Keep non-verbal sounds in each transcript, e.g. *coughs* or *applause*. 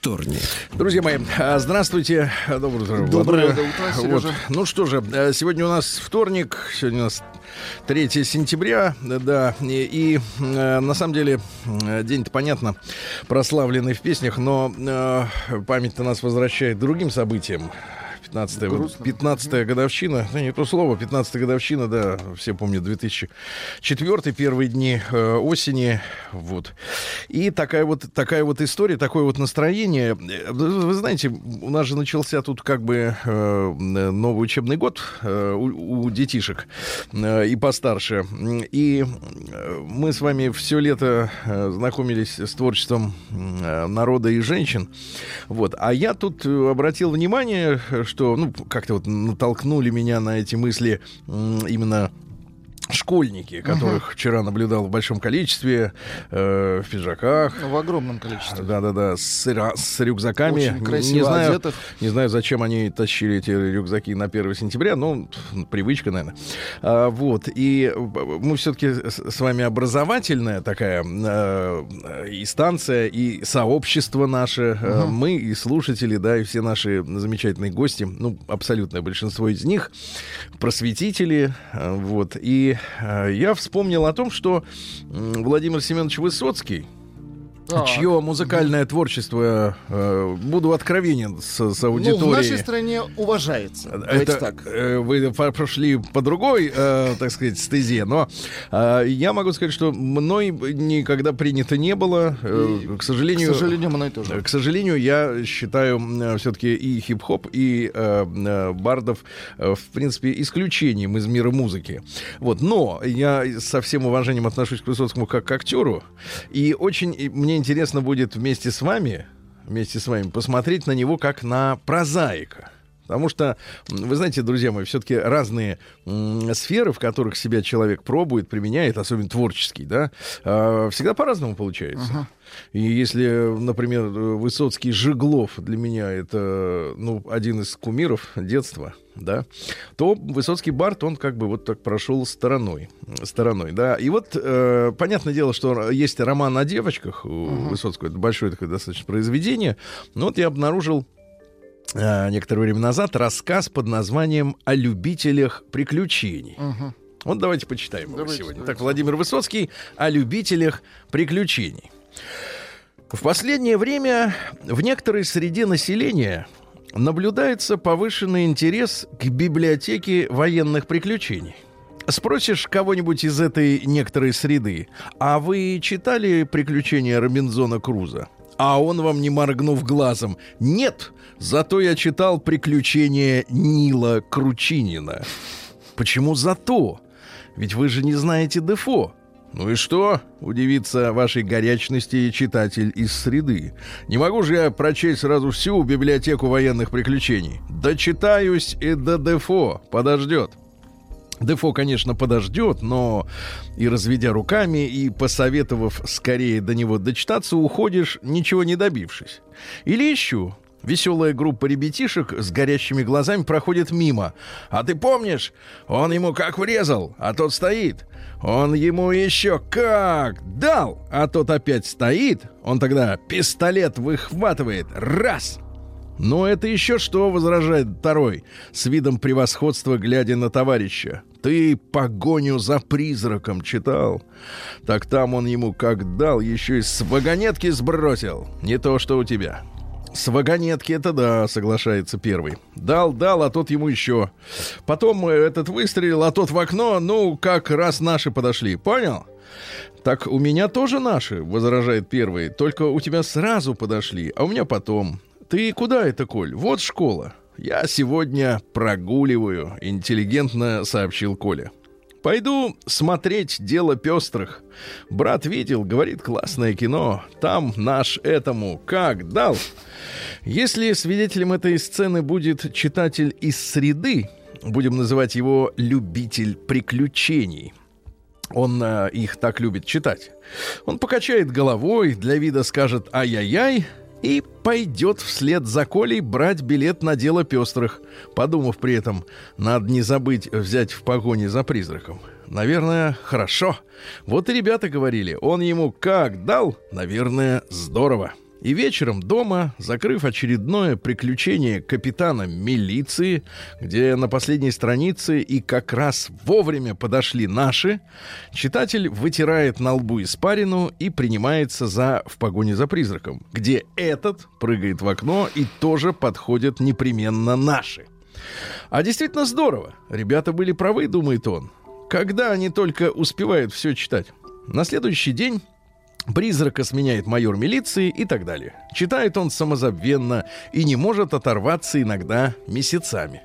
вторник. Друзья мои, а, здравствуйте. Доброе утро. Доброе утро, Сережа. Вот. Ну что же, э, сегодня у нас вторник, сегодня у нас 3 сентября, да, и, и, э, на самом деле э, день-то, понятно, прославленный в песнях, но э, память-то нас возвращает к другим событиям. 15-я, Грустно. 15 годовщина, ну не то слово, 15 годовщина, да, все помнят, 2004 первые дни э, осени, вот. И такая вот, такая вот история, такое вот настроение. Э, Вы, вы знаете, у нас же начался тут как бы э, новый учебный год э, у, у детишек э, и постарше. И э, мы с вами все лето э, знакомились с творчеством э, народа и женщин. Вот. А я тут э, обратил внимание, что ну, как-то вот натолкнули меня на эти мысли именно школьники, которых вчера наблюдал в большом количестве, э, в пиджаках. В огромном количестве. Да-да-да, с, с рюкзаками. Очень красиво не знаю, одетых. не знаю, зачем они тащили эти рюкзаки на 1 сентября, ну, привычка, наверное. А, вот, и мы все-таки с вами образовательная такая э, и станция, и сообщество наше, э, мы и слушатели, да, и все наши замечательные гости, ну, абсолютное большинство из них, просветители, э, вот, и э, я вспомнил о том, что Владимир Семенович Высоцкий, Так. чье музыкальное творчество, э, буду откровенен с, с Ну, аудиторией. в нашей стране уважается. Это так. э, вы прошли по другой, э, так сказать, стезе, но э, я могу сказать, что мной никогда принято не было. Э, к К сожалению, сожалению, мной тоже. к сожалению, я считаю все-таки и хип-хоп, и э, э, бардов, э, в принципе, исключением из мира музыки. Вот, но я со всем уважением отношусь к Высоцкому как к актеру, и очень и мне интересно будет вместе с вами, вместе с вами посмотреть на него как на прозаика. Потому что, вы знаете, друзья мои, все-таки разные сферы, в которых себя человек пробует, применяет, особенно творческий, да, а, всегда по-разному получается. И если, например, Высоцкий Жиглов для меня это ну, один из кумиров детства, да, то Высоцкий Барт, он как бы вот так прошел стороной. стороной да. И вот, э, понятное дело, что есть роман о девочках у Высоцкого, это большое такое достаточно произведение. Но вот я обнаружил э, некоторое время назад рассказ под названием «О любителях приключений». Мгм. Вот давайте почитаем его Давайте, сегодня. давайте. Так, Владимир Высоцкий о любителях приключений. В последнее время в некоторой среде населения наблюдается повышенный интерес к библиотеке военных приключений. Спросишь кого-нибудь из этой некоторой среды, а вы читали «Приключения Робинзона Круза»? А он вам, не моргнув глазом, нет, зато я читал «Приключения Нила Кручинина». Почему зато? Ведь вы же не знаете Дефо. Ну и что? Удивится вашей горячности читатель из среды. Не могу же я прочесть сразу всю библиотеку военных приключений. Дочитаюсь и до Дефо. Подождет. Дефо, конечно, подождет, но и разведя руками, и посоветовав скорее до него дочитаться, уходишь, ничего не добившись. Или еще. Веселая группа ребятишек с горящими глазами проходит мимо. А ты помнишь, он ему как врезал, а тот стоит. Он ему еще как дал, а тот опять стоит. Он тогда пистолет выхватывает. Раз! «Ну это еще что?» — возражает второй, с видом превосходства глядя на товарища. «Ты погоню за призраком читал?» Так там он ему как дал, еще и с вагонетки сбросил. Не то, что у тебя. С вагонетки это да, соглашается первый. Дал, дал, а тот ему еще. Потом э, этот выстрелил, а тот в окно, ну, как раз наши подошли. Понял? Так у меня тоже наши, возражает первый. Только у тебя сразу подошли, а у меня потом. Ты куда это, Коль? Вот школа. Я сегодня прогуливаю, интеллигентно сообщил Коля. Пойду смотреть дело пестрых. Брат видел, говорит, классное кино. Там наш этому как дал. Если свидетелем этой сцены будет читатель из среды, будем называть его любитель приключений. Он э, их так любит читать. Он покачает головой, для вида скажет «ай-яй-яй», и пойдет вслед за Колей брать билет на дело пестрых, подумав при этом, надо не забыть взять в погоне за призраком. Наверное, хорошо. Вот и ребята говорили, он ему как дал, наверное, здорово. И вечером дома, закрыв очередное приключение капитана милиции, где на последней странице и как раз вовремя подошли наши, читатель вытирает на лбу испарину и принимается за «В погоне за призраком», где этот прыгает в окно и тоже подходят непременно наши. А действительно здорово. Ребята были правы, думает он. Когда они только успевают все читать? На следующий день Призрака сменяет майор милиции и так далее. Читает он самозабвенно и не может оторваться иногда месяцами.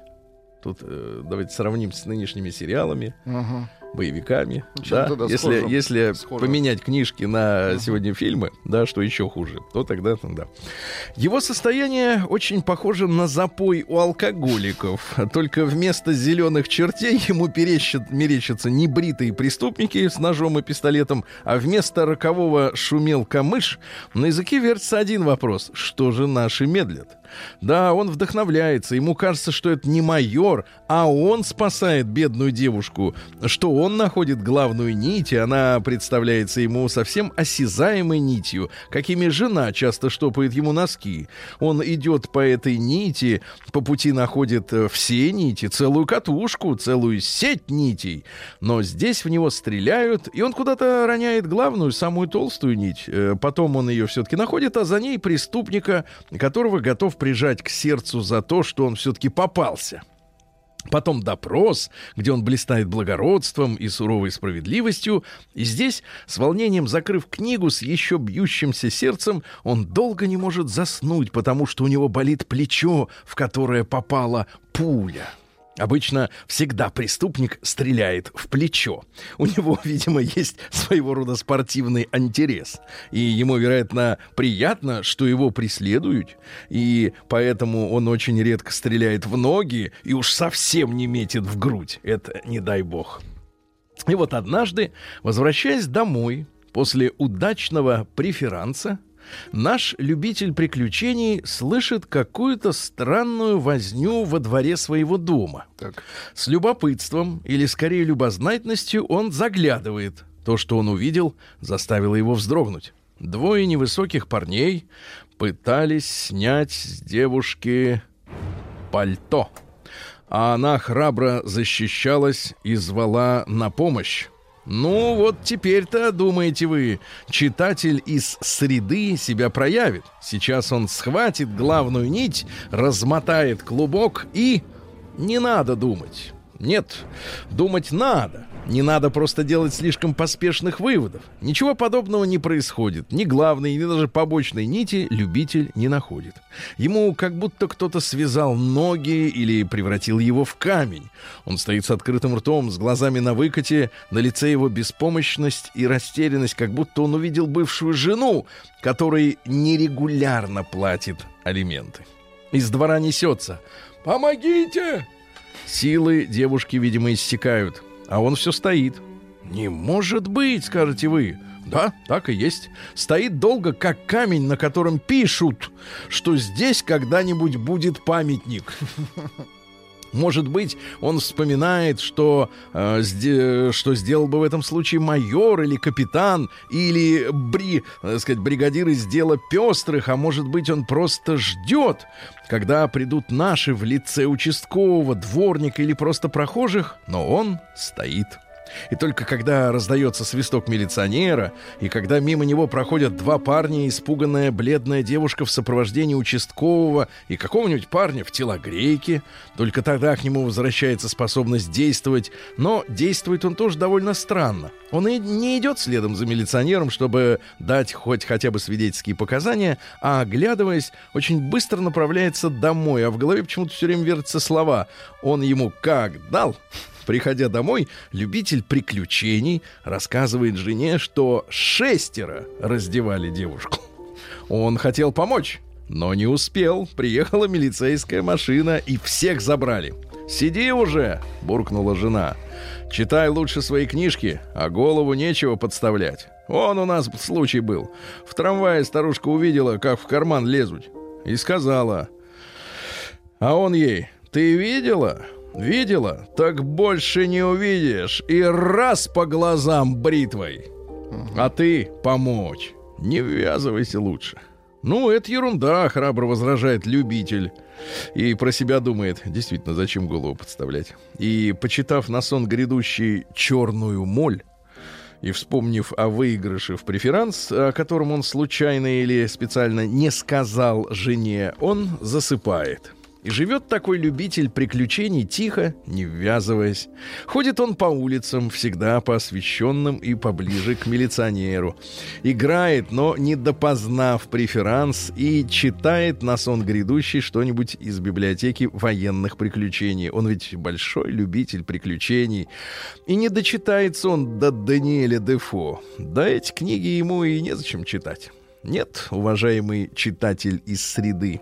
Тут э, давайте сравним с нынешними сериалами. Ага. Боевиками. Да? да, если если поменять книжки на сегодня фильмы, да, что еще хуже, то тогда ну, да. Его состояние очень похоже на запой у алкоголиков. Только вместо зеленых чертей ему перещат, мерещатся небритые преступники с ножом и пистолетом, а вместо рокового шумел камыш, на языке вертится один вопрос. Что же наши медлят? Да, он вдохновляется. Ему кажется, что это не майор, а он спасает бедную девушку, что он находит главную нить, и она представляется ему совсем осязаемой нитью, какими жена часто штопает ему носки. Он идет по этой нити, по пути находит э, все нити, целую катушку, целую сеть нитей. Но здесь в него стреляют, и он куда-то роняет главную, самую толстую нить. Э, Потом он ее все-таки находит, а за ней преступника, которого готов прижать к сердцу за то, что он все-таки попался. Потом допрос, где он блистает благородством и суровой справедливостью. И здесь, с волнением закрыв книгу с еще бьющимся сердцем, он долго не может заснуть, потому что у него болит плечо, в которое попала пуля. Обычно всегда преступник стреляет в плечо. У него, *laughs* видимо, есть своего рода спортивный интерес. И ему, вероятно, приятно, что его преследуют. И поэтому он очень редко стреляет в ноги и уж совсем не метит в грудь. Это не дай бог. И вот однажды, возвращаясь домой после удачного преферанса, наш любитель приключений слышит какую-то странную возню во дворе своего дома. Так. С любопытством, или скорее любознательностью, он заглядывает. То, что он увидел, заставило его вздрогнуть. Двое невысоких парней пытались снять с девушки пальто. А она храбро защищалась и звала на помощь. Ну, вот теперь-то, думаете вы, читатель из среды себя проявит. Сейчас он схватит главную нить, размотает клубок и... Не надо думать. Нет, думать надо. Не надо просто делать слишком поспешных выводов. Ничего подобного не происходит. Ни главной, ни даже побочной нити любитель не находит. Ему как будто кто-то связал ноги или превратил его в камень. Он стоит с открытым ртом, с глазами на выкате, на лице его беспомощность и растерянность, как будто он увидел бывшую жену, которой нерегулярно платит алименты. Из двора несется. «Помогите!» Силы девушки, видимо, иссякают, а он все стоит. «Не может быть!» — скажете вы. Да, так и есть. Стоит долго, как камень, на котором пишут, что здесь когда-нибудь будет памятник. *laughs* Может быть, он вспоминает, что, э, сде- что сделал бы в этом случае майор или капитан, или бри, так сказать, бригадир из дела пестрых, а может быть, он просто ждет, когда придут наши в лице участкового, дворника или просто прохожих, но он стоит. И только когда раздается свисток милиционера, и когда мимо него проходят два парня, испуганная бледная девушка в сопровождении участкового и какого-нибудь парня в телогрейке, только тогда к нему возвращается способность действовать, но действует он тоже довольно странно. Он и не идет следом за милиционером, чтобы дать хоть хотя бы свидетельские показания, а, оглядываясь, очень быстро направляется домой, а в голове почему-то все время вертятся слова. «он ему как дал», Приходя домой, любитель приключений рассказывает жене, что шестеро раздевали девушку. Он хотел помочь, но не успел. Приехала милицейская машина и всех забрали. «Сиди уже!» — буркнула жена. «Читай лучше свои книжки, а голову нечего подставлять. Он у нас случай был. В трамвае старушка увидела, как в карман лезут. И сказала. А он ей, ты видела? Видела? Так больше не увидишь. И раз по глазам бритвой. А ты помочь. Не ввязывайся лучше. Ну, это ерунда, храбро возражает любитель. И про себя думает, действительно, зачем голову подставлять. И, почитав на сон грядущий черную моль, и вспомнив о выигрыше в преферанс, о котором он случайно или специально не сказал жене, он засыпает. И живет такой любитель приключений тихо, не ввязываясь. Ходит он по улицам, всегда по освещенным и поближе к милиционеру. Играет, но не допознав преферанс, и читает на сон грядущий что-нибудь из библиотеки военных приключений. Он ведь большой любитель приключений. И не дочитается он до Даниэля Дефо. Да эти книги ему и незачем читать. Нет, уважаемый читатель из среды,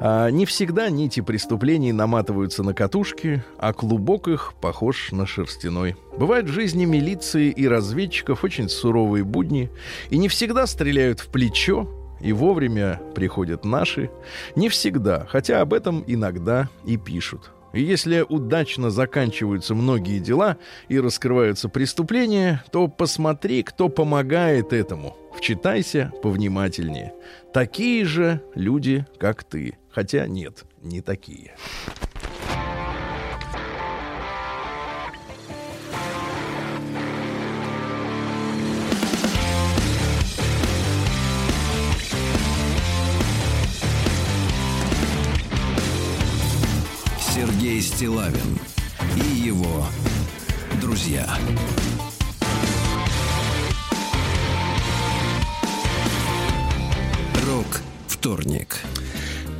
не всегда нити преступлений наматываются на катушки, а клубок их похож на шерстяной. Бывают в жизни милиции и разведчиков очень суровые будни, и не всегда стреляют в плечо, и вовремя приходят наши. Не всегда, хотя об этом иногда и пишут. Если удачно заканчиваются многие дела и раскрываются преступления, то посмотри, кто помогает этому. Вчитайся повнимательнее. Такие же люди, как ты. Хотя нет, не такие. Сергей Стилавин и его друзья. Рок вторник.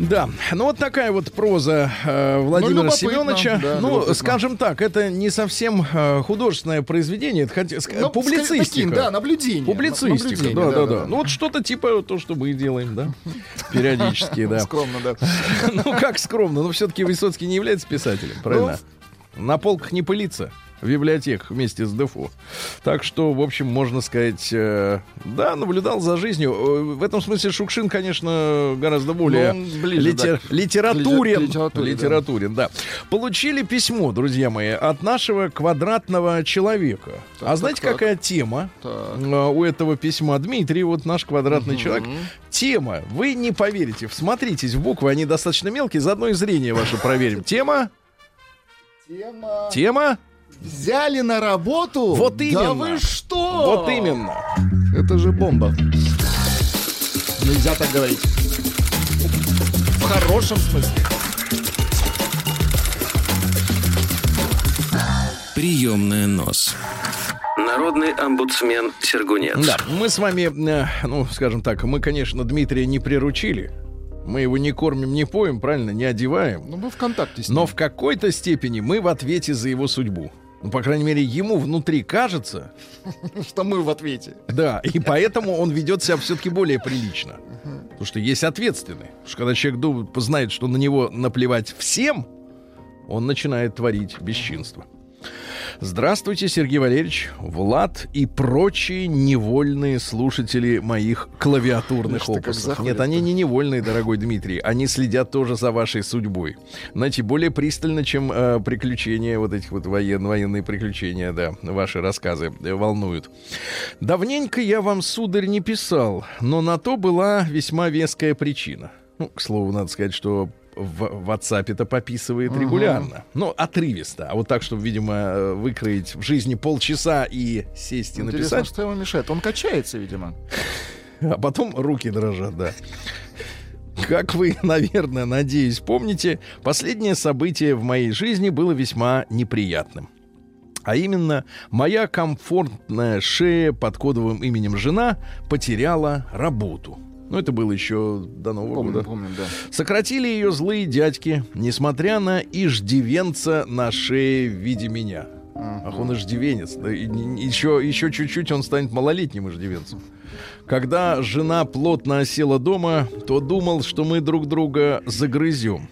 Да, ну вот такая вот проза э, Владимира любопытно, Семеновича. да, ну, скажем так, это не совсем э, художественное произведение, это хотя, ск- Ну, публицистика. таким, да, наблюдение. Публицистика, Наблюдение, да, да, да, Ну вот что-то типа то, что мы и делаем, да, *laughs* периодически, да. Скромно, да. *laughs* Ну как скромно, но все-таки Высоцкий не является писателем, правильно? На полках не пылится в библиотеках вместе с Дефо. Так что, в общем, можно сказать, э, да, наблюдал за жизнью. Э, В этом смысле Шукшин, конечно, гораздо более Ну, ближе, да, к- литературен. литературе, да. литературен, да. Получили письмо, друзья мои, от нашего квадратного человека. Так, а так, знаете, так. какая тема? Так. э, у этого письма Дмитрий, вот наш квадратный человек. Тема, вы не поверите, всмотритесь в буквы, они достаточно мелкие, заодно и зрение ваше проверим. Тема, Тема. тема, Взяли на работу? Вот Да именно. вы что? вот именно. Это же бомба. Нельзя так говорить. В хорошем смысле. Приемная нос. Народный омбудсмен Сергунец. Да, мы с вами, э, ну, скажем так, мы, конечно, Дмитрия не приручили. Мы его не кормим, не поем, правильно, не одеваем. Ну, мы в контакте с ним. Но в какой-то степени мы в ответе за его судьбу. Ну, по крайней мере, ему внутри кажется, что мы в ответе. Да, и поэтому он ведет себя все-таки более прилично. Потому что есть ответственный. Потому что когда человек думает, знает, что на него наплевать всем, он начинает творить бесчинство. Здравствуйте, Сергей Валерьевич, Влад и прочие невольные слушатели моих клавиатурных как опусов. Нет, они не невольные, дорогой Дмитрий. Они следят тоже за вашей судьбой. Знаете, более пристально, чем э, приключения, вот этих вот воен, военные приключения, да, ваши рассказы э, волнуют. Давненько я вам, сударь, не писал, но на то была весьма веская причина. Ну, к слову, надо сказать, что в WhatsApp это пописывает регулярно. Ну, отрывисто. А вот так, чтобы, видимо, выкроить в жизни полчаса и сесть и Интересно, написать, что ему мешает. Он качается, видимо. а потом руки дрожат, да. Как вы, *laughs* наверное, надеюсь, помните, последнее событие в моей жизни было весьма неприятным. А именно, моя комфортная шея под кодовым именем жена потеряла работу. Ну, это было еще до Нового Помню, года. помню, да. Сократили ее злые дядьки, несмотря на иждивенца на шее в виде меня. Ах, он иждивенец. Да, и еще, еще чуть-чуть он станет малолетним иждивенцем. Когда жена плотно осела дома, то думал, что мы друг друга загрызем.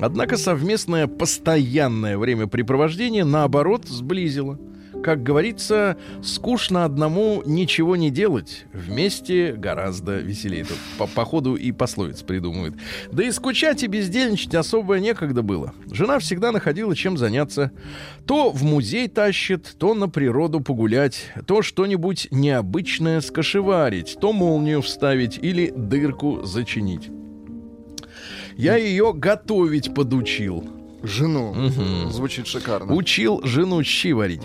Однако совместное постоянное времяпрепровождение, наоборот, сблизило. Как говорится, скучно одному ничего не делать. Вместе гораздо веселее. Тут по, по ходу и пословиц придумывают. Да и скучать и бездельничать особо некогда было. Жена всегда находила чем заняться. То в музей тащит, то на природу погулять, то что-нибудь необычное скошеварить, то молнию вставить или дырку зачинить. Я ее готовить подучил. Жену. Звучит шикарно. Учил жену щи варить.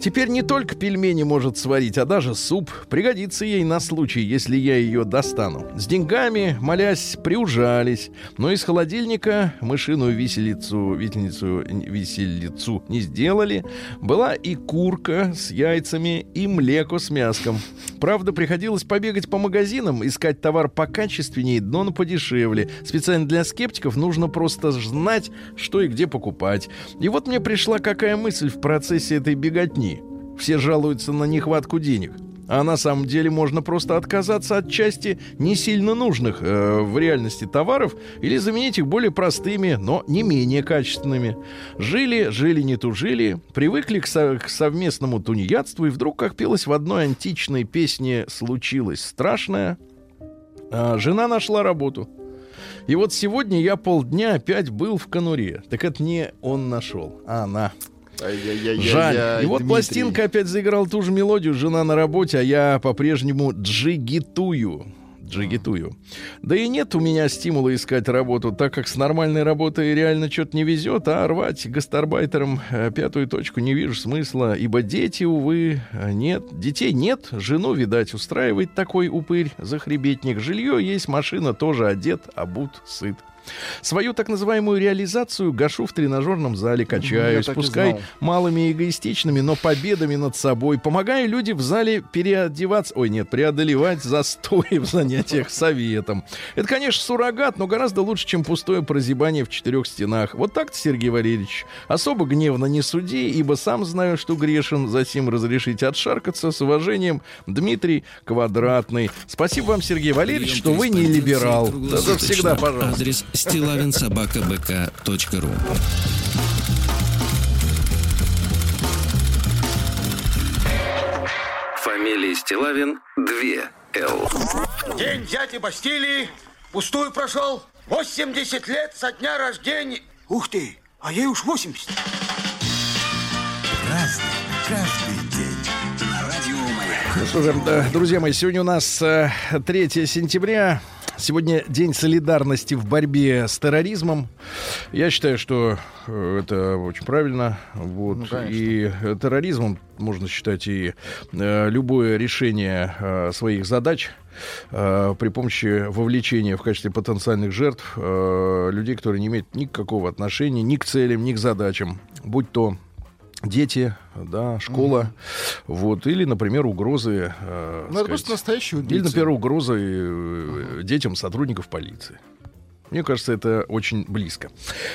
Теперь не только пельмени может сварить, а даже суп. Пригодится ей на случай, если я ее достану. С деньгами, молясь, приужались. Но из холодильника мышиную виселицу, висельницу, виселицу не сделали. Была и курка с яйцами, и млеко с мяском. Правда, приходилось побегать по магазинам, искать товар покачественнее, но на подешевле. Специально для скептиков нужно просто знать, что и где покупать. И вот мне пришла какая мысль в процессе этой беготни. Все жалуются на нехватку денег. А на самом деле можно просто отказаться от части не сильно нужных э, в реальности товаров или заменить их более простыми, но не менее качественными. Жили, жили, не тужили, привыкли к, со- к совместному тунеядству, и вдруг, как пелось в одной античной песне, случилось страшное. А, жена нашла работу. И вот сегодня я полдня опять был в конуре. Так это не он нашел, а она. Жаль. И вот Дмитрий. пластинка опять заиграла ту же мелодию. Жена на работе, а я по-прежнему джигитую. Джигитую. Да и нет у меня стимула искать работу, так как с нормальной работой реально что-то не везет, а рвать гастарбайтерам э, пятую точку не вижу смысла, ибо дети, увы, э, нет. Детей нет, жену, видать, устраивает такой упырь, захребетник. Жилье есть, машина тоже одет, обут, сыт. Свою так называемую реализацию гашу в тренажерном зале, качаюсь, пускай малыми эгоистичными, но победами над собой. Помогаю людям в зале переодеваться, ой, нет, преодолевать застои в занятиях советом. Это, конечно, суррогат, но гораздо лучше, чем пустое прозябание в четырех стенах. Вот так-то, Сергей Валерьевич, особо гневно не суди, ибо сам знаю, что грешен, затем разрешите отшаркаться. С уважением, Дмитрий Квадратный. Спасибо вам, Сергей Валерьевич, что вы не либерал. Да, да, всегда, пожалуйста. Адрес стилавинсобакабк.ру Фамилия Стилавин 2 Л. День дяди Бастилии пустую прошел. 80 лет со дня рождения. Ух ты, а ей уж 80. Ну что же, э, друзья мои, сегодня у нас э, 3 сентября. Сегодня день солидарности в борьбе с терроризмом. Я считаю, что э, это очень правильно. Вот. Ну, конечно. и э, терроризмом можно считать и э, любое решение э, своих задач э, при помощи вовлечения в качестве потенциальных жертв э, людей, которые не имеют никакого отношения ни к целям, ни к задачам. Будь то дети, да, школа, вот, или, например, угрозы, э, Ну, это сказать, просто настоящий убийца. или, например, угрозы э, детям сотрудников полиции. Мне кажется, это очень близко.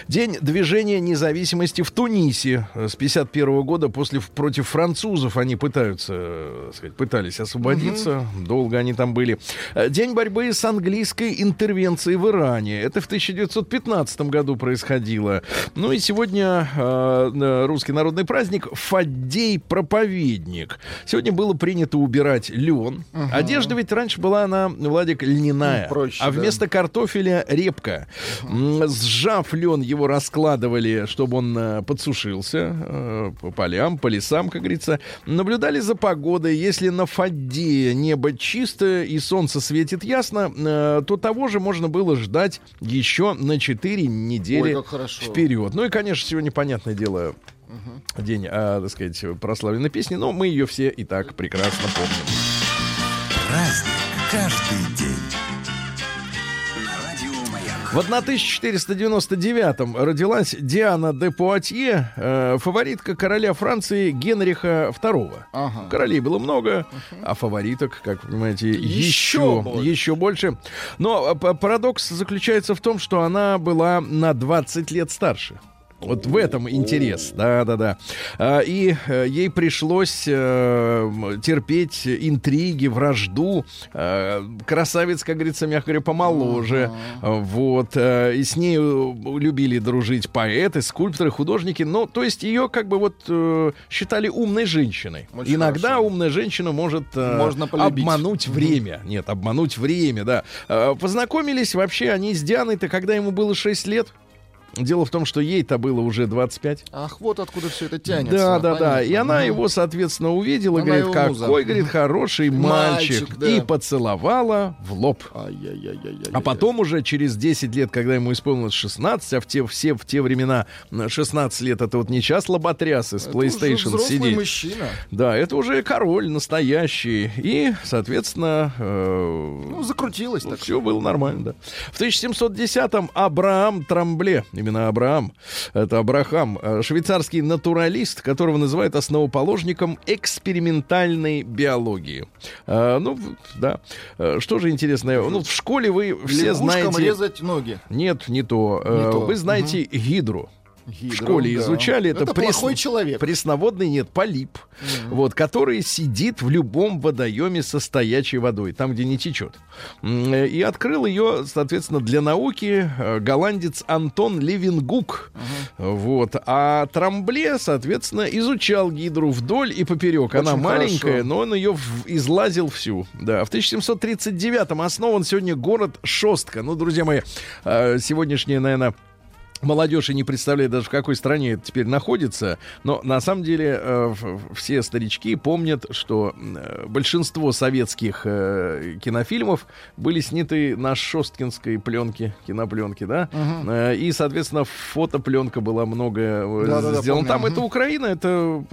День движения независимости в Тунисе э, с 51 года после против французов они пытаются, э, сказать, пытались освободиться. Долго они там были. Э, День борьбы с английской интервенцией в Иране. Это в 1915 году происходило. Ну и сегодня э, русский народный праздник Фаддей проповедник. Сегодня было принято убирать лен. Одежда ведь раньше была она, Владик, льняная. Ну, проще, а да. вместо картофеля репка. М, Сжав лен, его раскладывали, чтобы он э, подсушился э, по полям, по лесам, как говорится. Наблюдали за погодой. Если на Фадде небо чисто и солнце светит ясно, э, то того же можно было ждать еще на 4 недели Ой, вперед. Ну и, конечно, сегодня, понятное дело, день, а, так сказать, прославленной песни, но мы ее все и так прекрасно помним. Праздник каждый день. В 1499-м родилась Диана де Пуатье, э, фаворитка короля Франции Генриха II. Ага. Королей было много, а фавориток, как вы понимаете, Еще еще, больше. еще больше. Но п- парадокс заключается в том, что она была на 20 лет старше. Вот в этом интерес, да-да-да. А, И э, ей пришлось э, терпеть интриги, вражду. Э, Красавец, как говорится, мягко говоря, помоложе. Вот. И с ней любили дружить поэты, скульпторы, художники. Ну, то есть ее как бы вот считали умной женщиной. Очень Иногда хорошо. умная женщина может Можно полюбить. обмануть время. Нет, обмануть время, да. Э, Познакомились вообще они с Дианой-то, когда ему было 6 лет. Дело в том, что ей-то было уже 25. Ах, вот откуда все это тянется. Да, да, да. И она его, соответственно, увидела, Она говорит, его муза. какой, говорит, хороший мальчик. Мальчик, да. И поцеловала в лоб. Ай-яй-яй-яй-яй. А потом уже через 10 лет, когда ему исполнилось 16, а в те, все в те времена м, 16 лет это вот не час лоботрясы с Это PlayStation сидеть. мужчина. Да, это уже король настоящий. И, соответственно, э, Ну, закрутилось так. все было нормально, да. В 1710-м Абрахам Трамбле, именно Абрахам, это Абрахам, э, швейцарский натуралист, которого называют основоположником экспериментальной биологии. Э, Ну, да. Э, Что же интересное, ну, в школе вы все Лягушкам знаете... резать ноги. Нет, не то. Не то. Вы знаете гидру. Гидру, в школе изучали. Это, Это прес- плохой человек. Пресноводный, нет, полип. Вот, который сидит в любом водоеме со стоячей водой, там, где не течет. Э, И открыл ее, соответственно, для науки э, голландец Антон Левингук. Вот. А Трамбле, соответственно, изучал гидру вдоль и поперек. Она Очень маленькая, хорошо. но он ее в- излазил всю. Да. В 1739-м основан сегодня город Шостка. Ну, друзья мои, э, сегодняшняя, наверное, Молодежь и не представляет даже, в какой стране это теперь находится. Но на самом деле э, все старички помнят, что э, большинство советских э, кинофильмов были сняты на шосткинской пленке, кинопленке, да? Э, и, соответственно, фотопленка была много э, Да-да-да, сделана. помню. Там Мгм. это Украина, это,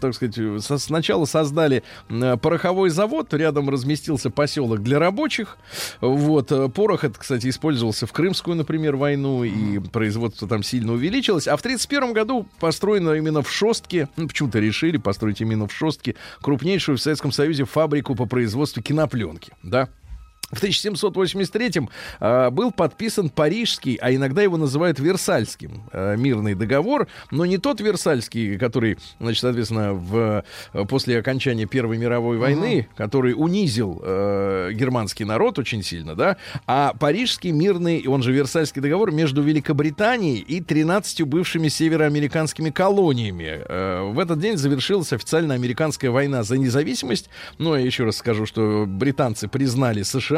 так сказать, со- сначала создали э, пороховой завод, рядом разместился поселок для рабочих. Вот, э, порох, это, кстати, использовался в Крымскую, например, войну, и производство там сильно увеличилось. А в 1931 году построено именно в Шостке, ну, почему-то решили построить именно в Шостке, крупнейшую в Советском Союзе фабрику по производству кинопленки, да. В 1783 э, был подписан Парижский, а иногда его называют Версальским э, мирный договор, но не тот Версальский, который, значит, соответственно, в, после окончания Первой мировой войны, который унизил э, германский народ очень сильно, да, а Парижский мирный, он же Версальский договор между Великобританией и 13 бывшими североамериканскими колониями. Э, в этот день завершилась официально американская война за независимость. Ну, я еще раз скажу, что британцы признали США.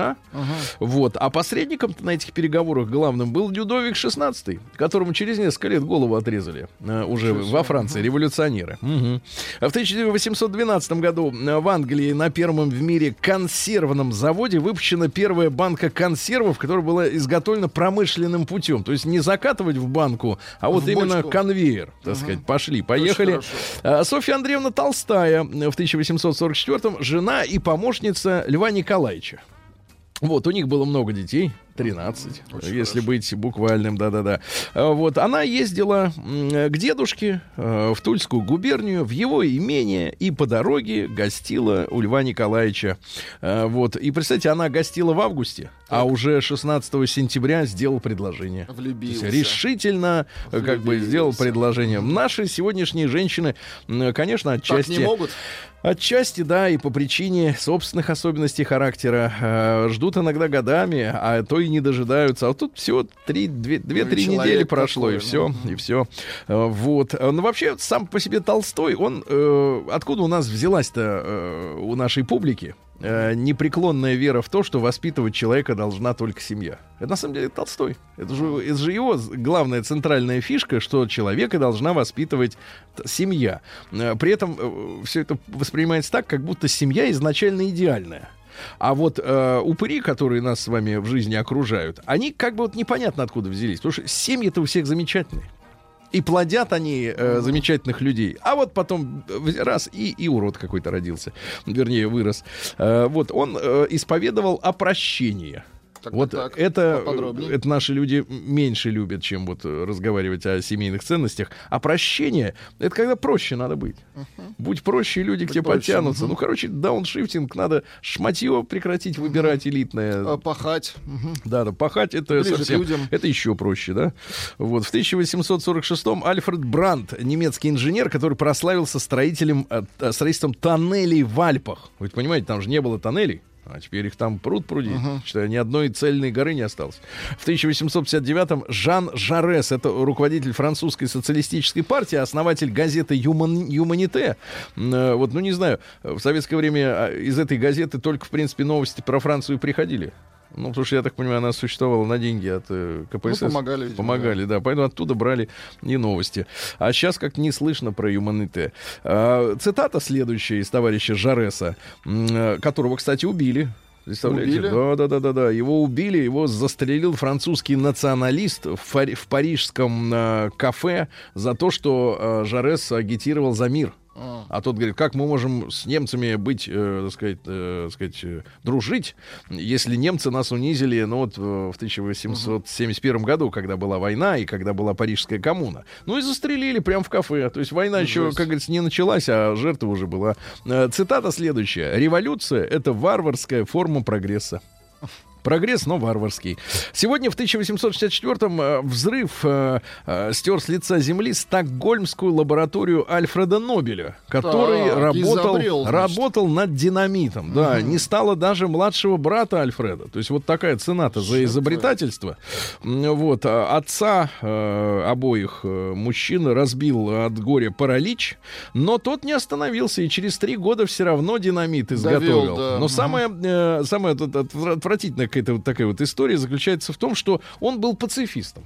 Вот. А посредником на этих переговорах главным был Людовик XVI, которому через несколько лет голову отрезали э, уже во Франции, революционеры. Мгм. А В 1812 году в Англии на первом в мире консервном заводе выпущена первая банка консервов, которая была изготовлена промышленным путем. То есть не закатывать в банку, а вот В именно бочку. конвейер, так сказать. Пошли, поехали. А, Софья Андреевна Толстая э, в 1844-м жена и помощница Льва Николаевича. Вот, у них было много детей, 13, если быть буквальным, да-да-да. А, Вот, она ездила к дедушке э, в Тульскую губернию, в его имение, и по дороге гостила у Льва Николаевича. А, Вот, и, представьте, она гостила в августе, а уже 16 сентября сделал предложение. То есть Влюбился. решительно э, как бы сделал Влюбился. предложение. Наши сегодняшние женщины, конечно, Так отчасти... не могут? Отчасти, да, и по причине собственных особенностей характера э, ждут иногда годами, а то и не дожидаются. А вот тут всего три, две, две-три человек недели прошло, и такой, все, ну. и все. Э, вот. Э, Ну, вообще, сам по себе Толстой, он э, откуда у нас взялась-то э, у нашей публики? э, непреклонная вера в то, что воспитывать человека должна только семья. Это на самом деле Толстой. Это же, это же его главная центральная фишка, что человека должна воспитывать семья. При этом все это воспринимается так, как будто семья изначально идеальная. А вот э, упыри, которые нас с вами в жизни окружают, они как бы вот непонятно откуда взялись. Потому что семьи-то у всех замечательные. И плодят они э, замечательных людей. А вот потом э, раз и, и урод какой-то родился. Вернее, вырос. Э, вот он э, исповедовал о прощении. Так, вот так, так. это, это наши люди меньше любят, чем вот разговаривать о семейных ценностях. А прощение — это когда проще надо быть. Будь проще, люди к тебе проще, подтянутся. мгм. Ну, короче, дауншифтинг, надо шматье прекратить выбирать элитное. А, Пахать. Мгм. Да, да, пахать это Ближе совсем, людям. это еще проще, да. Вот в 1846-м Альфред Брандт, немецкий инженер, который прославился строителем, э, э, строительством тоннелей в Альпах. Вы понимаете, там же не было тоннелей. А теперь их там пруд пруди. Считаю, ни одной цельной горы не осталось. В 1859-м Жан Жарес, это руководитель французской социалистической партии, основатель газеты «Юман- «Юманите». Э, Вот, ну не знаю, в советское время а, из этой газеты только, в принципе, новости про Францию приходили. Ну, потому что, я так понимаю, она существовала на деньги от э, КПСС. Ну, помогали, видимо, Помогали, да. Поэтому оттуда брали и новости. А сейчас как не слышно про юманите. А, цитата следующая из товарища Жареса, э, которого, кстати, убили. Представляете? Убили? Да, да, да, да, да. Его убили, его застрелил французский националист в, фари- в парижском э, кафе за то, что э, Жарес агитировал за мир. А. А тот говорит, как мы можем с немцами быть, э, так сказать, э, так сказать э, дружить, если немцы нас унизили, ну вот э, в 1871 году, когда была война и когда была Парижская коммуна. Ну и застрелили прямо в кафе. То есть война еще, Жесть. как говорится, не началась, а жертва уже была. Э, Цитата следующая. Революция — это варварская форма прогресса. Прогресс, но варварский. Сегодня в 1864-м э, взрыв э, э, стер с лица земли стокгольмскую лабораторию Альфреда Нобеля, который Так, работал, изобрел, работал над динамитом. Да, не стало даже младшего брата Альфреда. То есть вот такая цена-то за изобретательство. Вот, а отца э, обоих э, мужчин разбил от горя паралич, но тот не остановился и через три года все равно динамит изготовил. да. Но самое, э, самое тут отвра- отвратительная какая-то вот такая вот история заключается в том, что он был пацифистом.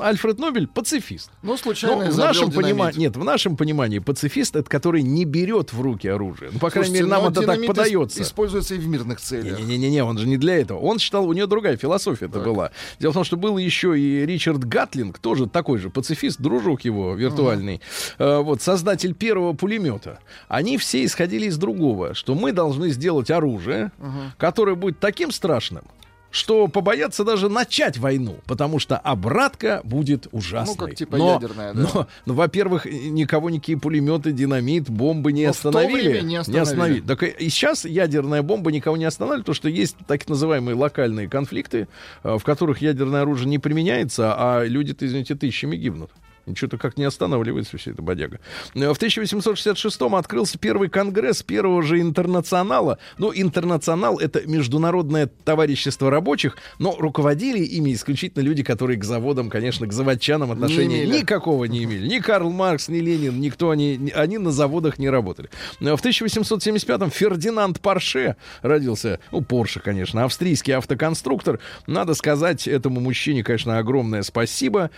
Альфред Нобель пацифист. Ну, Ну, случайно в изобрел нашем понимании, нет, в нашем понимании пацифист это который не берет в руки оружие. Ну, по крайней Слушайте, мере, нам но это так подается. Используется и в мирных целях. Не-не-не, он же не для этого. Он считал, у него другая философия это была. Дело в том, что был еще и Ричард Гатлинг, тоже такой же пацифист, дружок его виртуальный, Э, вот, создатель первого пулемета. Они все исходили из другого, что мы должны сделать оружие, которое будет таким страшным, что побоятся даже начать войну, потому что обратка будет ужасной. Ну, как типа но, ядерная, да. Но, но, во-первых, никого никакие пулеметы, динамит, бомбы не Но то остановили. время не остановили. Так и- сейчас ядерная бомба никого не останавливает, потому что есть так называемые локальные конфликты, э, в которых ядерное оружие не применяется, а люди-то, извините, тысячами гибнут. Ничего-то как не останавливается вся эта бодяга. Э, В 1866-м открылся первый конгресс первого же интернационала. Ну, интернационал — это международное товарищество рабочих, но руководили ими исключительно люди, которые к заводам, конечно, к заводчанам отношения имели. никакого не имели. Ни Карл Маркс, ни Ленин, никто они, ни- они на заводах не работали. Э, В 1875-м Фердинанд Порше родился, ну, Порше, конечно, австрийский автоконструктор. Надо сказать этому мужчине, конечно, огромное спасибо,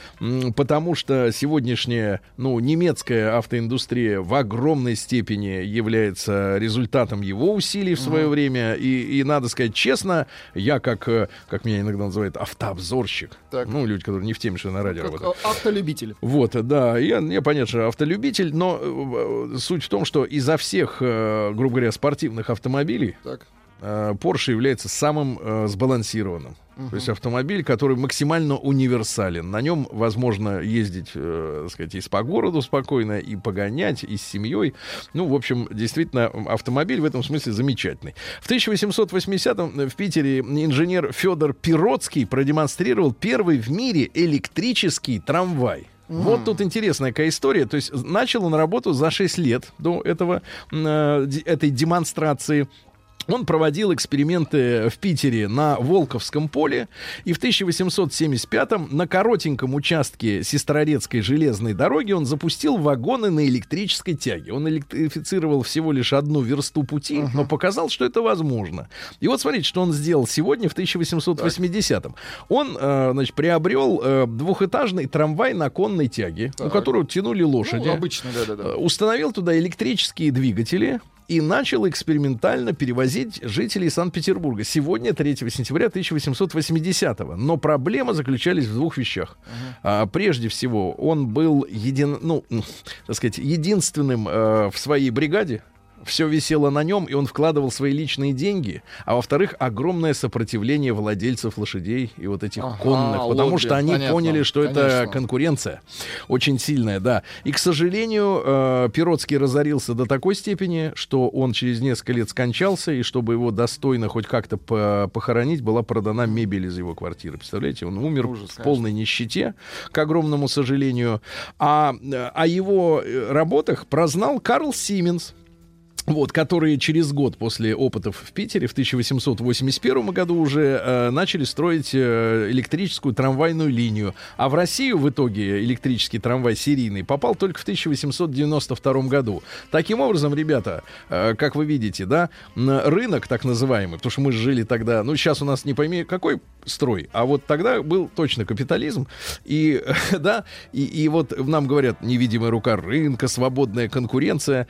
потому что сегодняшняя, ну, немецкая автоиндустрия в огромной степени является результатом его усилий в свое время. И, и надо сказать честно, я как, э, как меня иногда называют, автообзорщик. Так. Ну, люди, которые не в теме, что на радио Как работаю. а- автолюбитель. Вот, да, я, я понятно, что автолюбитель, но э, э, суть в том, что изо всех, э, грубо говоря, спортивных автомобилей Так. э, Porsche является самым э, сбалансированным. То есть автомобиль, который максимально универсален. На нем возможно ездить, э, так сказать, и по городу спокойно, и погонять, и с семьей. Ну, в общем, действительно, автомобиль в этом смысле замечательный. В 1880-м в Питере инженер Федор Пироцкий продемонстрировал первый в мире электрический трамвай. Вот тут интересная какая история. То есть начал он работу за 6 лет до этого, э, этой демонстрации. Он проводил эксперименты в Питере на Волковском поле. И в 1875-м на коротеньком участке Сестрорецкой железной дороги он запустил вагоны на электрической тяге. Он электрифицировал всего лишь одну версту пути, но показал, что это возможно. И вот смотрите, что он сделал сегодня в 1880-м. Он, э, значит, приобрел э, двухэтажный трамвай на конной тяге, у Так. которого тянули лошади. Ну, обычно, да-да-да. Установил туда электрические двигатели и начал экспериментально перевозить жителей Санкт-Петербурга. Сегодня, 3 сентября 1880-го. Но проблема заключались в двух вещах. А, прежде всего, он был един, ну, так сказать, единственным э, в своей бригаде, все висело на нем, и он вкладывал свои личные деньги, а во-вторых, огромное сопротивление владельцев лошадей и вот этих Ага, конных, потому лобби, что они понятно, поняли, что это конечно. конкуренция очень сильная, да. И, к сожалению, э, Пиротский разорился до такой степени, что он через несколько лет скончался, и чтобы его достойно хоть как-то по- похоронить, была продана мебель из его квартиры. Представляете, он умер Ужас, в конечно. полной нищете, к огромному сожалению. А э, о его э, работах прознал Карл Сименс. Вот, которые через год после опытов в Питере в 1881 году уже э, начали строить э, электрическую трамвайную линию. А в Россию в итоге электрический трамвай серийный попал только в 1892 году. Таким образом, ребята, э, как вы видите, да, рынок так называемый, потому что мы жили тогда, ну сейчас у нас не пойми какой строй, а вот тогда был точно капитализм. И, *laughs* да, и, и вот нам говорят, невидимая рука рынка, свободная конкуренция.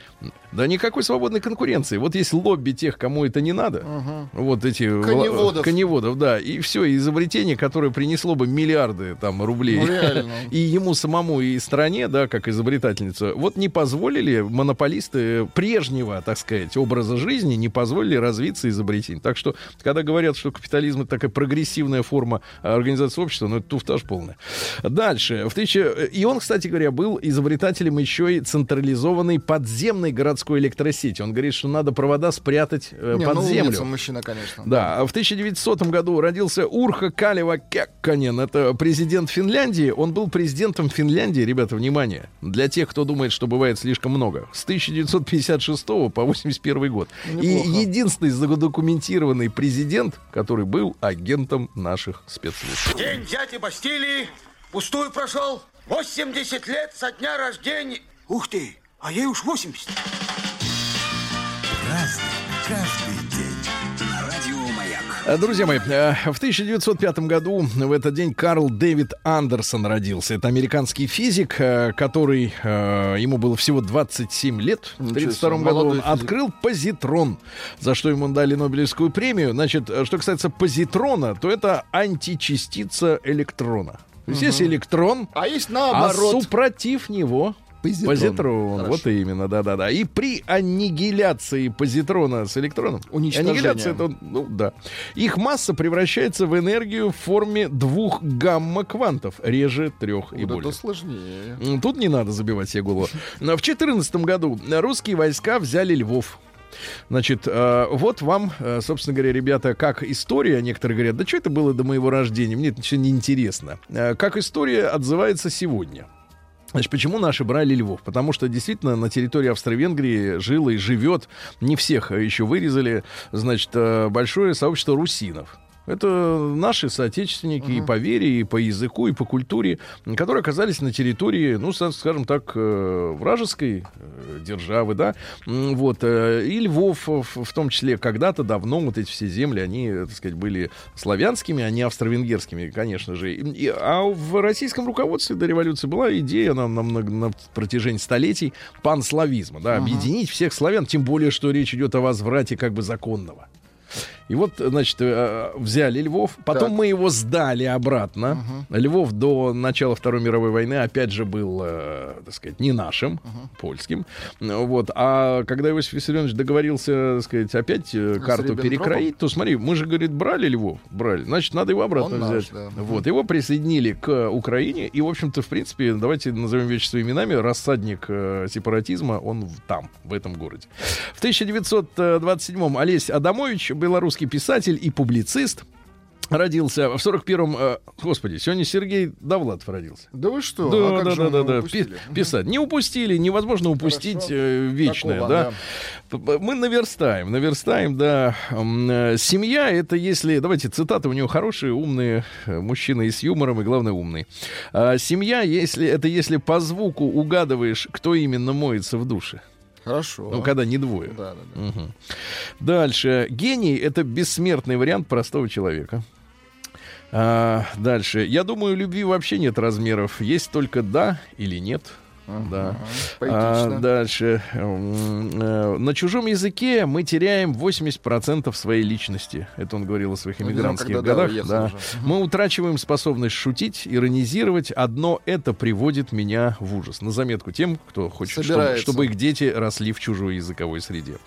Да никакой свободной конкуренции. Вот есть лобби тех, кому это не надо. Вот эти... Коневодов. Коневодов, да. И все, изобретение, которое принесло бы миллиарды там рублей. Ну, реально. *laughs* И ему самому, и стране, да, как изобретательница, вот не позволили монополисты прежнего, так сказать, образа жизни, не позволили развиться изобретению. Так что, когда говорят, что капитализм это такая прогрессивная форма а, организации общества, ну, это туфтаж полная. Дальше. В тысяча... И он, кстати говоря, был изобретателем еще и централизованной подземной городской электросети. Он говорит, что надо провода спрятать э, Не, под ну, землю. умница мужчина, конечно. Да, а в 1900 году родился Урха Калева Кекканен. Это президент Финляндии. Он был президентом Финляндии, ребята, внимание, для тех, кто думает, что бывает слишком много. С 1956 по 81 год. И Неплохо. единственный задокументированный президент, который был агентом наших спецслужб. День дяди Бастилии пустую прошел. 80 лет со дня рождения. Ух ты, а ей уж 80. Праздник каждый день. На радио Маяк. А, Друзья мои, э, в 1905 году в этот день Карл Дэвид Андерсон родился. Это американский физик, э, который, э, ему было всего 27 лет. В Ничего 1932 себе, году он физик. открыл позитрон, за что ему дали Нобелевскую премию. Значит, э, что касается позитрона, то это античастица электрона. Есть есть электрон, А есть а наоборот. супротив него Позитрон. позитрон. Хорошо. Вот именно, да-да-да. И при аннигиляции позитрона с электроном... Аннигиляция, это, ну да. Их масса превращается в энергию в форме двух гамма-квантов, реже трех и Вот более. это сложнее. Тут не надо забивать себе голову. Но В 2014 году русские войска взяли Львов. Значит, э, вот вам, э, собственно говоря, ребята, как история, некоторые говорят, да что это было до моего рождения, мне это ничего не интересно. Э, как история отзывается сегодня. Значит, почему наши брали Львов? Потому что действительно на территории Австро-Венгрии жило и живет, не всех еще вырезали, значит, э, большое сообщество русинов. Это наши соотечественники и по вере, и по языку, и по культуре, которые оказались на территории, ну, скажем так, э, вражеской э, державы, да. Вот. э, И Львов, в том числе, когда-то давно вот эти все земли, они, так сказать, были славянскими, а не австро-венгерскими, конечно же. И- а в российском руководстве до революции была идея на, на, много- на протяжении столетий панславизма, да, объединить всех славян, тем более, что речь идет о возврате как бы законного. И вот, значит, э, взяли Львов, потом Так. мы его сдали обратно. Львов до начала Второй мировой войны, опять же, был, э, так сказать, не нашим, польским. Ну, Вот. А когда Иосиф Виссарионович договорился, так сказать, опять э, карту перекроить, то смотри, мы же, говорит, брали Львов, брали, значит, надо его обратно Он наш, взять. да. Вот. Его присоединили к Украине, и, в общем-то, в принципе, давайте назовем вещи своими именами, рассадник э, сепаратизма, он там, в этом городе. В 1927-м Олесь Адамович, белорусский писатель и публицист, родился в 41-м... э, господи, сегодня Сергей Довлатов родился. Да вы что? Да, а да, да, да, да. Пи- Писать. Не упустили, невозможно упустить э, вечное, Такого, да. Мы наверстаем, наверстаем, да. Э, Семья это если, давайте цитаты у него хорошие, умные, э, мужчина и с юмором, и главное умный. А, Семья, если это если по звуку угадываешь, кто именно моется в душе. Хорошо. Ну, когда не двое. Да, да, да. Мгм. Дальше. Гений это бессмертный вариант простого человека. А, дальше. Я думаю, любви вообще нет размеров. Есть только да или нет. Да. Поэтично. А, дальше. Э, На чужом языке мы теряем 80% своей личности. Это он говорил о своих Ну, иммигрантских да, годах. Да. уже. Мы утрачиваем способность шутить, иронизировать. Одно это приводит меня в ужас. На заметку тем, кто хочет, чтобы, чтобы их дети росли в чужой языковой среде.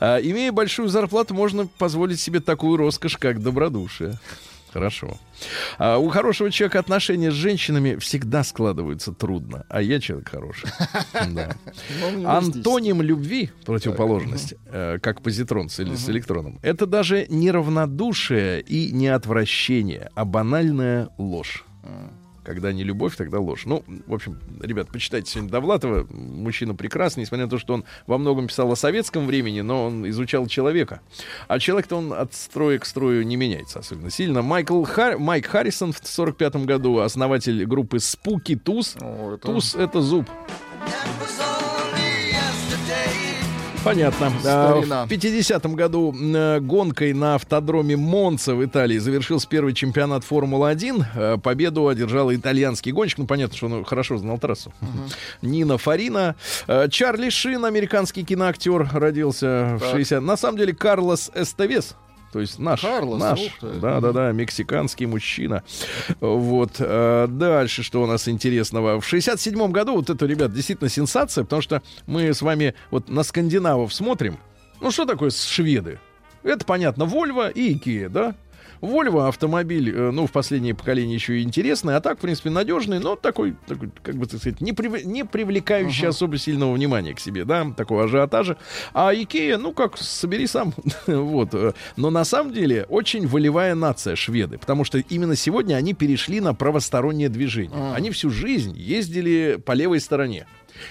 А, имея большую зарплату, можно позволить себе такую роскошь, как добродушие. Хорошо. А у хорошего человека отношения с женщинами всегда складываются трудно, а я человек хороший. *laughs* Да. Ну, Антоним любви, противоположность, э, как позитрон с, эль- с электроном, это даже не равнодушие и не отвращение, а банальная ложь. Когда не любовь, тогда ложь. Ну, в общем, ребят, почитайте сегодня Довлатова. Мужчина прекрасный, несмотря на то, что он во многом писал о советском времени, но он изучал человека. А человек-то он от строя к строю не меняется особенно сильно. Майкл Хар- Майк Харрисон в 45 году, основатель группы Спуки Туз. О, это- Туз — это зуб. Понятно. Старина. В 50-м году э, гонкой на автодроме Монца в Италии завершился первый чемпионат Формулы-1. Э, Победу одержал итальянский гонщик. Ну, понятно, что он хорошо знал трассу. Нина Фарина. Э, Чарли Шин, американский киноактер, родился в Так. 60 На самом деле, Карлос Эстевес. То есть наш, Карлос, наш, ух ты. да, да, да, мексиканский мужчина. Вот э, дальше, что у нас интересного? В 67 году вот это, ребят, действительно сенсация, потому что мы с вами вот на скандинавов смотрим. Ну что такое шведы? Это понятно, Volvo и Ikea, да? Volvo автомобиль, э, ну, в последнее поколение еще и интересный, а так, в принципе, надежный, но такой, такой как бы, так сказать, не, прив- не привлекающий особо сильного внимания к себе, да, такого ажиотажа. А Икея, ну, как, собери сам. *laughs* вот. э. Но на самом деле очень волевая нация шведы, потому что именно сегодня они перешли на правостороннее движение. Они всю жизнь ездили по левой стороне.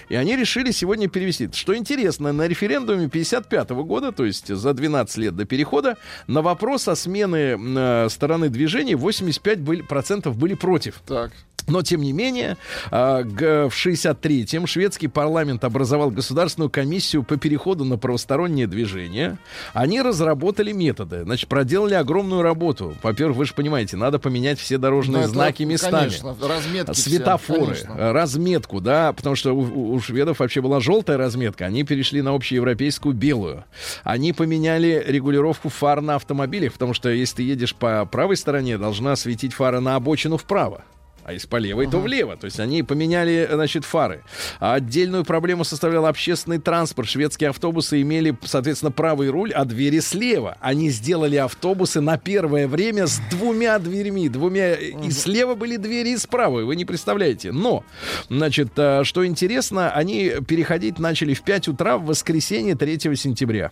И они решили сегодня перевести. Что интересно, на референдуме 55 года, то есть за 12 лет до перехода, на вопрос о смене э, стороны движения 85 были, процентов были против. Так. Но, тем не менее, а, в 63-м шведский парламент образовал государственную комиссию по переходу на правостороннее движение. Они разработали методы, значит, проделали огромную работу. Во-первых, вы же понимаете, надо поменять все дорожные Ну, это, знаки местами. Конечно, разметки все, Светофоры, конечно. э, разметку, да, потому что у, у- у шведов вообще была желтая разметка, они перешли на общеевропейскую белую. Они поменяли регулировку фар на автомобилях, потому что если ты едешь по правой стороне, должна светить фара на обочину вправо. А если по левой, то влево. То есть они поменяли, значит, фары. А отдельную проблему составлял общественный транспорт. Шведские автобусы имели, соответственно, правый руль, а двери слева. Они сделали автобусы на первое время с двумя дверьми. Двумя. И слева были двери, и справа. Вы не представляете. Но, значит, э, что интересно, они переходить начали в 5 утра в воскресенье 3 сентября.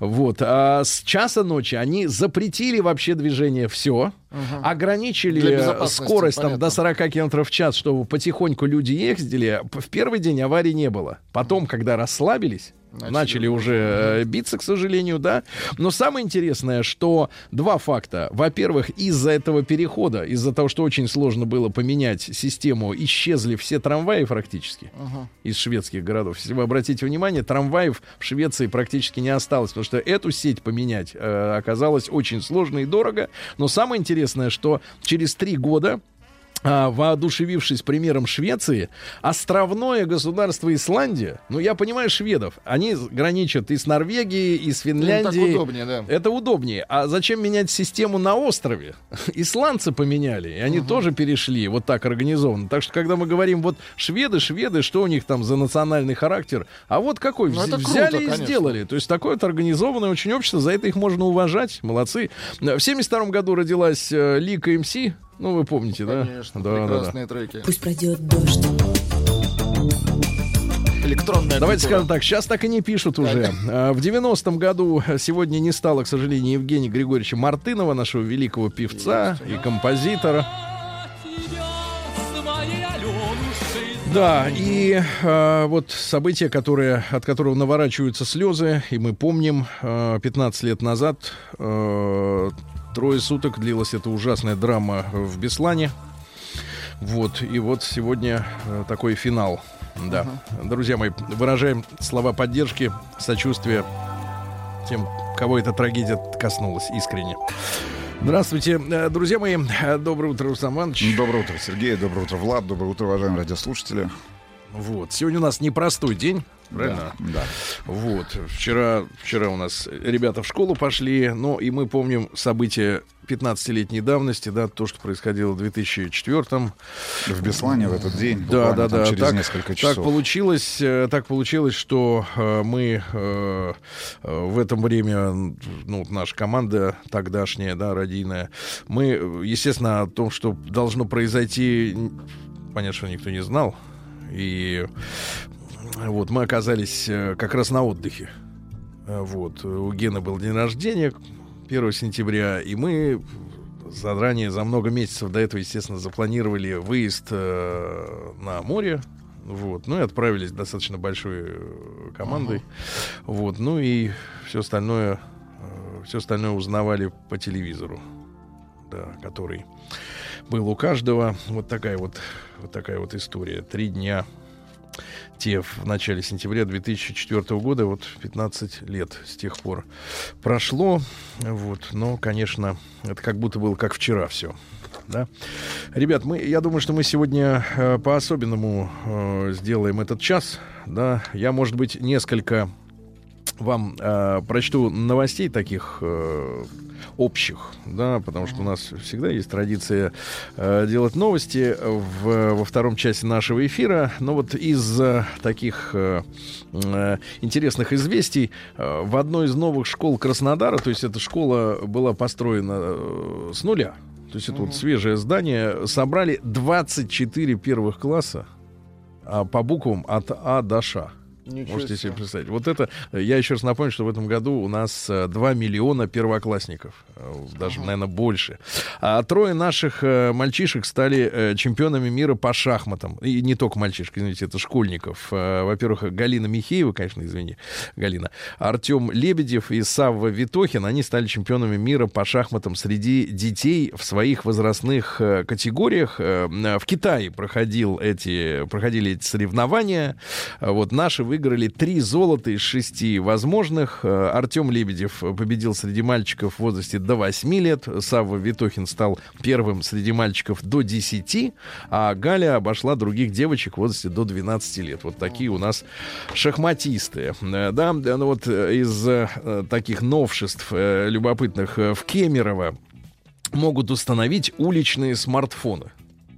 Вот. А с часа ночи они запретили вообще движение все. Для Ограничили скорость там, до 40 км в час, чтобы потихоньку люди ездили. В первый день аварий не было. Потом, когда расслабились, начали, Начали уже э, биться, к сожалению, да. Но самое интересное, что два факта. Во-первых, из-за этого перехода, из-за того, что очень сложно было поменять систему, исчезли все трамваи практически из шведских городов. Если вы обратите внимание, трамваев в Швеции практически не осталось, потому что эту сеть поменять э, оказалось очень сложно и дорого. Но самое интересное, что через три года воодушевившись примером Швеции, островное государство Исландия, ну я понимаю шведов, они граничат и с Норвегией, и с Финляндией. так удобнее, да. Это удобнее. А зачем менять систему на острове? *laughs* Исландцы поменяли, и они тоже перешли вот так организованно. Так что, когда мы говорим, вот шведы, шведы, что у них там за национальный характер, а вот какой Ну, вз- это круто, взяли и конечно. сделали. То есть такое вот организованное очень общество, за это их можно уважать, молодцы. В 72 году родилась э, Лика МС, ну вы помните, да? Конечно, да, да, да. прекрасные треки. Пусть пройдет дождь. Электронная Давайте культура. скажем так, сейчас так и не пишут уже. А, В 90-м году сегодня не стало, к сожалению, Евгения Григорьевича Мартынова, нашего великого певца и композитора. Да, и э, вот события, которые, от которого наворачиваются слезы, и мы помним, э, 15 лет назад, э, трое суток длилась эта ужасная драма в Беслане. Вот, и вот сегодня э, такой финал. Да. Друзья мои, выражаем слова поддержки, сочувствия тем, кого эта трагедия коснулась искренне. Здравствуйте, э, друзья мои. Доброе утро, Руслан Иванович. Доброе утро, Сергей. Доброе утро, Влад. Доброе утро, уважаемые радиослушатели. Вот. Сегодня у нас непростой день. Правильно? Да. Вот. Вчера, вчера у нас ребята в школу пошли, ну и мы помним события 15-летней давности, да, то, что происходило в 2004 В Беслане в этот день, Да, да, да. через так, несколько часов. Так получилось, э, так получилось, что э, мы э, в этом время, ну, наша команда тогдашняя, да, радийная, мы, естественно, о том, что должно произойти, понятно, что никто не знал. И вот мы оказались э, как раз на отдыхе. Э, Вот. У Гены был день рождения 1 сентября, и мы заранее, за много месяцев до этого, естественно, запланировали выезд э, на море. Вот. Ну и отправились достаточно большой командой. Вот. Ну и все остальное, все остальное узнавали по телевизору, да, который был у каждого. Вот такая вот, вот такая вот история. Три дня те в начале сентября 2004 года, вот 15 лет с тех пор прошло, вот, но, конечно, это как будто было как вчера все. Да? Ребят, мы, я думаю, что мы сегодня э, по-особенному э, сделаем этот час. Да? Я, может быть, несколько вам э, прочту новостей таких э, общих, да, потому что у нас всегда есть традиция э, делать новости в, во втором части нашего эфира. Но вот из э, таких э, э, интересных известий э, в одной из новых школ Краснодара, то есть эта школа была построена э, с нуля, то есть это вот свежее здание, собрали 24 первых класса а, по буквам от А до Ш. Ничего Можете себе. представить. Вот это, э, я еще раз напомню, что в этом году у нас э, 2 миллиона первоклассников. Э, Даже, наверное, больше. А трое наших э, мальчишек стали э, чемпионами мира по шахматам. И не только мальчишек, извините, это школьников. Э, Во-первых, Галина Михеева, конечно, извини, Галина. Артем Лебедев и Савва Витохин, они стали чемпионами мира по шахматам среди детей в своих возрастных э, категориях. Э, В Китае проходил эти, проходили эти соревнования. Вот наши выиграли три золота из шести возможных. Э, Артем Лебедев победил среди мальчиков в возрасте до 8 лет. Савва Витохин стал первым среди мальчиков до 10, а Галя обошла других девочек в возрасте до 12 лет. Вот такие у нас шахматисты. Э, Да, да, ну вот э, из э, таких новшеств э, любопытных э, в Кемерово могут установить уличные смартфоны.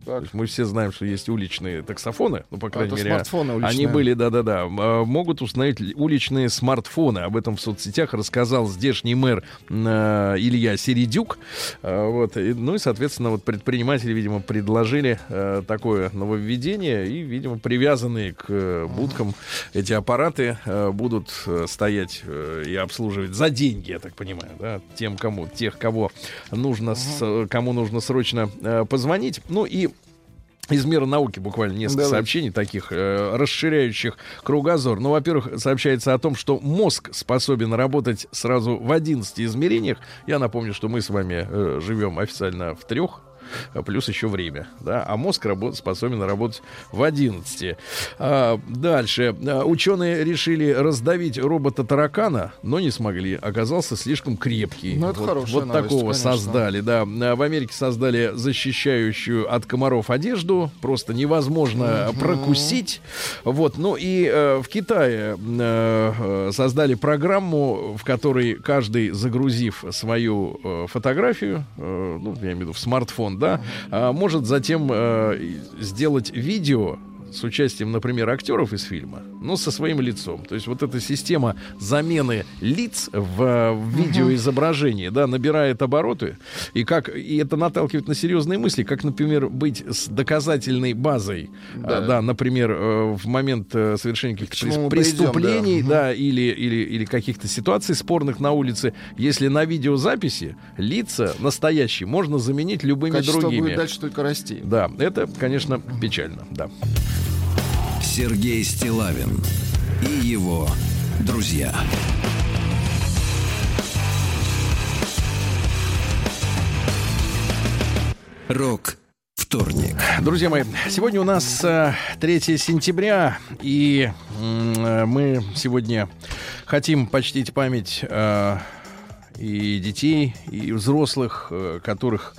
То есть мы все знаем, что есть уличные таксофоны, ну, по крайней это мере, смартфоны они уличные. были, да-да-да, м, могут установить ли- уличные смартфоны. Об этом в соцсетях рассказал здешний мэр э, Илья Середюк. Э, вот, и, ну и, соответственно, вот предприниматели, видимо, предложили э, такое нововведение, и, видимо, привязанные к э, будкам эти аппараты э, будут э, стоять э, и обслуживать за деньги, я так понимаю, да, тем, кому, тех, кого нужно, с- кому нужно срочно э, позвонить. Ну и из мира науки буквально несколько Давайте. сообщений таких, э, расширяющих кругозор. Ну, во-первых, сообщается о том, что мозг способен работать сразу в 11 измерениях. Я напомню, что мы с вами э, живем официально в трех плюс еще время, да, а мозг работ, способен работать в 11. А, дальше. А, Ученые решили раздавить робота-таракана, но не смогли. Оказался слишком крепкий. Ну, это вот, хорошая вот новость, такого конечно. создали, да. А В Америке создали защищающую от комаров одежду. Просто невозможно прокусить. Вот. Ну и э, в Китае э, э, создали программу, в которой каждый, загрузив свою э, фотографию, э, ну, я имею в виду в смартфон, да, а, может затем э, сделать видео с участием, например, актеров из фильма, но со своим лицом. То есть вот эта система замены лиц в, в видеоизображении, да, набирает обороты. И как и это наталкивает на серьезные мысли, как, например, быть с доказательной базой, да, да например, э, в момент э, совершения каких-то чему прес- мы придем, преступлений, да. да, или, или, или каких-то ситуаций спорных на улице, если на видеозаписи лица настоящие можно заменить любыми Качество другими. будет дальше только расти. Да, это, конечно, печально, да. Сергей Стилавин и его друзья. Рок вторник. Друзья мои, сегодня у нас э, 3 сентября, и э, мы сегодня хотим почтить память э, и детей, и взрослых, э, которых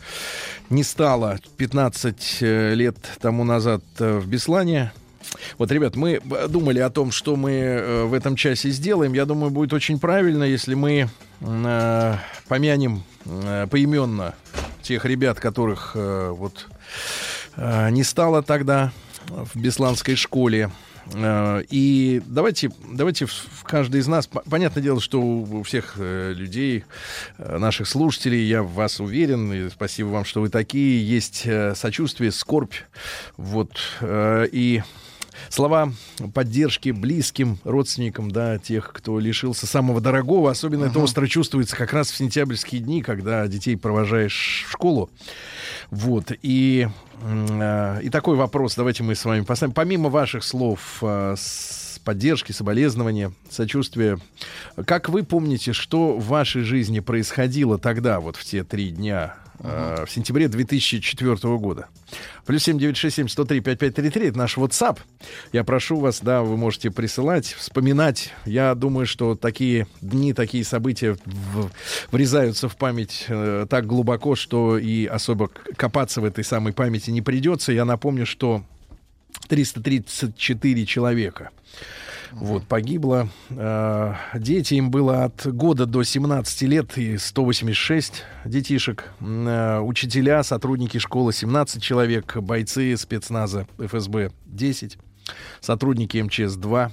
не стало 15 э, лет тому назад э, в Беслане. Вот, ребят, мы думали о том, что мы э, в этом часе сделаем. Я думаю, будет очень правильно, если мы э, помянем э, поименно тех ребят, которых вот не стало тогда в Бесланской школе. И давайте, давайте в- каждый из нас, по- понятное дело, что у всех людей, наших слушателей, я в вас уверен, и спасибо вам, что вы такие, есть сочувствие, скорбь, вот, и слова поддержки близким родственникам, да, тех, кто лишился самого дорогого. Особенно это остро чувствуется как раз в сентябрьские дни, когда детей провожаешь в школу. Вот. И, э, и такой вопрос давайте мы с вами поставим. Помимо ваших слов э, с поддержки, соболезнования, сочувствия, как вы помните, что в вашей жизни происходило тогда, вот в те три дня, в сентябре 2004 года? Плюс 7967 103 5533 это наш WhatsApp. Я прошу вас, да, вы можете присылать, вспоминать. Я думаю, что такие дни, такие события в- врезаются в память э, так глубоко, что и особо копаться в этой самой памяти не придется. Я напомню, что 334 человека вот, погибло. Э, Дети им было от года до 17 лет и 186 детишек. Э, Учителя, сотрудники школы 17 человек, бойцы спецназа ФСБ 10, сотрудники МЧС 2,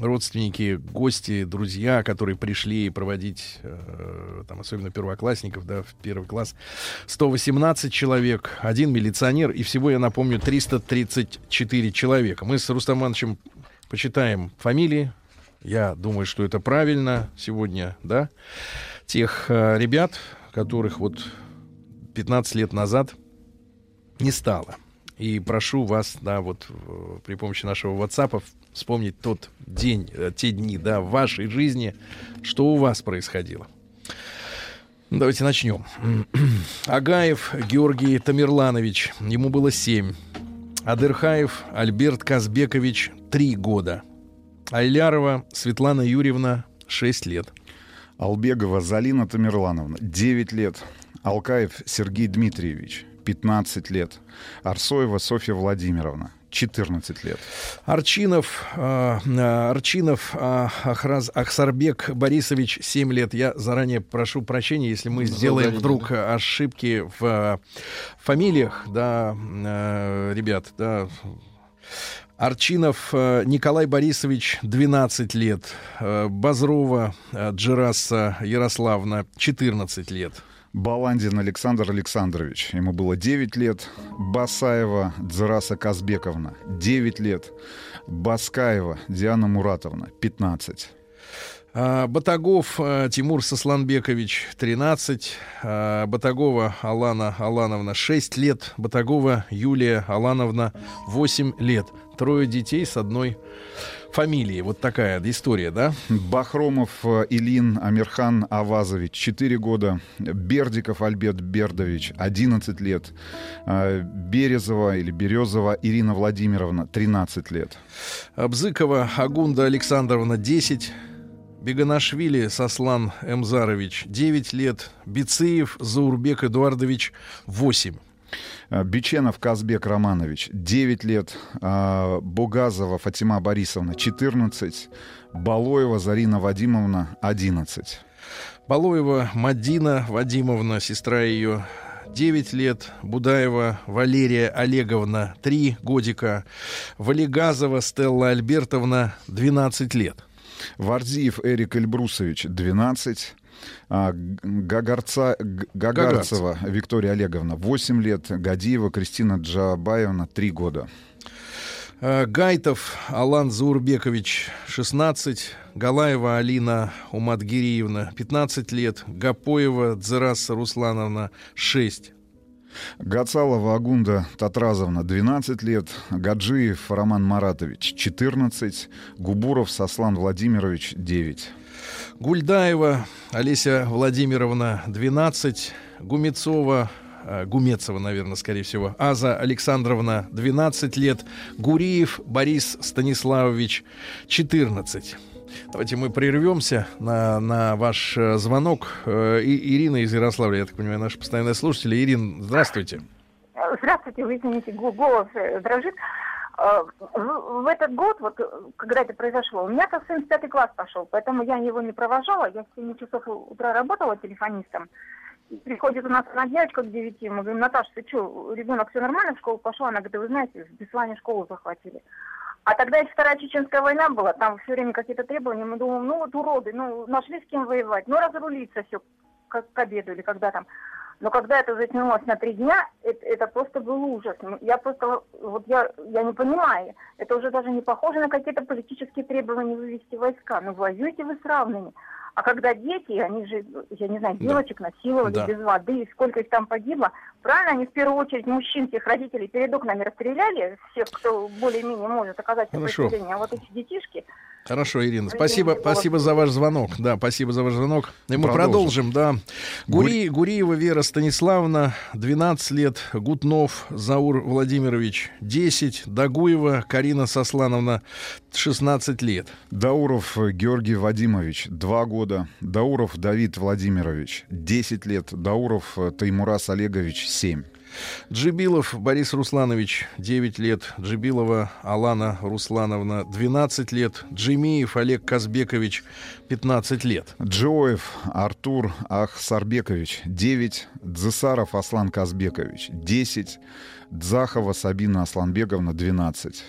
родственники, гости, друзья, которые пришли проводить, э, там, особенно первоклассников, да, в первый класс, 118 человек, один милиционер, и всего, я напомню, 334 человека. Мы с Рустам Ивановичем почитаем фамилии. Я думаю, что это правильно сегодня, да, тех э, ребят, которых вот 15 лет назад не стало. И прошу вас, да, вот э, при помощи нашего WhatsApp вспомнить тот день, э, те дни, да, в вашей жизни, что у вас происходило. Давайте начнем. *clears throat* Агаев Георгий Тамерланович, ему было 7. Адырхаев Альберт Казбекович, 3 года. Айлярова Светлана Юрьевна, 6 лет. Албегова Залина Тамерлановна, 9 лет. Алкаев Сергей Дмитриевич, 15 лет. Арсоева Софья Владимировна, 14 лет. Арчинов, э, э, Арчинов э, Ахраз, Ахсарбек Борисович, 7 лет. Я заранее прошу прощения, если мы сделаем ударение, вдруг ошибки в фамилиях, да, э, ребят, да. Арчинов э, Николай Борисович, 12 лет. Э, Базрова э, Джераса Ярославна, 14 лет. Баландин Александр Александрович, ему было 9 лет. Басаева Дзараса Казбековна, 9 лет. Баскаева Диана Муратовна, 15. А, Батагов э, Тимур Сосланбекович, 13. А, Батагова Алана Алановна, 6 лет. Батагова Юлия Алановна, 8 лет. Трое детей с одной фамилией. Вот такая история, да? Бахромов э, Илин Амирхан Авазович, 4 года. Бердиков Альберт Бердович, 11 лет. Березова или Березова Ирина Владимировна, 13 лет. Бзыкова Агунда Александровна, 10. Беганашвили Сослан Эмзарович, 9 лет. Бицеев Заурбек Эдуардович, 8. Э, Биченов Казбек Романович, 9 лет. Э, Бугазова Фатима Борисовна, 14. Балоева Зарина Вадимовна, 11. Балоева Мадина Вадимовна, сестра ее, 9 лет. Будаева Валерия Олеговна, 3 годика. Валигазова Стелла Альбертовна, 12 лет. Вардиев Эрик Эльбрусович, 12. А, Гагарца, Гагарцева Виктория Олеговна, 8 лет. Гадиева Кристина Джабаевна, 3 года. Э, Гайтов Алан Заурбекович, 16. Галаева Алина Уматгириевна, 15 лет. Гапоева Дзераса Руслановна, 6. Гацалова Агунда Татразовна, 12 лет. Гаджиев Роман Маратович, 14. Губуров Сослан Владимирович, 9. Гульдаева Олеся Владимировна, 12. Гумецова, э, Гумецова, наверное, скорее всего. Аза Александровна, 12 лет. Гуриев Борис Станиславович, 14. Давайте мы прервемся на, на ваш э, звонок. Э, И, Ирина из Ярославля, я так понимаю, наша постоянная слушатель. Ирина, здравствуйте. Здравствуйте, вы извините, го- голос э, дрожит. В, этот год, вот э, когда это произошло, у меня как сын в пятый класс пошел, поэтому я его не провожала, я в 7 часов утра работала телефонистом. И приходит у нас одна девочка к 9, мы говорим, Наташа, ты что, ребенок все нормально в школу пошел? Она говорит, вы знаете, в Беслане школу захватили. А тогда еще Вторая Чеченская война была, там все время какие-то требования, мы думаем, ну вот уроды, ну нашли с кем воевать, ну разрулиться все как к обеду или когда там. Но когда это затянулось на три дня, это, это просто был ужас. Ну, Я просто, вот я, я не понимаю, это уже даже не похоже на какие-то политические требования вывести войска. Ну воюете вы с равными. А когда дети, они же, я не знаю, девочек насиловали Да. без воды, и сколько их там погибло, правильно, они в первую очередь мужчин, всех родителей перед окнами расстреляли, всех, кто более-менее может оказать Хорошо. сопротивление, а вот эти детишки, Хорошо, Ирина, спасибо, спасибо за ваш звонок. Да, спасибо за ваш звонок. И мы Продолжим. продолжим, да. Гури, Гуриева Вера Станиславовна, 12 лет. Гутнов Заур Владимирович, 10. Дагуева Карина Сослановна, 16 лет. Дауров Георгий Вадимович, 2 года. Дауров Давид Владимирович, 10 лет. Дауров Таймурас Олегович, 7. Джибилов Борис Русланович, 9 лет. Джибилова Алана Руслановна, 12 лет. Джимиев Олег Казбекович, 15 лет. Джоев Артур Ахсарбекович, 9. Дзесаров Аслан Казбекович, 10. Дзахова Сабина Асланбеговна, 12.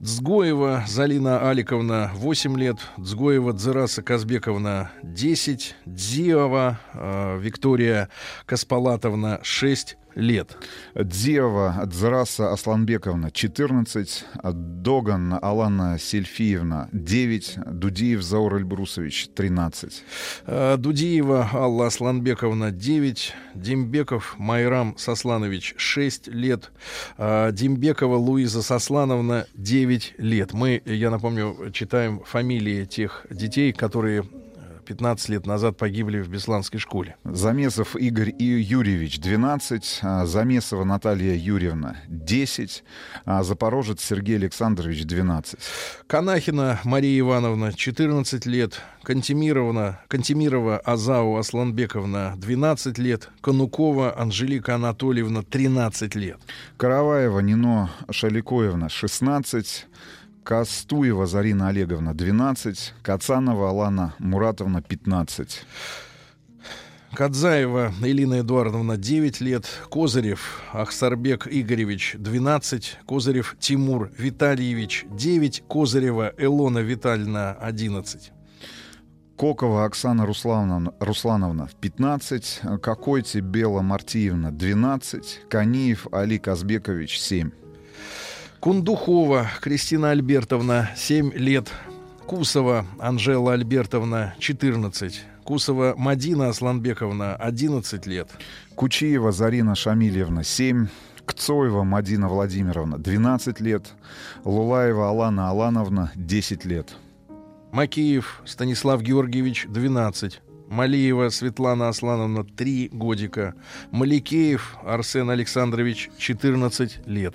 Дзгоева Залина Аликовна 8 лет, Дзгоева Дзераса Казбековна 10, Дзиова э, Виктория Каспалатовна 6 лет. Дзева Дзраса Асланбековна, 14. Доган Алана Сельфиевна, 9. Дудиев Заур Эльбрусович, 13. Э, Дудиева Алла Асланбековна 9, Дембеков Майрам Сосланович 6 лет, э, Дембекова Луиза Сослановна 9 лет. Мы, я напомню, читаем фамилии тех детей, которые 15 лет назад погибли в Бесланской школе. Замесов Игорь И- Юрьевич, 12. а, Замесова Наталья Юрьевна, 10. а, Запорожец Сергей Александрович, 12. Канахина Мария Ивановна, 14 лет. Кантемировна, Кантемирова Азау Асланбековна, 12 лет. Конукова Анжелика Анатольевна, 13 лет. Караваева Нино Шаликоевна, 16. Кастуева Зарина Олеговна, 12. Кацанова Алана Муратовна, 15. Кадзаева Элина Эдуардовна, 9 лет. Козырев Ахсарбек Игоревич, 12. Козырев Тимур Витальевич, 9. Козырева Элона Витальевна, 11. Кокова Оксана Руслановна, Руслановна 15, Кокойти Бела Мартиевна 12, Каниев Али Казбекович 7. Кундухова Кристина Альбертовна, 7 лет. Кусова Анжела Альбертовна, 14. Кусова Мадина Асланбековна, 11 лет. Кучиева Зарина Шамильевна 7, Кцоева Мадина Владимировна 12 лет, Лулаева Алана Алановна 10 лет. Макеев Станислав Георгиевич, 12. Малиева Светлана Аслановна, 3 годика. Маликеев Арсен Александрович, 14 лет.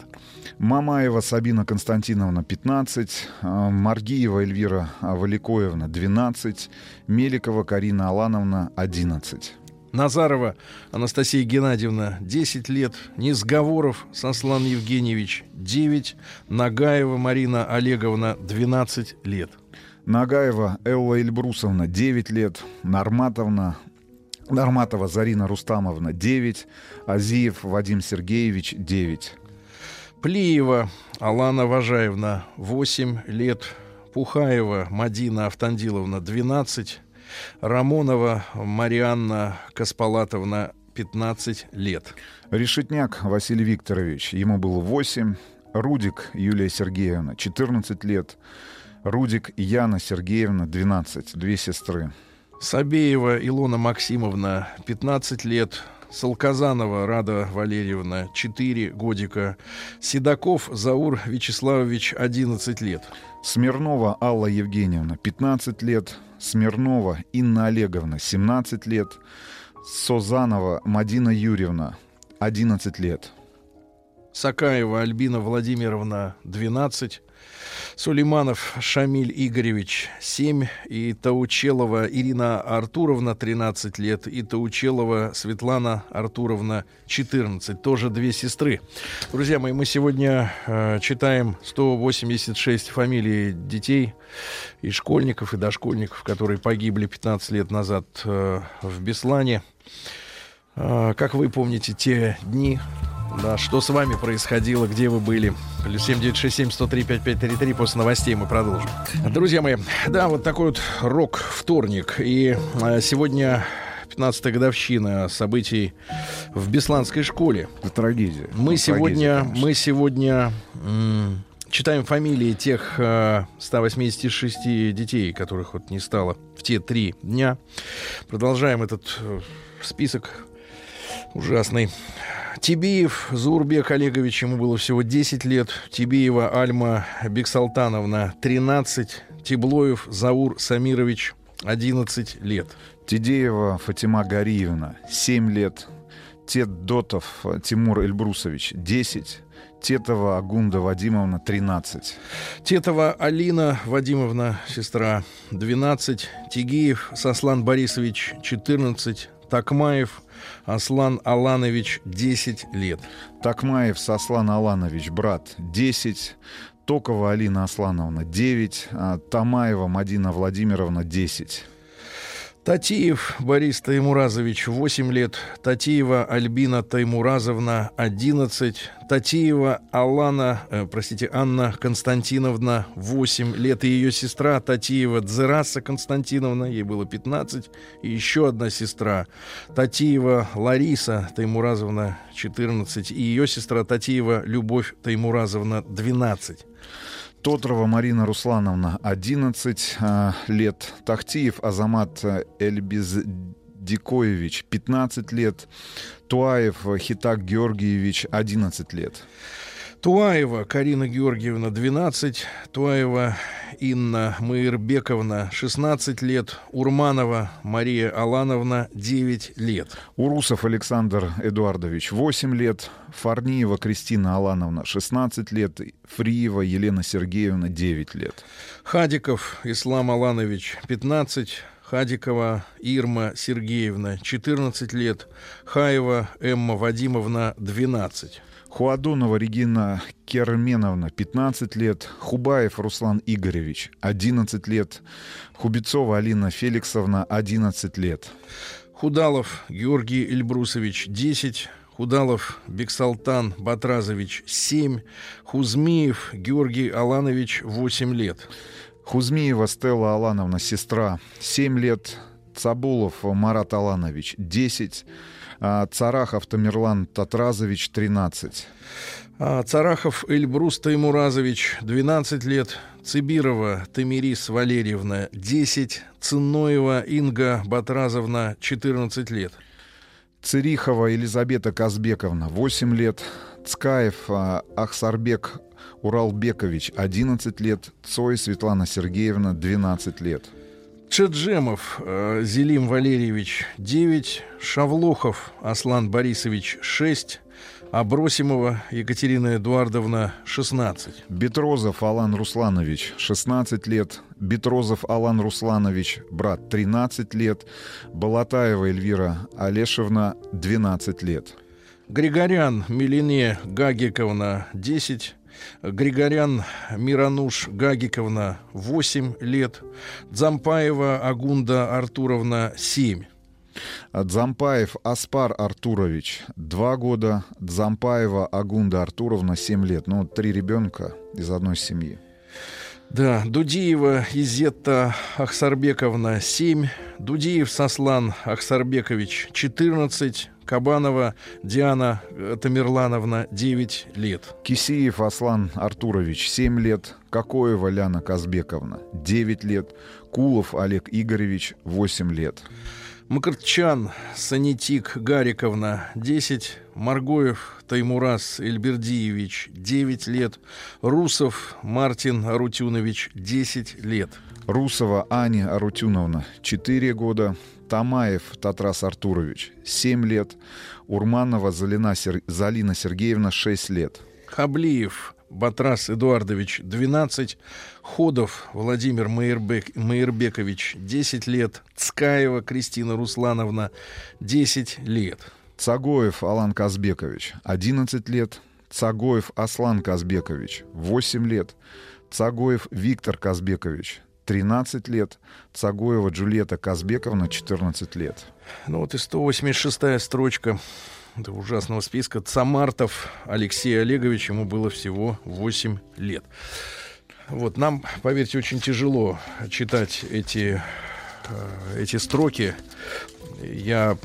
Мамаева Сабина Константиновна 15, а, Маргиева Эльвира Валикоевна 12, Меликова Карина Алановна 11. Назарова Анастасия Геннадьевна, 10 лет. Низговоров Сослан Евгеньевич, 9. Нагаева Марина Олеговна, 12 лет. Нагаева Элла Эльбрусовна 9 лет, Нарматовна Нарматова Зарина Рустамовна 9, Азиев Вадим Сергеевич 9. Плиева Алана Важаевна, 8 лет. Пухаева Мадина Автандиловна, 12. Рамонова Марианна Каспалатовна, 15 лет. Решетняк Василий Викторович, ему было 8. Рудик Юлия Сергеевна 14 лет. Рудик Яна Сергеевна 12, две сестры. Сабеева Илона Максимовна, 15 лет. Салказанова Рада Валерьевна, 4 годика. Седаков Заур Вячеславович, 11 лет. Смирнова Алла Евгеньевна 15 лет. Смирнова Инна Олеговна 17 лет. Созанова Мадина Юрьевна 11 лет. Сакаева Альбина Владимировна 12, Сулейманов Шамиль Игоревич 7 и Таучелова Ирина Артуровна 13 лет и Таучелова Светлана Артуровна 14, тоже две сестры. Друзья мои, мы сегодня э, читаем 186 фамилий детей и школьников, и дошкольников, которые погибли 15 лет назад э, в Беслане. Э, как вы помните те дни, да, что с вами происходило, где вы были? Плюс 7967 103 5533. После новостей мы продолжим. Друзья мои, да, вот такой вот рок-вторник. И а, сегодня 15-я годовщина событий в Бесланской школе. Это трагедия. Мы Ну, сегодня, трагедия, мы сегодня м, читаем фамилии тех э, 186 детей, которых вот не стало в те три дня. Продолжаем этот э, список ужасный. Тибиев Зурбек Олегович, ему было всего 10 лет. Тибиева Альма Бексалтановна 13. Тиблоев Заур Самирович 11 лет. Тидеева Фатима Гариевна, 7 лет. Тед Дотов Тимур Эльбрусович, 10. Тетова Агунда Вадимовна, 13. Тетова Алина Вадимовна, сестра, 12. Тигиев Сослан Борисович, 14. Такмаев Аслан Аланович, 10 лет. Такмаев Сослан Аланович, брат, 10. Токова Алина Аслановна, 9. а Тамаева Мадина Владимировна, 10. Татиев Борис Таймуразович, 8 лет. Татиева Альбина Таймуразовна, 11. Татиева Алана, э, простите, Анна Константиновна, 8 лет. И ее сестра Татиева Дзераса Константиновна, ей было 15. И еще одна сестра Татиева Лариса Таймуразовна, 14. И ее сестра Татиева Любовь Таймуразовна, 12. Тотрова Марина Руслановна, 11 а, лет. Тахтиев Азамат а, Эльбиздикоевич, 15 лет. Туаев Хитак Георгиевич, 11 лет. Туаева Карина Георгиевна 12, Туаева Инна Маирбековна 16 лет, Урманова Мария Алановна 9 лет. Урусов Александр Эдуардович, 8 лет. Фарниева Кристина Алановна, 16 лет. Фриева Елена Сергеевна, 9 лет. Хадиков Ислам Аланович 15, Хадикова Ирма Сергеевна 14 лет, Хаева Эмма Вадимовна 12. Хуадонова Регина Керменовна, 15 лет. Хубаев Руслан Игоревич, 11 лет. Хубицова Алина Феликсовна, 11 лет. Худалов Георгий Эльбрусович 10, Худалов Бексалтан Батразович 7, Хузмиев Георгий Аланович 8 лет. Хузмиева Стелла Алановна, сестра, 7 лет. Цабулов Марат Аланович, 10. А Царахов Тамерлан Татразович, 13. А, Царахов Эльбрус Таймуразович 12 лет, Цибирова Тамирис Валерьевна 10, Цинноева Инга Батразовна 14 лет. Цирихова Елизавета Казбековна, 8 лет. Цкаев а, Ахсарбек Уралбекович, 11 лет. Цой Светлана Сергеевна, 12 лет. Чеджемов э, Зелим Валерьевич 9, Шавлухов Аслан Борисович 6, Абросимова Екатерина Эдуардовна 16. Бетрозов Алан Русланович, 16 лет. Бетрозов Алан Русланович, брат, 13 лет. Балатаева Эльвира Олешевна, 12 лет. Григорян Милине Гагиковна 10, Григорян Мирануш Гагиковна 8 лет, Дзампаева Агунда Артуровна 7. Дзампаев Аспар Артурович, 2 года. Дзампаева Агунда Артуровна, 7 лет. Ну, три ребенка из одной семьи. Да, Дудиева Изетта Ахсарбековна 7, Дудиев Сослан Ахсарбекович 14, Кабанова Диана э, Тамерлановна 9 лет. Кисеев Аслан Артурович, 7 лет. Кокоева Ляна Казбековна, 9 лет. Кулов Олег Игоревич, 8 лет. Макарчан Санитик Гариковна 10, Маргоев Таймурас Эльбердиевич 9 лет, Русов Мартин Арутюнович 10 лет. Русова Аня Арутюновна, 4 года. Тамаев Татрас Артурович, 7 лет. Урманова Залина, Сер... Залина Сергеевна, 6 лет. Хаблиев Батрас Эдуардович 12, Ходов Владимир Майербек, Майербекович 10 лет, Цкаева Кристина Руслановна 10 лет. Цагоев Алан Казбекович, 11 лет. Цагоев Аслан Казбекович, 8 лет. Цагоев Виктор Казбекович, 13 лет. Цагоева Джульетта Казбековна, 14 лет. Ну вот и 186-я строчка этого ужасного списка. Самартов Алексей Олегович, ему было всего 8 лет. Вот нам, поверьте, очень тяжело читать эти, э, эти строки. Я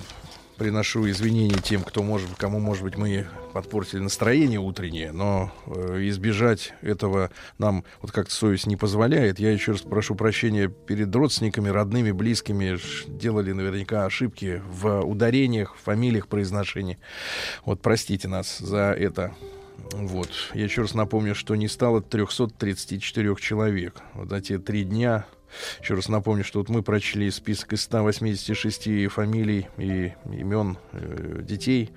приношу извинения тем, кто может, кому, может быть, мы подпортили настроение утреннее, но э, избежать этого нам вот как-то совесть не позволяет. Я еще раз прошу прощения перед родственниками, родными, близкими. Делали наверняка ошибки в ударениях, в фамилиях, произношении. Вот простите нас за это. Вот. Я еще раз напомню, что не стало 334 человек. Вот за те три дня еще раз напомню, что вот мы прочли список из 186 фамилий и имен э, детей,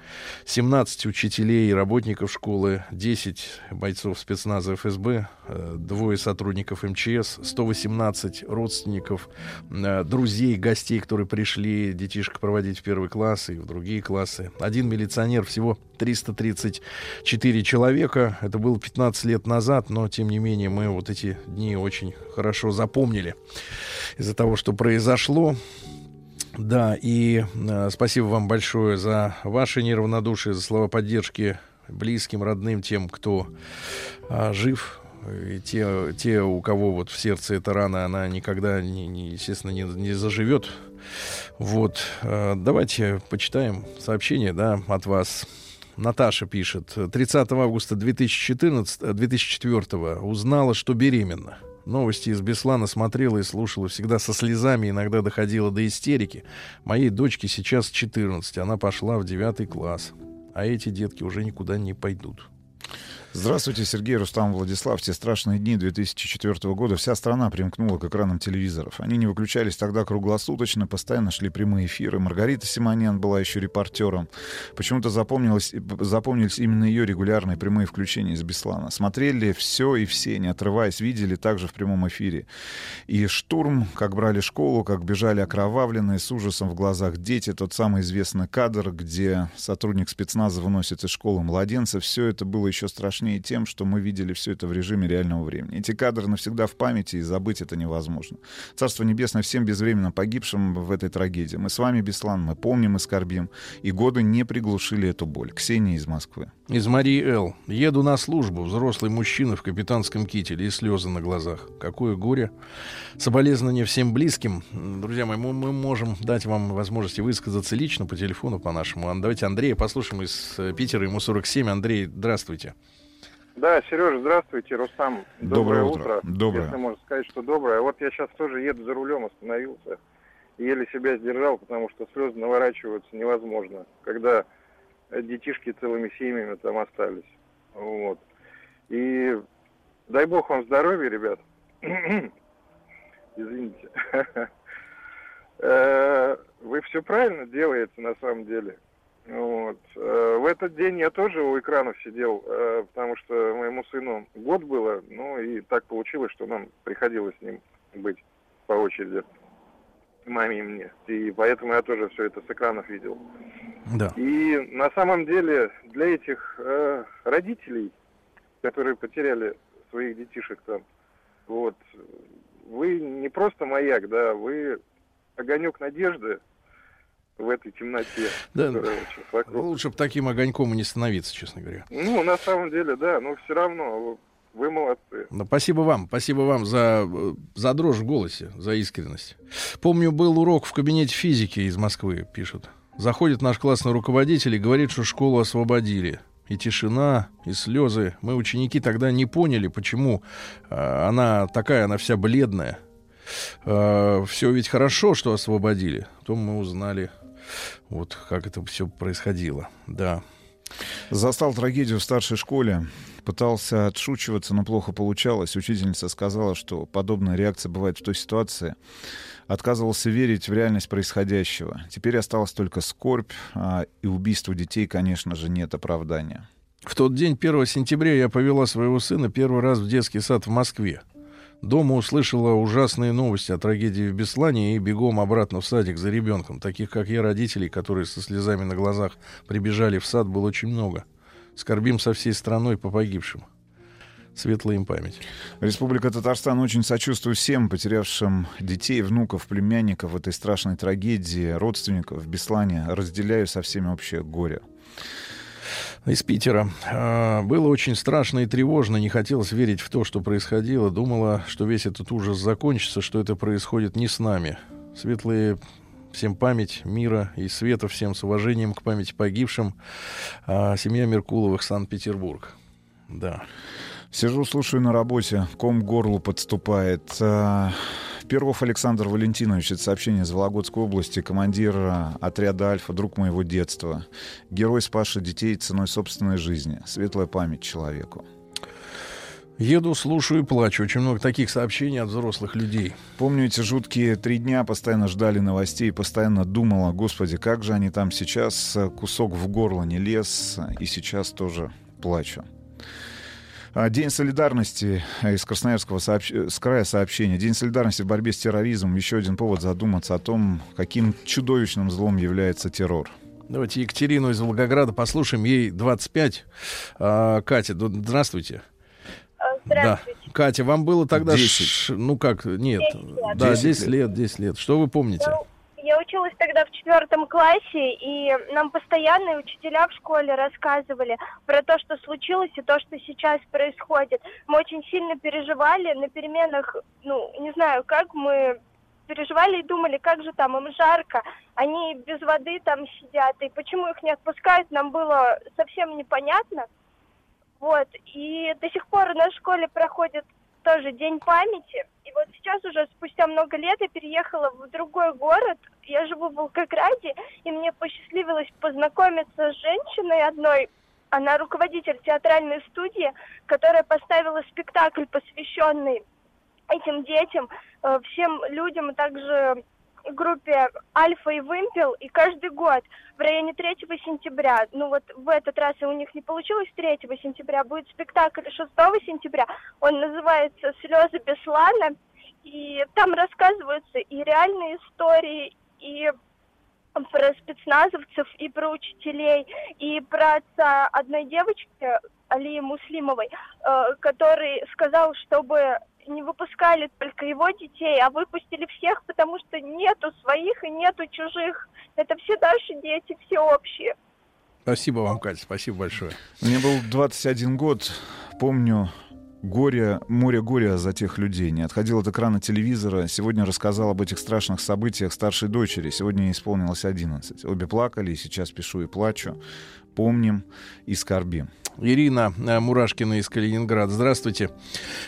17 учителей и работников школы, 10 бойцов спецназа ФСБ, э, двое сотрудников МЧС, 118 родственников, э, друзей, гостей, которые пришли детишек проводить в первый класс и в другие классы. Один милиционер, всего 334 человека. Это было 15 лет назад, но тем не менее мы вот эти дни очень хорошо запомнили из-за того, что произошло. Да, и э, спасибо вам большое за ваше неравнодушие, за слова поддержки близким, родным, тем, кто э, жив. И те, те, у кого вот в сердце эта рана, она никогда, не, не, естественно, не, не заживет. Вот, э, давайте почитаем сообщение, да, от вас. Наташа пишет. 30 августа 2014, 2004 узнала, что беременна. Новости из Беслана смотрела и слушала всегда со слезами, иногда доходила до истерики. Моей дочке сейчас 14, она пошла в 9 класс. А эти детки уже никуда не пойдут. Здравствуйте, Сергей Рустам Владислав. Те страшные дни 2004 года вся страна примкнула к экранам телевизоров. Они не выключались тогда круглосуточно, постоянно шли прямые эфиры. Маргарита Симонян была еще репортером. Почему-то запомнилось, запомнились именно ее регулярные прямые включения из Беслана. Смотрели все и все, не отрываясь, видели также в прямом эфире. И штурм, как брали школу, как бежали окровавленные, с ужасом в глазах дети, тот самый известный кадр, где сотрудник спецназа выносит из школы младенца, все это было еще страшнее страшнее тем, что мы видели все это в режиме реального времени. Эти кадры навсегда в памяти, и забыть это невозможно. Царство Небесное всем безвременно погибшим в этой трагедии. Мы с вами, Беслан, мы помним и скорбим, и годы не приглушили эту боль. Ксения из Москвы. Из Марии Л. Еду на службу. Взрослый мужчина в капитанском кителе и слезы на глазах. Какое горе. Соболезнования всем близким. Друзья мои, мы, можем дать вам возможность высказаться лично по телефону по нашему. Давайте Андрея послушаем из э, Питера. Ему 47. Андрей, здравствуйте. Да, Сережа, здравствуйте, Рустам. Доброе, доброе утро. Доброе. Если можно сказать, что доброе. Вот я сейчас тоже еду за рулем, остановился. Еле себя сдержал, потому что слезы наворачиваются невозможно, когда детишки целыми семьями там остались. Вот. И дай бог вам здоровья, ребят. *coughs* Извините. *laughs* Э, вы все правильно делаете на самом деле. Вот. Э, в этот день я тоже у экранов сидел, э, потому что моему сыну год было, ну и так получилось, что нам приходилось с ним быть по очереди, маме и мне. И поэтому я тоже все это с экранов видел. Да. И на самом деле для этих э, родителей, которые потеряли своих детишек там, вот, вы не просто маяк, да, вы огонек надежды, в этой темноте. Да, лучше бы таким огоньком и не становиться, честно говоря. Ну, на самом деле, да, но все равно вы молодцы. Ну, спасибо вам, спасибо вам за, за дрожь в голосе, за искренность. Помню, был урок в кабинете физики из Москвы, пишут. Заходит наш классный руководитель и говорит, что школу освободили. И тишина, и слезы. Мы, ученики, тогда не поняли, почему э, она такая, она вся бледная. Э, все ведь хорошо, что освободили. Потом мы узнали, вот как это все происходило. Да. Застал трагедию в старшей школе. Пытался отшучиваться, но плохо получалось. Учительница сказала, что подобная реакция бывает в той ситуации. Отказывался верить в реальность происходящего. Теперь осталась только скорбь, а, и убийству детей, конечно же, нет оправдания. В тот день, 1 сентября, я повела своего сына первый раз в детский сад в Москве. Дома услышала ужасные новости о трагедии в Беслане и бегом обратно в садик за ребенком. Таких, как я, родителей, которые со слезами на глазах прибежали в сад, было очень много. Скорбим со всей страной по погибшим. Светлая им память. Республика Татарстан очень сочувствует всем потерявшим детей, внуков, племянников в этой страшной трагедии, родственников в Беслане. Разделяю со всеми общее горе из Питера. А, было очень страшно и тревожно, не хотелось верить в то, что происходило. Думала, что весь этот ужас закончится, что это происходит не с нами. Светлые всем память мира и света всем с уважением к памяти погибшим. А, семья Меркуловых, Санкт-Петербург. Да. Сижу, слушаю на работе, ком к горлу подступает. Перов Александр Валентинович, это сообщение из Вологодской области, командир а, отряда «Альфа», друг моего детства. Герой, спасший детей ценой собственной жизни. Светлая память человеку. Еду, слушаю и плачу. Очень много таких сообщений от взрослых людей. Помню эти жуткие три дня, постоянно ждали новостей, постоянно думала, господи, как же они там сейчас, кусок в горло не лез, и сейчас тоже плачу. А, День солидарности э, из Красноярского сообщ... Э, с края сообщения. День солидарности в борьбе с терроризмом. Еще один повод задуматься о том, каким чудовищным злом является террор. Давайте Екатерину из Волгограда послушаем. Ей 25. А, Катя, здравствуйте. А, здравствуйте. Да. Катя, вам было тогда... 10. Ш... Ну как, нет. 10 лет. Да, 10 10 лет, 10 лет. Что вы помните? Ну, я училась тогда в четвертом классе, и нам постоянно учителя в школе рассказывали про то, что случилось и то, что сейчас происходит. Мы очень сильно переживали на переменах, ну, не знаю, как мы переживали и думали, как же там им жарко, они без воды там сидят, и почему их не отпускают, нам было совсем непонятно. Вот, и до сих пор на школе проходит тоже День памяти. И вот сейчас уже спустя много лет я переехала в другой город. Я живу в Волгограде, и мне посчастливилось познакомиться с женщиной одной. Она руководитель театральной студии, которая поставила спектакль, посвященный этим детям, э, всем людям, а также группе Альфа и Вымпел, и каждый год в районе 3 сентября, ну вот в этот раз у них не получилось 3 сентября, будет спектакль 6 сентября, он называется «Слезы Беслана», и там рассказываются и реальные истории, и про спецназовцев, и про учителей, и про отца одной девочки, Алии Муслимовой, э, который сказал, чтобы не выпускали только его детей, а выпустили всех, потому что нету своих и нету чужих. Это все наши дети, все общие. Спасибо вам, Катя, спасибо большое. Мне был 21 год, помню горе, море горя за тех людей. Не отходил от экрана телевизора. Сегодня рассказал об этих страшных событиях старшей дочери. Сегодня ей исполнилось 11. Обе плакали, и сейчас пишу и плачу. Помним и скорбим. Ирина э, Мурашкина из Калининграда. Здравствуйте.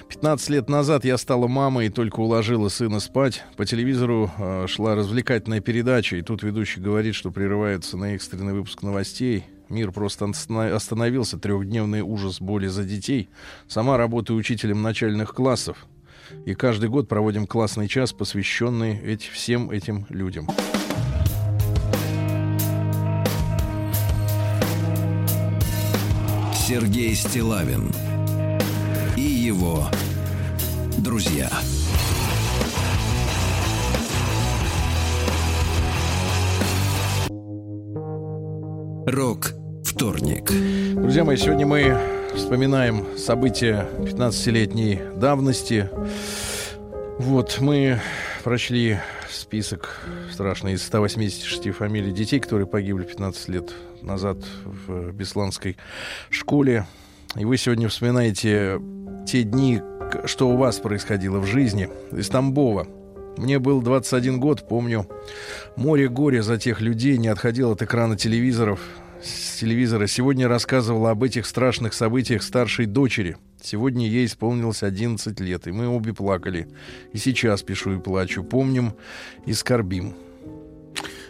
15 лет назад я стала мамой и только уложила сына спать. По телевизору э, шла развлекательная передача, и тут ведущий говорит, что прерывается на экстренный выпуск новостей. Мир просто остановился. Трехдневный ужас боли за детей. Сама работаю учителем начальных классов. И каждый год проводим классный час, посвященный эти, всем этим людям. Сергей Стилавин и его друзья. Рок вторник. Друзья мои, сегодня мы вспоминаем события 15-летней давности. Вот, мы прочли список страшный из 186 фамилий детей, которые погибли 15 лет назад в Бесланской школе. И вы сегодня вспоминаете те дни, что у вас происходило в жизни. Из Тамбова. Мне был 21 год, помню, море горя за тех людей не отходил от экрана телевизоров, с телевизора. Сегодня рассказывала об этих страшных событиях старшей дочери. Сегодня ей исполнилось 11 лет, и мы обе плакали. И сейчас пишу и плачу. Помним и скорбим.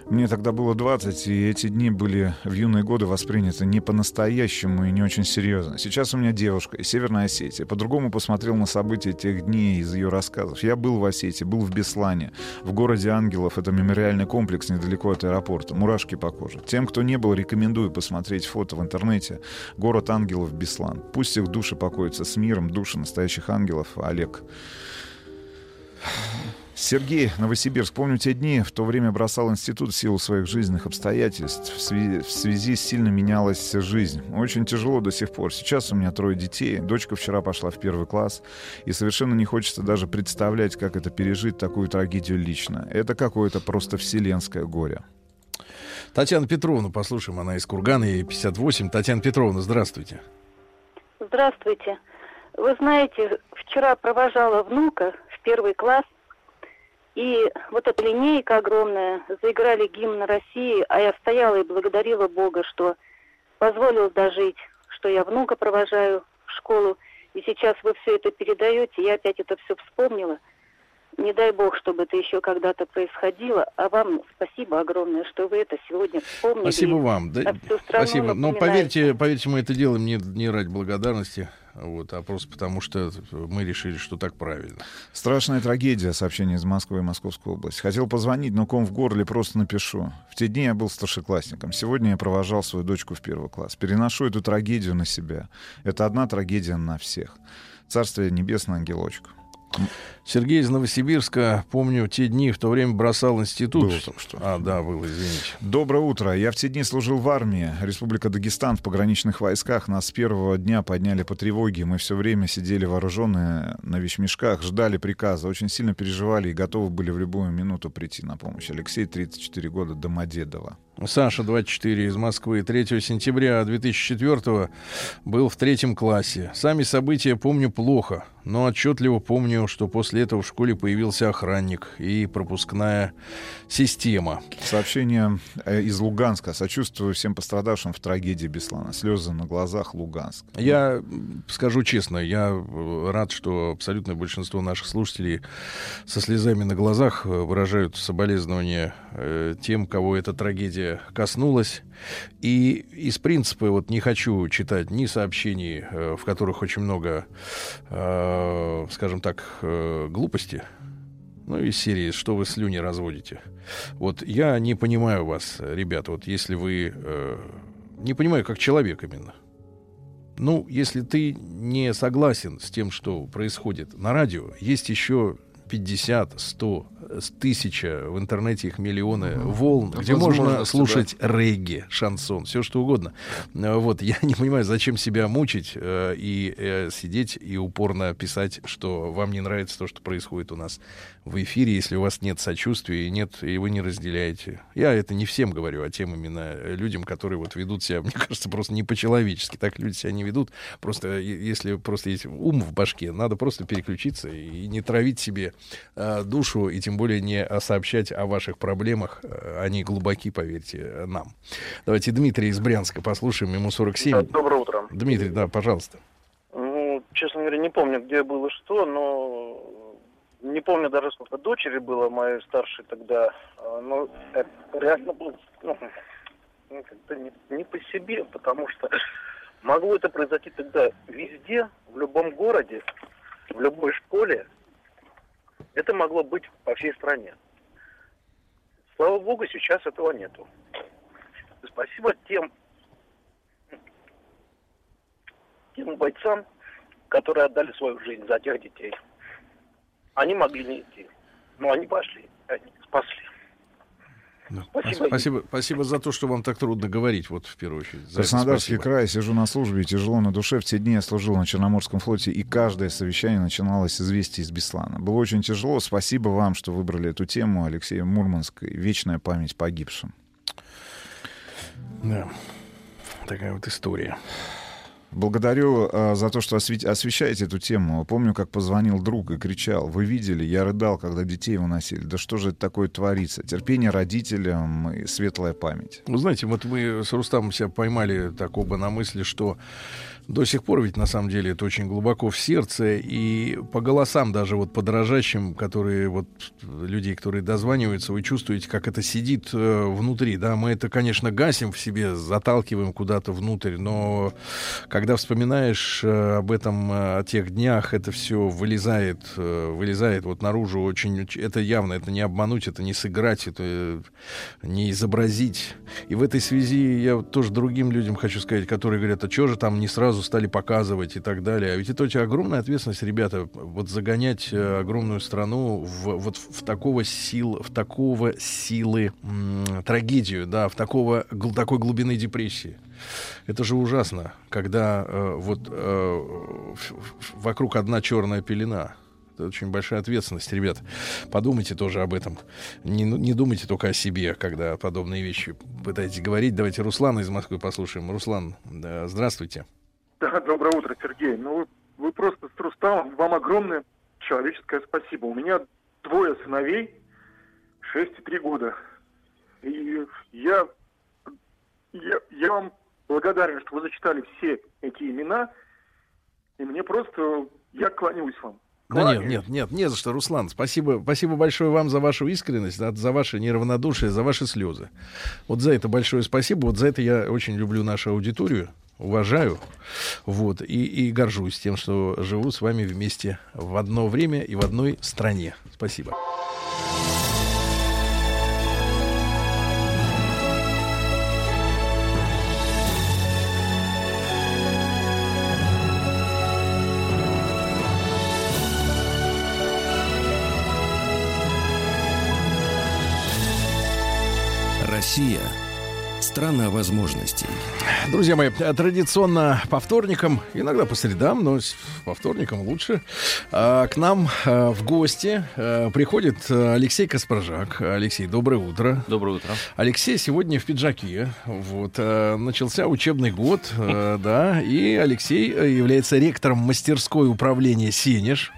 Мне тогда было 20, и эти дни были в юные годы восприняты не по-настоящему и не очень серьезно. Сейчас у меня девушка из Северной Осетии. По-другому посмотрел на события тех дней из ее рассказов. Я был в Осетии, был в Беслане, в городе Ангелов. Это мемориальный комплекс недалеко от аэропорта. Мурашки по коже. Тем, кто не был, рекомендую посмотреть фото в интернете. Город Ангелов, Беслан. Пусть их души покоятся с миром, души настоящих ангелов. Олег. Сергей, Новосибирск. Помню те дни, в то время бросал институт в силу своих жизненных обстоятельств. В связи, в связи сильно менялась жизнь. Очень тяжело до сих пор. Сейчас у меня трое детей. Дочка вчера пошла в первый класс. И совершенно не хочется даже представлять, как это пережить, такую трагедию лично. Это какое-то просто вселенское горе. Татьяна Петровна, послушаем, она из Кургана, ей 58. Татьяна Петровна, здравствуйте. Здравствуйте. Вы знаете, вчера провожала внука в первый класс, и вот эта линейка огромная, заиграли гимн России, а я стояла и благодарила Бога, что позволил дожить, что я внука провожаю в школу, и сейчас вы все это передаете, я опять это все вспомнила. Не дай бог, чтобы это еще когда-то происходило. А вам спасибо огромное, что вы это сегодня вспомнили. Спасибо вам. Да, спасибо. Но поверьте, поверьте, мы это делаем не, не ради благодарности вот, а просто потому, что мы решили, что так правильно. Страшная трагедия, сообщение из Москвы и Московской области. Хотел позвонить, но ком в горле просто напишу. В те дни я был старшеклассником. Сегодня я провожал свою дочку в первый класс. Переношу эту трагедию на себя. Это одна трагедия на всех. Царствие небесное, ангелочку. Сергей из Новосибирска, помню, те дни в то время бросал институт. Было там что. А, да, был, извините. Доброе утро. Я в те дни служил в армии. Республика Дагестан в пограничных войсках. Нас с первого дня подняли по тревоге. Мы все время сидели вооруженные на вещмешках, ждали приказа. Очень сильно переживали и готовы были в любую минуту прийти на помощь. Алексей, 34 года, Домодедово. Саша, 24, из Москвы. 3 сентября 2004 был в третьем классе. Сами события помню плохо, но отчетливо помню, что после этого в школе появился охранник и пропускная система. Сообщение э, из Луганска. Сочувствую всем пострадавшим в трагедии Беслана. Слезы на глазах, Луганск. Я скажу честно, я э, рад, что абсолютное большинство наших слушателей со слезами на глазах э, выражают соболезнования тем, кого эта трагедия коснулась. И из принципа вот не хочу читать ни сообщений, в которых очень много, скажем так, э, глупости, ну, из серии «Что вы слюни разводите?». Вот я не понимаю вас, ребята, вот если вы... Не понимаю, как человек именно. Ну, если ты не согласен с тем, что происходит на радио, есть еще 50, 100, тысяча, в интернете их миллионы волн, Это где можно слушать да. регги, шансон, все что угодно. Э, вот, я не понимаю, зачем себя мучить э, и э, сидеть и упорно писать, что вам не нравится то, что происходит у нас в эфире, если у вас нет сочувствия и нет, и вы не разделяете. Я это не всем говорю, а тем именно людям, которые вот ведут себя, *laughs* мне кажется, просто не по-человечески. Так люди себя не ведут. Просто если просто есть ум в башке, надо просто переключиться и не травить себе э, душу, и тем более не сообщать о ваших проблемах. Э, они глубоки, поверьте нам. Давайте Дмитрий из Брянска послушаем, ему 47. Доброе утро. Дмитрий, да, пожалуйста. Ну, честно говоря, не помню, где было что, но не помню даже сколько дочери было моей старшей тогда, а, но это реально было ну, ну, как-то не, не по себе, потому что могло это произойти тогда везде, в любом городе, в любой школе. Это могло быть по всей стране. Слава богу, сейчас этого нету. Спасибо тем, тем бойцам, которые отдали свою жизнь за тех детей. Они могли не идти. Но они пошли, они спасли. Спасибо. спасибо. Спасибо за то, что вам так трудно говорить, вот в первую очередь. За Краснодарский край, сижу на службе, тяжело на душе. В те дни я служил на Черноморском флоте, и каждое совещание начиналось с известий из Беслана. Было очень тяжело. Спасибо вам, что выбрали эту тему, Алексей Мурманск. Вечная память погибшим. Да, такая вот история. Благодарю э, за то, что осве- освещаете эту тему. Помню, как позвонил друг и кричал. Вы видели? Я рыдал, когда детей выносили. Да что же это такое творится? Терпение родителям и светлая память. Вы знаете, вот мы с Рустамом себя поймали так оба на мысли, что до сих пор ведь на самом деле это очень глубоко в сердце и по голосам даже вот подражащим, которые вот людей, которые дозваниваются, вы чувствуете, как это сидит э, внутри, да, мы это, конечно, гасим в себе, заталкиваем куда-то внутрь, но когда вспоминаешь э, об этом, э, о тех днях, это все вылезает, э, вылезает вот наружу очень, это явно, это не обмануть, это не сыграть, это не изобразить. И в этой связи я тоже другим людям хочу сказать, которые говорят, а что же там не сразу стали показывать и так далее. А ведь это очень огромная ответственность, ребята, вот загонять э, огромную страну в, вот в такого сил, в такого силы м- трагедию, да, в такого, гл- такой глубины депрессии. Это же ужасно, когда э, вот э, вокруг одна черная пелена. Это очень большая ответственность, ребят. Подумайте тоже об этом. Не, не думайте только о себе, когда подобные вещи пытаетесь говорить. Давайте Руслана из Москвы послушаем. Руслан, да, здравствуйте. Да, доброе утро, Сергей. Ну, вы, вы просто с Рустамом, вам огромное человеческое спасибо. У меня двое сыновей, 6 и 3 года. И я, я, я вам благодарен, что вы зачитали все эти имена. И мне просто, я кланяюсь вам. Да нет, нет, нет, не за что, Руслан. Спасибо, спасибо большое вам за вашу искренность, за ваше неравнодушие, за ваши слезы. Вот за это большое спасибо. Вот за это я очень люблю нашу аудиторию, уважаю, вот, и, и горжусь тем, что живу с вами вместе в одно время и в одной стране. Спасибо. Россия – страна возможностей. Друзья мои, традиционно по вторникам, иногда по средам, но по вторникам лучше, а, к нам а, в гости а, приходит Алексей Каспаржак. Алексей, доброе утро. Доброе утро. Алексей сегодня в пиджаке. Вот, начался учебный год, да, и Алексей э, является ректором мастерской управления «Сенеж».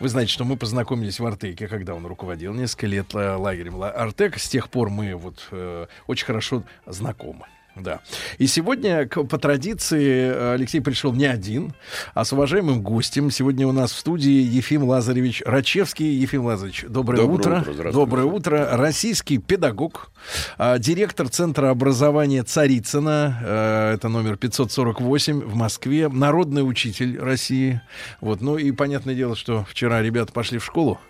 Вы знаете, что мы познакомились в Артеке, когда он руководил несколько лет э, лагерем Ла- Артек. С тех пор мы вот э, очень хорошо знакомы. Да. И сегодня, по традиции, э, Алексей пришел не один, а с уважаемым гостем. Сегодня у нас в студии Ефим Лазаревич Рачевский. Ефим Лазаревич, доброе, Доброе утро. утро, доброе утро. Российский педагог, а, директор Центра образования Царицына, э, это номер 548 в Москве, народный учитель России. Вот. Ну и понятное дело, что вчера ребята пошли в школу,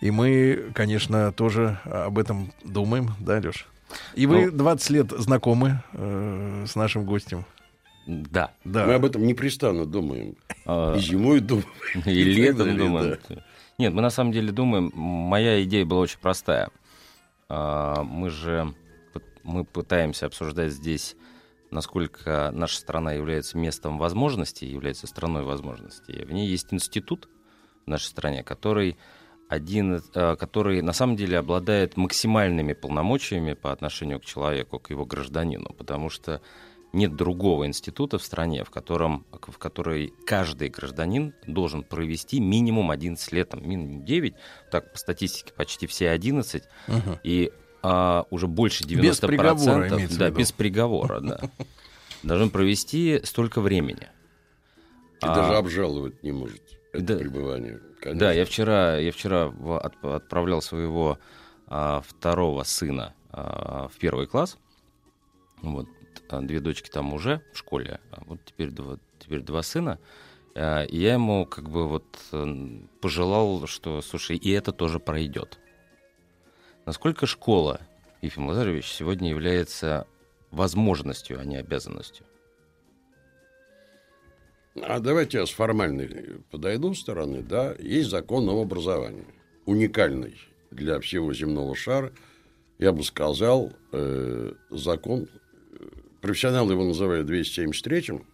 и мы, конечно, тоже об этом думаем, да, Леш? И вы Ну, 20 лет знакомы э, с нашим гостем. Да. Да. Мы об этом непрестанно думаем. И зимой думаем. *laughs* И так летом *laughs* далее, думаем. да. Нет, мы на самом деле думаем, моя идея была очень простая. А, Мы же мы пытаемся обсуждать здесь, насколько наша страна является местом возможностей, является страной возможностей. В ней есть институт в нашей стране, который один, э, который на самом деле обладает максимальными полномочиями по отношению к человеку, к его гражданину, потому что нет другого института в стране, в котором в которой каждый гражданин должен провести минимум 11 лет, там, минимум 9, так по статистике почти все 11, Мгм. и а, уже больше 90%, Без приговора, да, виду. без приговора, да, должен провести столько времени. И А, даже обжаловать не может это пребывание. Конечно. да, я вчера, я вчера отправлял своего а, второго сына а, в первый класс. Вот а, две дочки там уже в школе, а вот теперь два, теперь два сына. А, и я ему как бы вот пожелал, что, слушай, и это тоже пройдет. Насколько школа, Ефим Лазаревич, сегодня является возможностью, а не обязанностью? А давайте я с формальной подойду стороны. Да, есть закон об образовании. Уникальный для всего земного шара. Я бы сказал, э, закон, э, профессионалы его называют 273-м,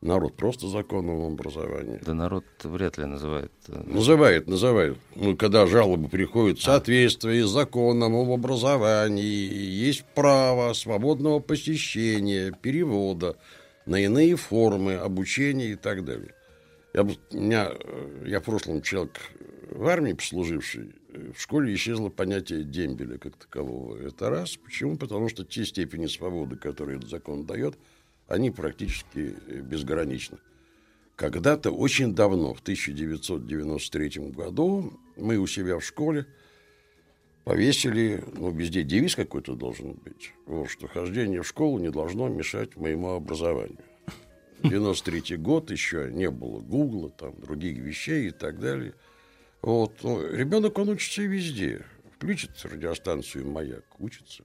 народ просто законом об образовании. Да народ вряд ли называет. э, Называет, называет. Ну, когда жалобы приходят в соответствии с законом об образовании, есть право свободного посещения, перевода на иные формы обучения и так далее. Я, меня, э, я в прошлом человек в армии послуживший, э, в школе исчезло понятие дембеля как такового. Это раз. Почему? Потому что те степени свободы, которые этот закон дает, они практически э, безграничны. Когда-то, очень давно, в 1993 году, мы у себя в школе повесили, ну, везде девиз какой-то должен быть, вот, что хождение в школу не должно мешать моему образованию. 93 год, еще не было Гугла, там, других вещей и так далее. Вот. Ну, ребенок, он учится везде. Включит радиостанцию «Маяк», учится.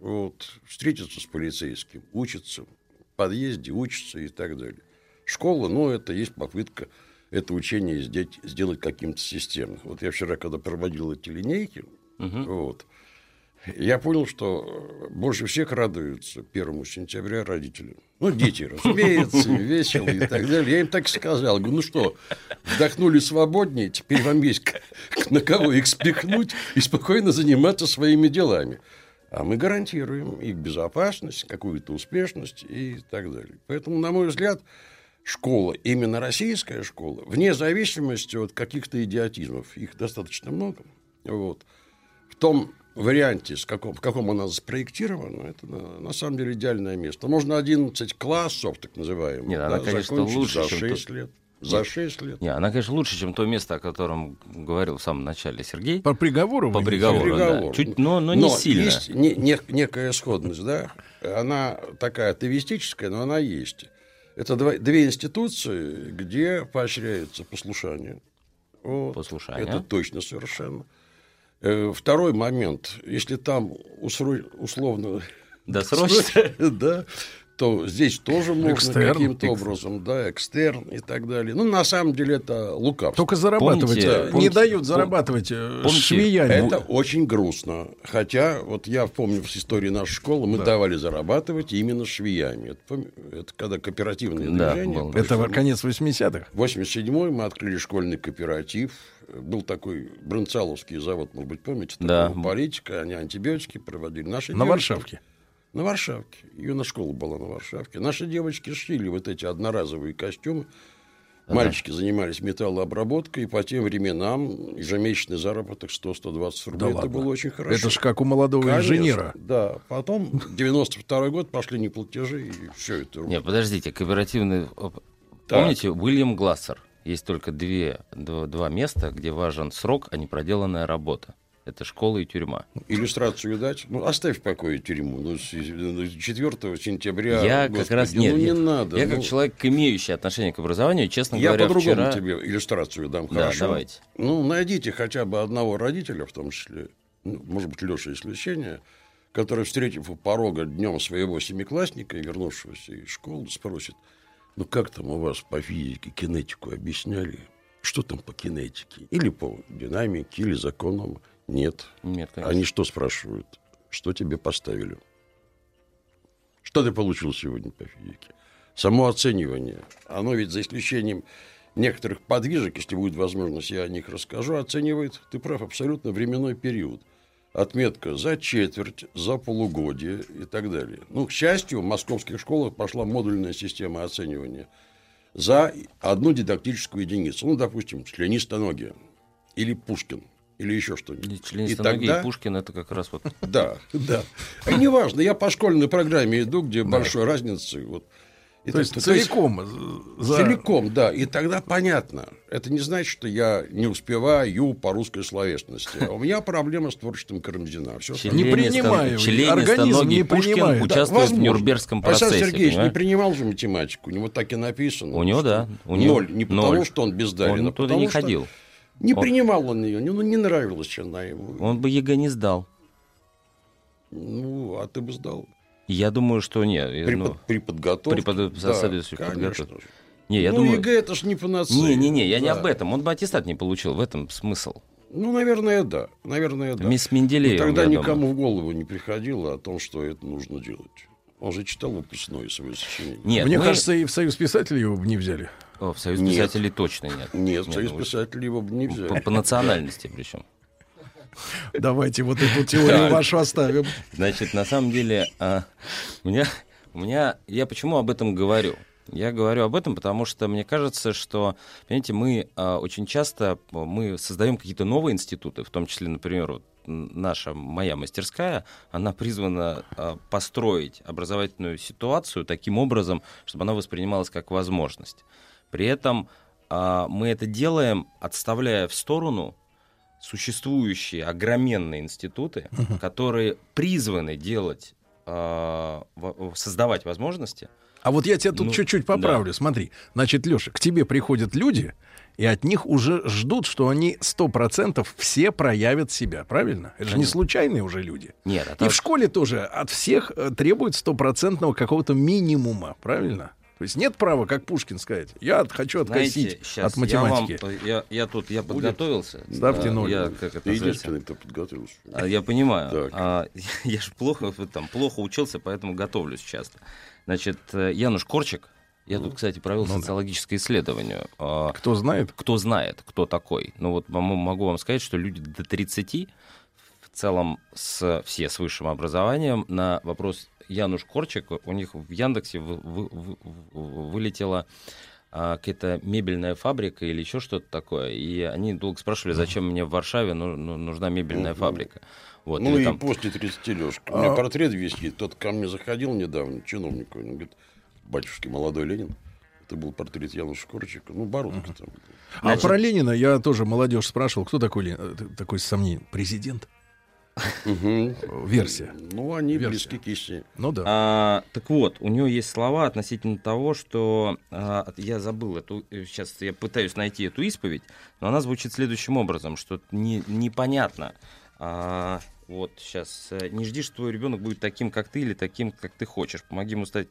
Вот. Встретится с полицейским, учится. В подъезде учится и так далее. Школа, ну, это есть попытка это учение сделать, каким-то системным. Вот я вчера, когда проводил эти линейки, угу. вот, я понял, что больше всех радуются первому сентября родители. Ну, дети, *laughs* разумеется, весело и так далее. Я им так и сказал. Говорю, ну что, вдохнули свободнее, теперь вам есть на кого их спихнуть и спокойно заниматься своими делами. А мы гарантируем их безопасность, какую-то успешность и так далее. Поэтому, на мой взгляд, школа, именно российская школа, вне зависимости от каких-то идиотизмов, их достаточно много, вот, том варианте, с каком, в каком она спроектирована, это на, на самом деле идеальное место. Можно 11 классов, так называемых, Нет, да, она, конечно, лучше, за чем 6 то... лет. За 6 лет. Не, она, конечно, лучше, чем то место, о котором говорил в самом начале Сергей. По приговору? По приговору, приговору. да. Чуть, но, но, но не сильно. есть не, не, некая сходность, да. Она такая атеистическая, но она есть. Это два, две институции, где поощряется послушание. Вот. Послушание. Это точно совершенно. Э, второй момент. Если там условно... Досрочно? Да, *laughs* то здесь тоже можно каким-то образом, да, экстерн и так далее. Ну, на самом деле, это лукавство. Только зарабатывать. Помните, да, помните, не дают зарабатывать э, помните, швеяне. Это очень грустно. Хотя, вот я помню с истории нашей школы, мы да. давали зарабатывать именно швеями. Это, это когда кооперативное да, движение. Был. Это в конец 80-х? В 87-й мы открыли школьный кооператив. Был такой Бронцаловский завод, может быть, помните? Да. Политика, они антибиотики проводили. Наши На девочки, Варшавке? На Варшавке. Ее на школа была на Варшавке. Наши девочки шили вот эти одноразовые костюмы. Ага. Мальчики занимались металлообработкой, и по тем временам ежемесячный заработок 100-120 рублей. Да это было очень хорошо. Это же как у молодого Конечно, инженера. Да. Потом, 92 год, пошли неплатежи, и все это. Нет, подождите, кооперативный... Так. Помните, Уильям Глассер? Есть только две, два, два места, где важен срок, а не проделанная работа. Это школа и тюрьма. Иллюстрацию дать? Ну, оставь в покое тюрьму. Ну, 4 ну, сентября, Я господи, как раз нет, ну, не я, надо. Я ну, как человек, имеющий отношение к образованию, честно я говоря, по-другому вчера... тебе иллюстрацию дам, да, хорошо? давайте. Ну, найдите хотя бы одного родителя, в том числе, ну, может быть, Леша исключение, который, встретив у порога днем своего семиклассника вернувшегося из школы, спросит, ну, как там у вас по физике кинетику объясняли? Что там по кинетике? Или по динамике, или законам нет. Нет, конечно. Они что спрашивают? Что тебе поставили? Что ты получил сегодня по физике? Само оценивание. Оно ведь за исключением некоторых подвижек, если будет возможность, я о них расскажу, оценивает, ты прав, абсолютно временной период. Отметка за четверть, за полугодие и так далее. Ну, к счастью, в московских школах пошла модульная система оценивания за одну дидактическую единицу. Ну, допустим, членистоногие или Пушкин – или еще что-нибудь. И тогда... и Пушкин это как раз вот... *laughs* Да, да. И неважно, я по школьной программе иду, где большой разницы. Вот. И то, есть целиком? за... Целиком, да. И тогда понятно. Это не значит, что я не успеваю по русской словесности. А у меня проблема с творчеством Карамзина. Все не принимаю. Организм не Пушкин принимает. участвует в Нюрнбергском процессе. Александр Сергеевич не принимал же математику. У него так и написано. У него, да. Ноль. Не потому, что он бездарен, он а туда не ходил. Не он... принимал он ее, ну не нравилась она ему. Он бы ЕГЭ не сдал. Ну, а ты бы сдал. Я думаю, что нет. При, ну, при подготовке? При под... да, подготовке. Не, я ну, думаю... ЕГЭ это ж не панацея. Не-не-не, я да. не об этом. Он бы аттестат не получил, в этом смысл. Ну, наверное, да. Наверное, да. Мисс Менделеева, тогда никому думаю. в голову не приходило о том, что это нужно делать. Он же читал выпускное свое сочинение. Нет, Мне мы... кажется, и в Союз писателей его не взяли. О, в Союз нет. писателей точно нет. Нет, в Союз писателей его бы не взяли. По, по национальности причем. Давайте вот эту теорию вашу оставим. Значит, на самом деле, а, у меня, у меня, я почему об этом говорю? Я говорю об этом, потому что мне кажется, что, понимаете, мы а, очень часто мы создаем какие-то новые институты, в том числе, например, вот наша, моя мастерская, она призвана а, построить образовательную ситуацию таким образом, чтобы она воспринималась как возможность. При этом а, мы это делаем, отставляя в сторону существующие огроменные институты, Мгм. которые призваны делать, а, создавать возможности. А вот я тебя тут Ну, чуть-чуть да. поправлю. Смотри, значит, Леша, к тебе приходят люди, и от них уже ждут, что они сто процентов все проявят себя, правильно? Это же не случайные уже люди. Нет, а И в школе тоже от всех э, требует стопроцентного какого-то минимума, правильно? То есть нет права, как Пушкин сказать, я от- хочу откосить Знаете, от математики. Я, вам- я, я тут я подготовился. Ставьте А, ноль. Я, как это единственный, кто подготовился. А, Я понимаю. Так. А, *laughs* я же плохо, там, плохо учился, поэтому готовлюсь часто. Значит, э, Януш Корчик, я тут, кстати, провел Ну да. социологическое исследование. А, Кто знает? Кто знает, кто такой. Ну вот могу могу вам сказать, что люди до 30 в целом с, все с высшим образованием на вопрос Януш Корчик, у них в Яндексе вы- вы- вы- вы- вылетела а, какая-то мебельная фабрика или еще что-то такое. И они долго спрашивали, зачем мне в Варшаве ну- ну- нужна мебельная фабрика. Вот, ну и там- после 30 Лешка. У меня А- портрет висит. Тот ко мне заходил недавно, чиновник. Он говорит, батюшки, молодой Ленин. Это был портрет Януша Корчика. Ну, Бородка там. А про Ленина я тоже молодежь спрашивал, кто такой, Лен- э, такой сомнение? Президент? Версия. Ну, они Версия. близки к истине. Ну да. А, так вот, у него есть слова относительно того, что а, я забыл эту, сейчас я пытаюсь найти эту исповедь, но она звучит следующим образом, что не, непонятно. А, вот сейчас не жди, что твой ребенок будет таким, как ты, или таким, как ты хочешь. Помоги ему стать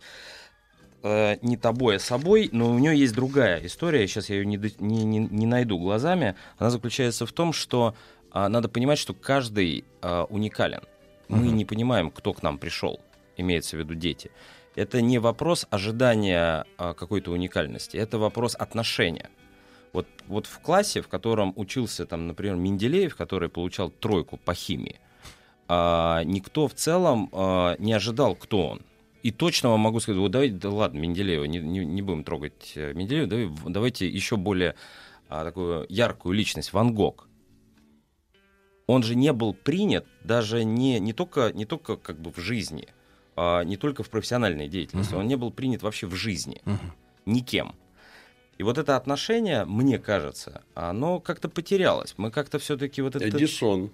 э, не тобой, а собой, но у нее есть другая история, сейчас я ее не, не, не, не найду глазами. Она заключается в том, что надо понимать, что каждый а, уникален. Мы не понимаем, кто к нам пришел, имеется в виду дети. Это не вопрос ожидания а, какой-то уникальности, это вопрос отношения. Вот, вот в классе, в котором учился, там, например, Менделеев, который получал тройку по химии, а, никто в целом а, не ожидал, кто он. И точно вам могу сказать, вот давайте, да ладно, Менделеева, не, не, не будем трогать э, Менделеева, давай- давайте еще более а, такую яркую личность, Ван Гог. Он же не был принят даже не, не, только, не только как бы в жизни, а не только в профессиональной деятельности, Мгм. он не был принят вообще в жизни Мгм. никем. И вот это отношение, мне кажется, оно как-то потерялось. Мы как-то все-таки вот это... Эдисон.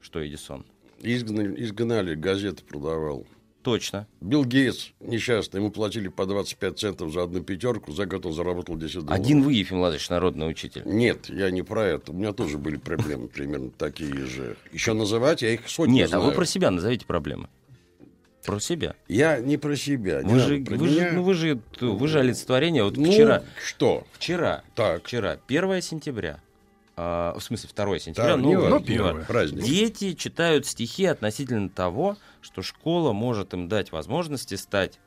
Что Эдисон? Изгнали, изгнали, газеты продавал. Точно. Билл Гейтс несчастный, ему платили по 25 центов за одну пятерку, за год он заработал 10 долларов. Один вы, Ефим Владимирович, народный учитель. Нет, я не про это. У меня тоже были проблемы примерно такие же. Еще называть, я их сотни Нет, знаю. а вы про себя назовите проблемы. Про себя. Я не про себя. Вы же, про вы, же, ну, вы же, вы же олицетворение. Вот Ну, вчера, что? вчера, Так. вчера, 1 сентября, а, в смысле 2 сентября, Так, ну, первое, важно. праздник. дети читают стихи относительно того, что школа может им дать возможности стать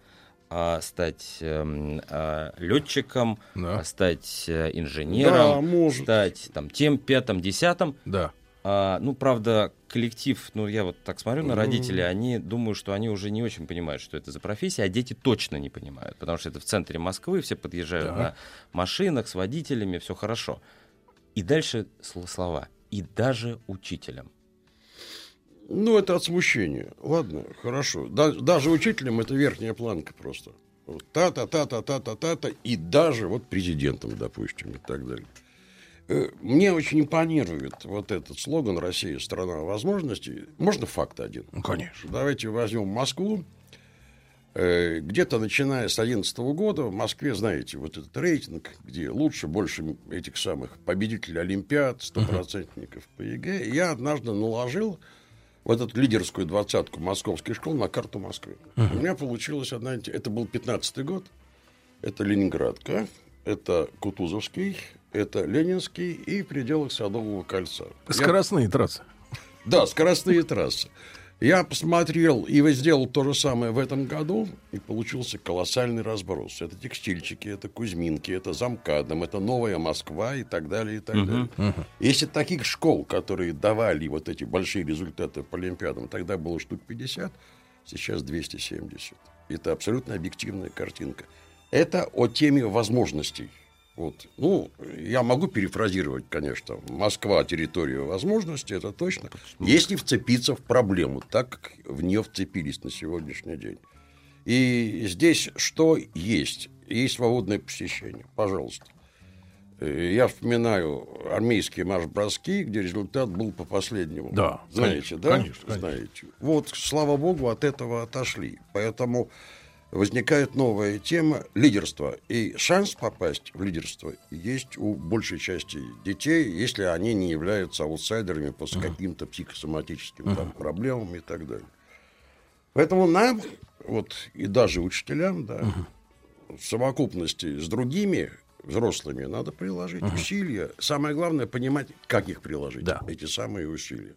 а, стать эм, а, летчиком, Да. а, стать э, инженером, Да, может. стать там тем, пятым, десятым. Да. А, ну, правда, коллектив, ну, я вот так смотрю на родителей, они думают, что они уже не очень понимают, что это за профессия, а дети точно не понимают, потому что это в центре Москвы, все подъезжают Так. на машинах с водителями, все хорошо. И дальше сл- слова. И даже учителям. Ну, это от смущения. Ладно, хорошо. Да- даже учителям это верхняя планка просто. Вот Та-та-та-та-та-та-та-та. И даже вот президентом, допустим, и так далее. Э, Мне очень импонирует вот этот слоган «Россия – страна возможностей». Можно факт один? Ну, конечно. Давайте возьмем Москву. Э, Где-то начиная с 2011 года в Москве, знаете, вот этот рейтинг, где лучше, больше этих самых победителей Олимпиад, стопроцентников по ЕГЭ. Я однажды наложил вот эту лидерскую двадцатку московских школ на карту Москвы. У меня получилось одна... Это был 15 год. Это Ленинградка, это Кутузовский, это Ленинский и в пределах Садового кольца. Я- Скоростные трассы. да, скоростные трассы. Я посмотрел и сделал то же самое в этом году, и получился колоссальный разброс. Это текстильчики, это Кузьминки, это Замкадом, это Новая Москва и так далее, и так Мгм, далее. Если таких школ, которые давали вот эти большие результаты по Олимпиадам, тогда было штук 50, сейчас 270. Это абсолютно объективная картинка. Это о теме возможностей. Вот. Ну, я могу перефразировать, конечно. Москва – территория возможностей, это точно. Если вцепиться в проблему, так как в нее вцепились на сегодняшний день. И здесь что есть? Есть свободное посещение. Пожалуйста. Э, Я вспоминаю армейские марш-броски, где результат был по последнему. Да, Знаете, конечно, да? конечно, конечно. Знаете. Вот, слава богу, от этого отошли. Поэтому возникает новая тема лидерства. И шанс попасть в лидерство есть у большей части детей, если они не являются аутсайдерами по каким-то психосоматическим там, проблемам и так далее. Поэтому нам, вот и даже учителям, да, в совокупности с другими взрослыми надо приложить усилия. Самое главное понимать, как их приложить, эти самые усилия.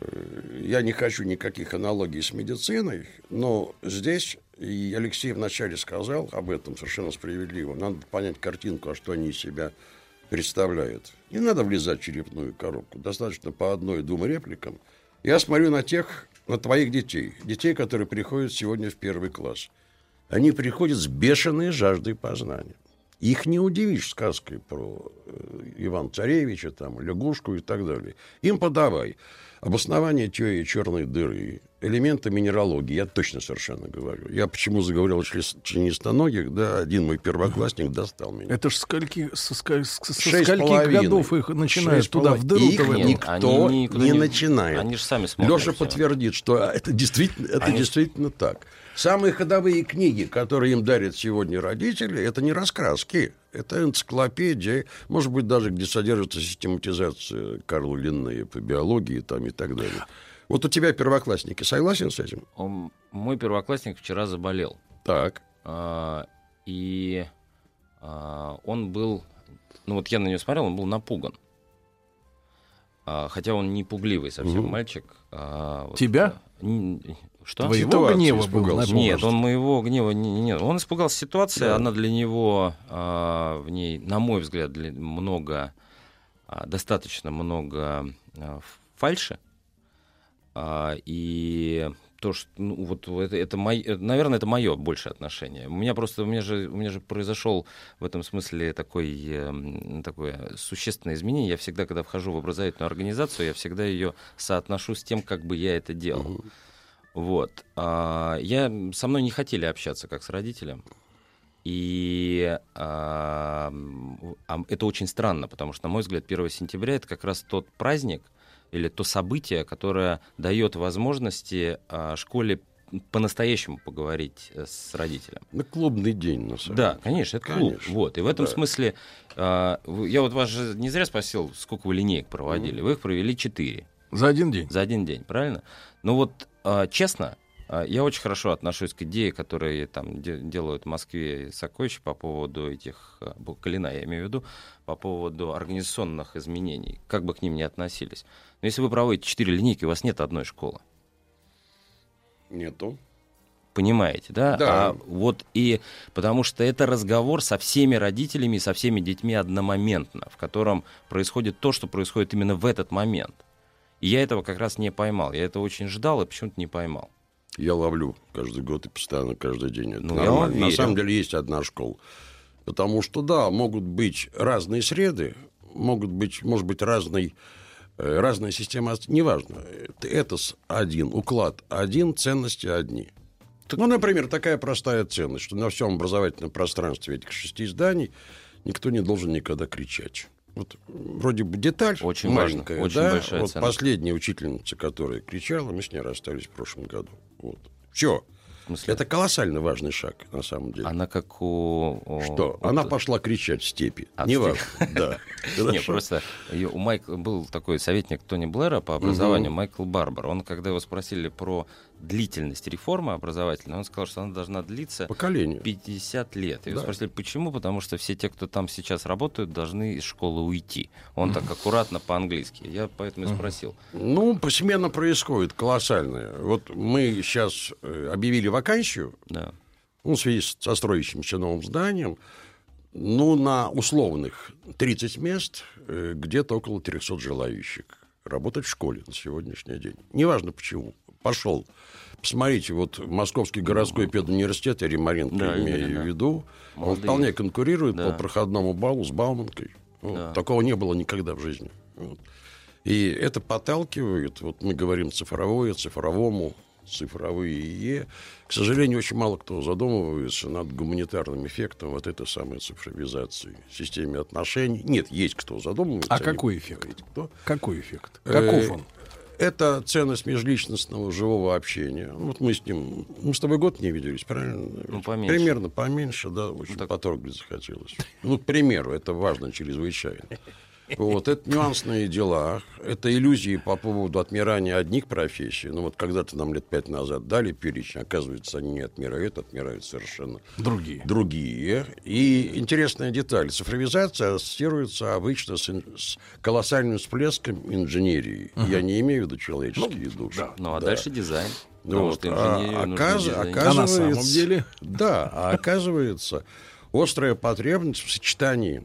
Э, Я не хочу никаких аналогий с медициной, но здесь, и Алексей вначале сказал об этом совершенно справедливо, надо понять картинку, а что они из себя представляют. Не надо влезать в черепную коробку, достаточно по одной-двум репликам. Я смотрю на тех, на твоих детей, детей, которые приходят сегодня в первый класс. Они приходят с бешеной жаждой познания. Их не удивишь сказкой про э, Ивана Царевича, там, лягушку и так далее. Им подавай обоснование теории черной дыры, элементы минералогии, я точно совершенно говорю. Я почему заговорил о член- членистоногих, да, один мой первоклассник достал меня. Это ж скольки, со, ска- с- со скольких годов их начинают туда в дыру Их никто Они не, не- начинает. они же сами смотрят Леша подтвердит, что это действительно, это Они- действительно так. Самые ходовые книги, которые им дарят сегодня родители, это не раскраски, это энциклопедия, может быть, даже где содержится систематизация Карла Линнея по биологии там, и так далее. Вот у тебя первоклассники, согласен с этим? Он- мой первоклассник вчера заболел. Так. А, и а, он был, ну вот я на него смотрел, он был напуган. А, хотя он не пугливый совсем Мгм. мальчик. а, вот, Тебя? а, Что? Твоего гнева был испугался. напуган. Нет, он моего гнева не, не- нет. Он испугался ситуации, Да. она для него а, в ней, на мой взгляд, для- много, а, достаточно много а, фальши. А, и то, что, ну, вот это, это мой, это, наверное, это мое большее отношение. У меня просто, у меня же, у меня же произошел в этом смысле такой, эм, такое существенное изменение. Я всегда, когда вхожу в образовательную организацию, я всегда ее соотношу с тем, как бы я это делал. Вот. А, я, со мной не хотели общаться, как с родителем. И а, а, это очень странно, потому что, на мой взгляд, 1 сентября это как раз тот праздник или то событие, которое дает возможности а, школе по-настоящему поговорить э, с родителем. На клубный день, на самом Да, деле. конечно, это клуб. Конечно. Вот. И в этом Да. смысле а, я вот вас же не зря спросил, сколько вы линеек проводили. Вы их провели четыре. За один день? За один день, правильно? Ну вот, а, честно, а, я очень хорошо отношусь к идее, которые там де- делают в Москве и Сокольчи по поводу этих, а, Калина, я имею в виду, по поводу организационных изменений, как бы к ним ни относились. Но если вы проводите четыре линейки, у вас нет одной школы. Нету. Понимаете, да? Да. А вот и потому что это разговор со всеми родителями и со всеми детьми одномоментно, в котором происходит то, что происходит именно в этот момент. И я этого как раз не поймал. Я этого очень ждал и почему-то не поймал. Я ловлю каждый год и постоянно каждый день. Это Ну, нормально. На самом деле есть одна школа. Потому что, да, могут быть разные среды, могут быть, может быть, разный, э, разная система, неважно. Это один, уклад один, ценности одни. Ну, например, такая простая ценность, что на всем образовательном пространстве этих шести зданий никто не должен никогда кричать. Вот вроде бы деталь Очень важно, маленькая, очень да? большая вот ценность. последняя учительница, которая кричала, мы с ней расстались в прошлом году. Вот. Все. Это колоссально важный шаг, на самом деле. Она как у... Что? вот- Она пошла кричать в степи. А, в Неважно. степи. *laughs* Да. Не, просто у Майкла был такой советник Тони Блэра по образованию. Майкл Барбар. Он, когда его спросили про длительность реформы образовательной, он сказал, что она должна длиться Поколение. 50 лет. И его Да. спросили, почему? Потому что все те, кто там сейчас работают, должны из школы уйти. Он так аккуратно по-английски. Я поэтому и спросил. Ну, посменно происходит колоссальное. Вот мы сейчас э, объявили вакансию, Да. ну, в связи со строящимся новым зданием, ну, на условных 30 мест э, где-то около 300 желающих работать в школе на сегодняшний день. Неважно почему. Пошел. Посмотрите, вот Московский городской педуниверситет, я Ремаренко Да, имею именно, да. в виду, он Молодые. вполне конкурирует Да. по проходному баллу с Бауманкой. Вот. Да. Такого не было никогда в жизни. Вот. И это подталкивает, вот мы говорим цифровое, цифровому, цифровые. К сожалению, очень мало кто задумывается над гуманитарным эффектом вот этой самой цифровизации, системе отношений. Нет, есть кто задумывается. А какой эффект? кто. Какой эффект? Э, Каков он? Это ценность межличностного живого общения. Ну, Вот мы с ним, мы с тобой год не виделись, правильно? Ну, поменьше. Примерно поменьше, да, очень потрогать захотелось. Ну, к примеру, это важно чрезвычайно. Вот, это нюансные дела, это иллюзии по поводу отмирания одних профессий. Ну, вот когда-то нам лет пять назад дали перечень, оказывается, они не отмирают, отмирают совершенно Другие. другие. И интересная деталь. Цифровизация ассоциируется обычно с, ин- с колоссальным всплеском инженерии. Я не имею в виду человеческие души. Ну, а Да. дальше дизайн. Потому Вот. А оказ- оказывается, А на самом деле? Да, а оказывается, острая потребность в сочетании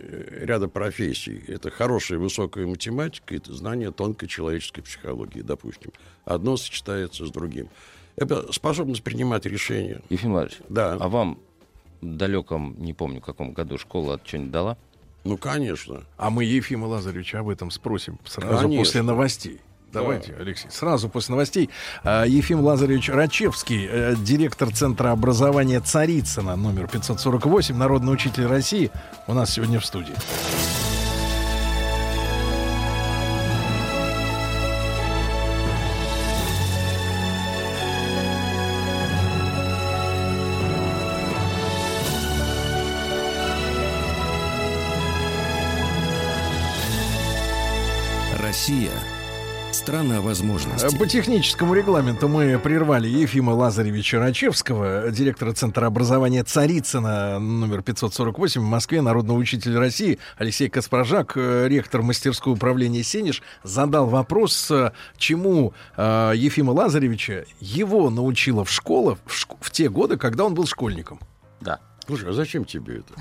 ряда профессий. Это хорошая высокая математика, это знание тонкой человеческой психологии, допустим. Одно сочетается с другим. Это способность принимать решения. Ефим Иванович, Да. а вам в далеком, не помню, каком году школа что-нибудь дала? Ну, конечно. А мы Ефима Лазаревича об этом спросим сразу Конечно. после новостей. Давайте, Алексей, сразу после новостей. А, Ефим Лазаревич Рачевский, э, директор Центра образования Царицына, номер 548, народный учитель России, у нас сегодня в студии. Страна возможностей. По техническому регламенту мы прервали Ефима Лазаревича Рачевского, директора Центра образования Царицына, номер 548 в Москве, народного учителя России. Алексей Каспаржак, э, ректор мастерского управления «Сенеж», задал вопрос, э, чему э, Ефима Лазаревича его научила в школе в, шк- в те годы, когда он был школьником. Да. Слушай, а зачем тебе это?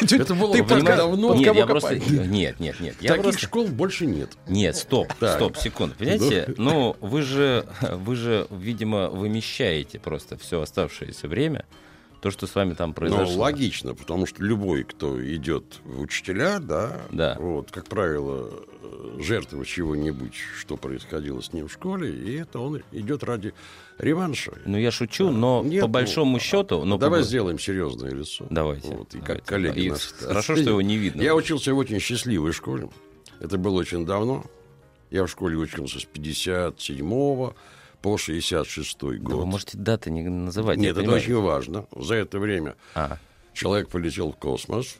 *laughs* Ты- Это было ты под- давно. Нет, я просто... Нет, нет, нет. Я Таких просто... школ больше нет. Нет, стоп, *laughs* Так. стоп, секунду. Понимаете, ну, вы же, вы же, видимо, вымещаете просто все оставшееся время, то, что с вами там Ну, произошло. логично, потому что любой, кто идет в учителя, да, Да. вот, как правило, э, жертва чего-нибудь, что происходило с ним в школе, и это он идет ради реванша. Ну, я шучу, но Нет, по ну, большому счету... Но Давай по- сделаем серьезное лицо. Давайте. Вот, и как давайте. коллеги И нас Хорошо, что его не видно. Я учился в очень счастливой школе. Это было очень давно. Я в школе учился с 57 по 66 Да год. вы можете даты не называть. Нет, это понимаю. очень важно. За это время А. человек полетел в космос.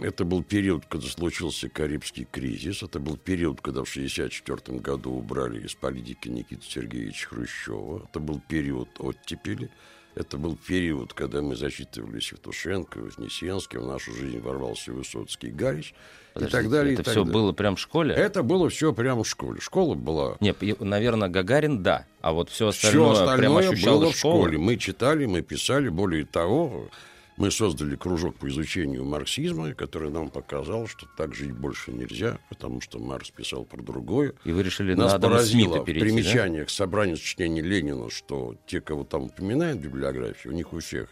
Это был период, когда случился Карибский кризис. Это был период, когда в 1964 году убрали из политики Никиты Сергеевича Хрущева. Это был период оттепели. Это был период, когда мы зачитывали Севтушенко, Вознесенский, в нашу жизнь ворвался Высоцкий, Гарич и Подождите, так далее. и это так все далее. было прям в школе? Это было все прямо в школе. Школа была Нет, наверное, Гагарин, да. А вот все все остальное, остальное прям было в школе. Мы читали, мы писали. Более того, мы создали кружок по изучению марксизма, который нам показал, что так жить больше нельзя, потому что Маркс писал про другое. И вы решили Нас на Адама поразило Смита в перейти, да? примечаниях к собранию сочинений Ленина, что те, кого там упоминают в библиографии, у них у всех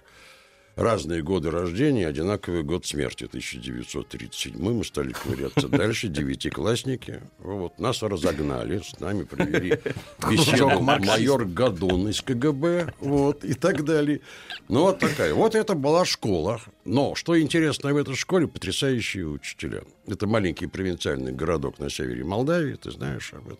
разные годы рождения, одинаковый год смерти, 1937. Мы стали ковыряться *laughs* дальше, девятиклассники. Вот, нас разогнали, с нами провели *laughs* беседу майор Гадун из КГБ, вот, и так далее. Ну, вот такая. Вот это была школа. Но, что интересно в этой школе, потрясающие учителя. Это маленький провинциальный городок на севере Молдавии, ты знаешь об этом.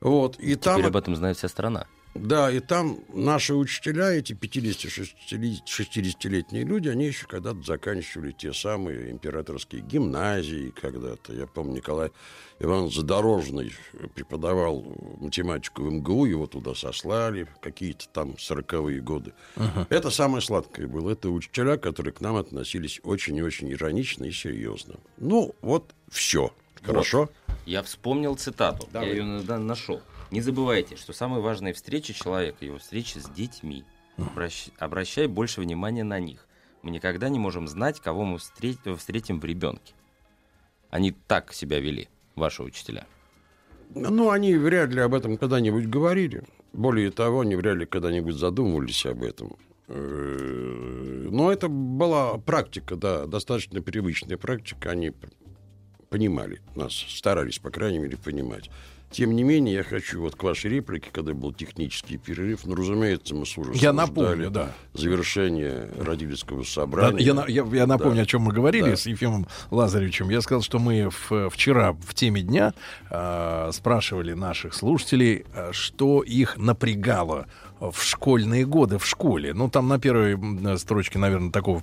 Вот, и там... Теперь об этом знает вся страна. Да, и там наши учителя, эти 50-60-летние люди, они еще когда-то заканчивали те самые императорские гимназии когда-то. Я помню, Николай Иванович Задорожный преподавал математику в МГУ, его туда сослали какие-то там сороковые годы. Это самое сладкое было. Это учителя, которые к нам относились очень и очень иронично и серьезно. Ну, вот все. Хорошо? Я вспомнил цитату. Давай. Я ее на- нашел. Не забывайте, что самые важные встречи человека его встречи с детьми. Обращ- Обращай больше внимания на них. Мы никогда не можем знать, кого мы встретим, встретим в ребенке. Они так себя вели, ваши учителя. Ну, они вряд ли об этом когда-нибудь говорили. Более того, они вряд ли когда-нибудь задумывались об этом. Но это была практика, да, достаточно привычная практика. Они понимали нас, старались, по крайней мере, понимать. Тем не менее, я хочу вот к вашей реплике, когда был технический перерыв, ну, разумеется, мы с ужасом Я напомню, ждали да. завершение родительского Да, собрания. я, на- я- я напомню, Да. о чем мы говорили Да. с Ефимом Лазаревичем. Я сказал, что мы в- вчера в теме дня э, спрашивали наших слушателей, э, что их напрягало в школьные годы в школе. Ну, там на первой строчке, наверное, такого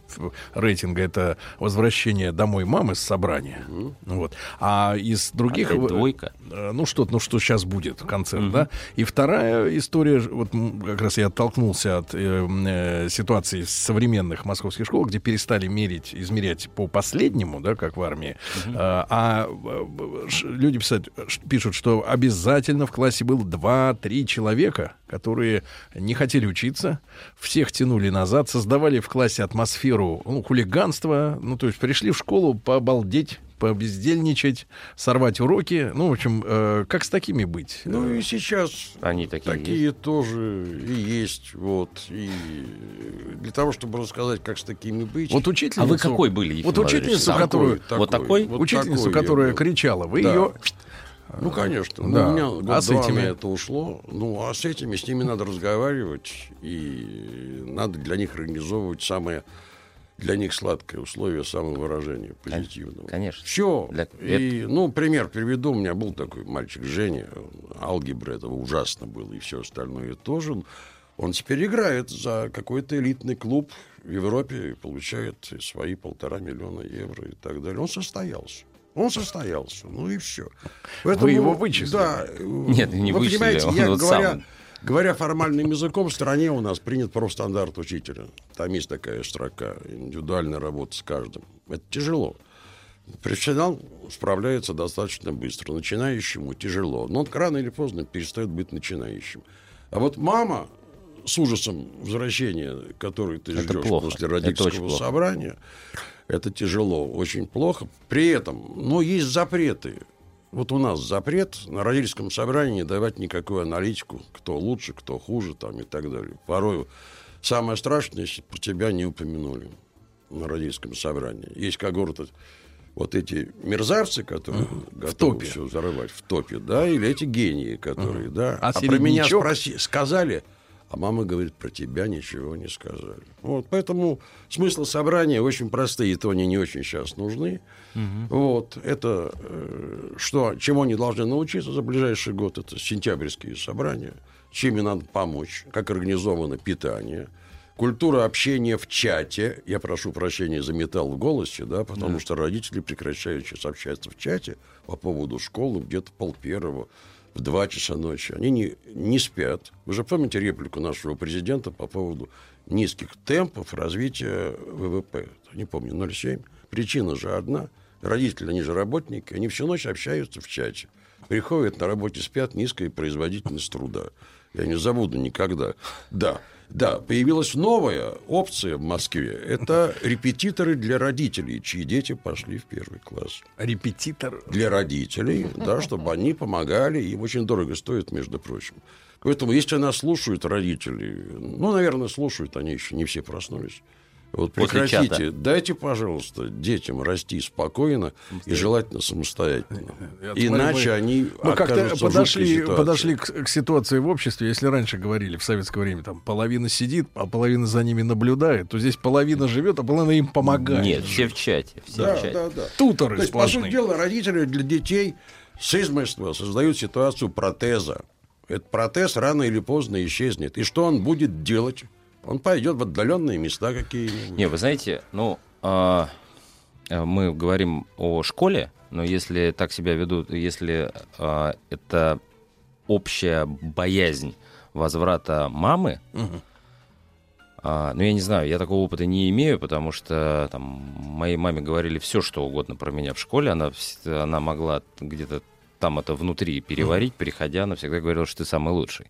рейтинга это возвращение домой мамы с собрания. Вот. А из других... Опять двойка. э, Ну, что, ну, что сейчас будет, концерт, да? И вторая история, вот как раз я оттолкнулся от э, э, ситуации современных московских школ, где перестали мерить, измерять по последнему, да, как в армии, Э, а ш- люди писать, пишут, что обязательно в классе был 2-3 человека, которые не хотели учиться, всех тянули назад, создавали в классе атмосферу ну, хулиганства, ну, то есть пришли в школу пообалдеть, побездельничать, сорвать уроки. Ну, в общем, э, как с такими быть? Ну и сейчас Они такие, такие тоже и есть. Вот. И для того, чтобы рассказать, как с такими быть. Вот учительницу... А вы какой были, Ефим Вот учительницу, Такой, которую... Вот такой? вот учительницу, такой которая был. кричала, вы Да. ее... Ну, конечно. Да. Ну, у меня А с этими? это ушло. Ну, а с этими, с ними надо разговаривать. И надо для них организовывать самое для них сладкое условие самовыражения позитивного. Конечно. Все. Для- И, ну, пример приведу. У меня был такой мальчик Женя. Алгебра этого ужасно было. И все остальное тоже. Он теперь играет за какой-то элитный клуб в Европе и получает свои полтора миллиона евро и так далее. Он состоялся. Он состоялся. Ну и все. Вы его вычислили? Да. Нет, не Вы вычислили, понимаете, он я вот говоря, сам. говоря формальным языком, в стране у нас принят профстандарт учителя. Там есть такая строка. Индивидуальная работа с каждым. Это тяжело. Профессионал справляется достаточно быстро. Начинающему тяжело. Но он рано или поздно перестает быть начинающим. А вот мама с ужасом возвращения, который ты Это ждешь плохо. после родительского плохо. Это тяжело, очень плохо. При этом, но есть запреты. Вот у нас запрет на родительском собрании не давать никакую аналитику, кто лучше, кто хуже там, и так далее. Порой самое страшное, если про тебя не упомянули на родительском собрании. Есть когорта вот эти мерзавцы, которые готовы топе. все взорвать в топе, да, или эти гении, которые, да. А А, про меня спроси, сказали, а мама говорит, про тебя ничего не сказали. Вот, поэтому смысл собрания очень простые, и то они не очень сейчас нужны. Вот, это э, что, чему они должны научиться за ближайший год, это сентябрьские собрания, чем им надо помочь, как организовано питание, культура общения в чате. Я прошу прощения за металл в голосе, да, потому что родители прекращают сейчас общаться в чате по поводу школы где-то пол первого, в 2 часа ночи. Они не, не спят. Вы же помните реплику нашего президента по поводу низких темпов развития ВВП? Не помню, 0,7. Причина же одна. Родители, они же работники, они всю ночь общаются в чате. Приходят на работе, спят, низкая производительность труда. Я не забуду никогда. Да, да, появилась новая опция в Москве. Это репетиторы для родителей, чьи дети пошли в первый класс Репетитор. для родителей, да, чтобы они помогали. Им очень дорого стоит, между прочим. Поэтому, если нас слушают родители, ну, наверное, слушают, они еще не все проснулись. Вот После прекратите, чата. дайте, пожалуйста, детям расти спокойно и желательно самостоятельно. Иначе мы- они Мы как-то подошли, подошли к, к ситуации в обществе. Если раньше говорили в советское время, там половина сидит, а половина за ними наблюдает, то здесь половина живет, а половина им помогает. Нет, все в чате. Все Да, в чате. да, да. Туторы То есть, по сути сплошные. дела, родители для детей с измольства создают ситуацию протеза. Этот протез рано или поздно исчезнет. И что он будет делать? Он пойдет в отдаленные места какие-нибудь. Не, вы знаете, ну, а, а, мы говорим о школе, но если так себя ведут, если а, это общая боязнь возврата мамы, а, ну, я не знаю, я такого опыта не имею, потому что там моей маме говорили все, что угодно про меня в школе. Она, она могла где-то там это внутри переварить, переходя, она всегда говорила, что ты самый лучший.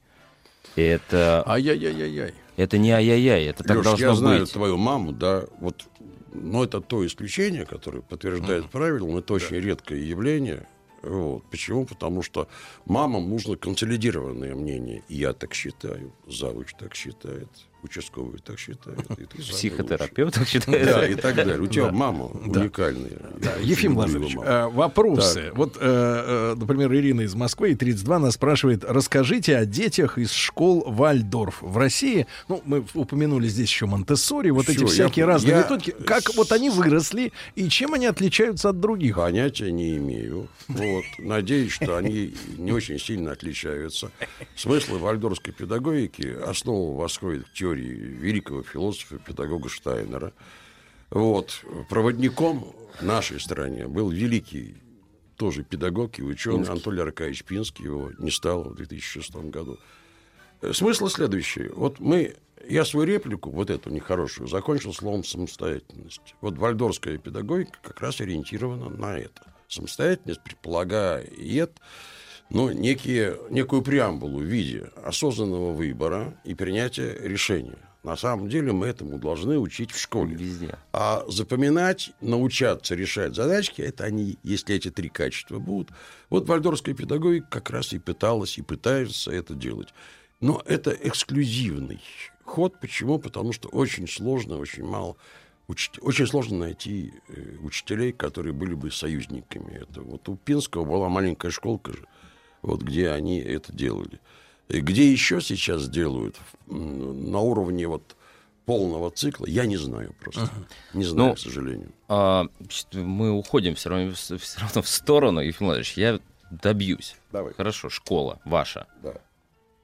И это, Ай-яй-яй-яй. Это не ай-яй-яй, это так Лёш, должно я знаю быть. твою маму, да, вот, но это то исключение, которое подтверждает правило, но это очень редкое явление. Вот. Почему? Потому что мамам нужно консолидированное мнение. И я так считаю, завуч так считает, участковый так сам Психотерапевт так считает. Да, и так далее. У тебя мама уникальная. Ефим его э, вопросы. Вот, э, э, например, Ирина из Москвы, и 32, нас спрашивает, расскажите о детях из школ Вальдорф в России. Ну, мы упомянули здесь еще Монтессори, вот эти всякие разные методики. Как вот они выросли и чем они отличаются от других? Понятия не имею. Вот. Надеюсь, что они не очень сильно отличаются. Смысл вальдорфской педагогики основа восходит к теории великого философа, педагога Штайнера. Вот. Проводником в нашей стране был великий тоже педагог и ученый Пинский. Анатолий Аркадьевич Пинский. Его не стало в 2006 году. Э, Смысл следующий. Вот мы, я свою реплику, вот эту нехорошую, закончил словом самостоятельность. Вот вальдорская педагогика как раз ориентирована на это. Самостоятельность предполагает ну, некие, некую преамбулу в виде осознанного выбора и принятия решения. На самом деле мы этому должны учить в школе. Везде. А запоминать, научаться решать задачки, это они, если эти три качества будут. Вот вальдорфская педагогика как раз и пыталась, и пытается это делать. Но это эксклюзивный ход. Почему? Потому что очень сложно, очень мало учить- очень сложно найти э, учителей, которые были бы союзниками. Это вот у Пинского была маленькая школка же, вот где они это делали. И где еще сейчас делают на уровне вот полного цикла, я не знаю просто. Не знаю, Ну, к сожалению. А, мы уходим все равно, все равно в сторону, Ефим Владимирович, я добьюсь. Давай. Хорошо, школа ваша. Да.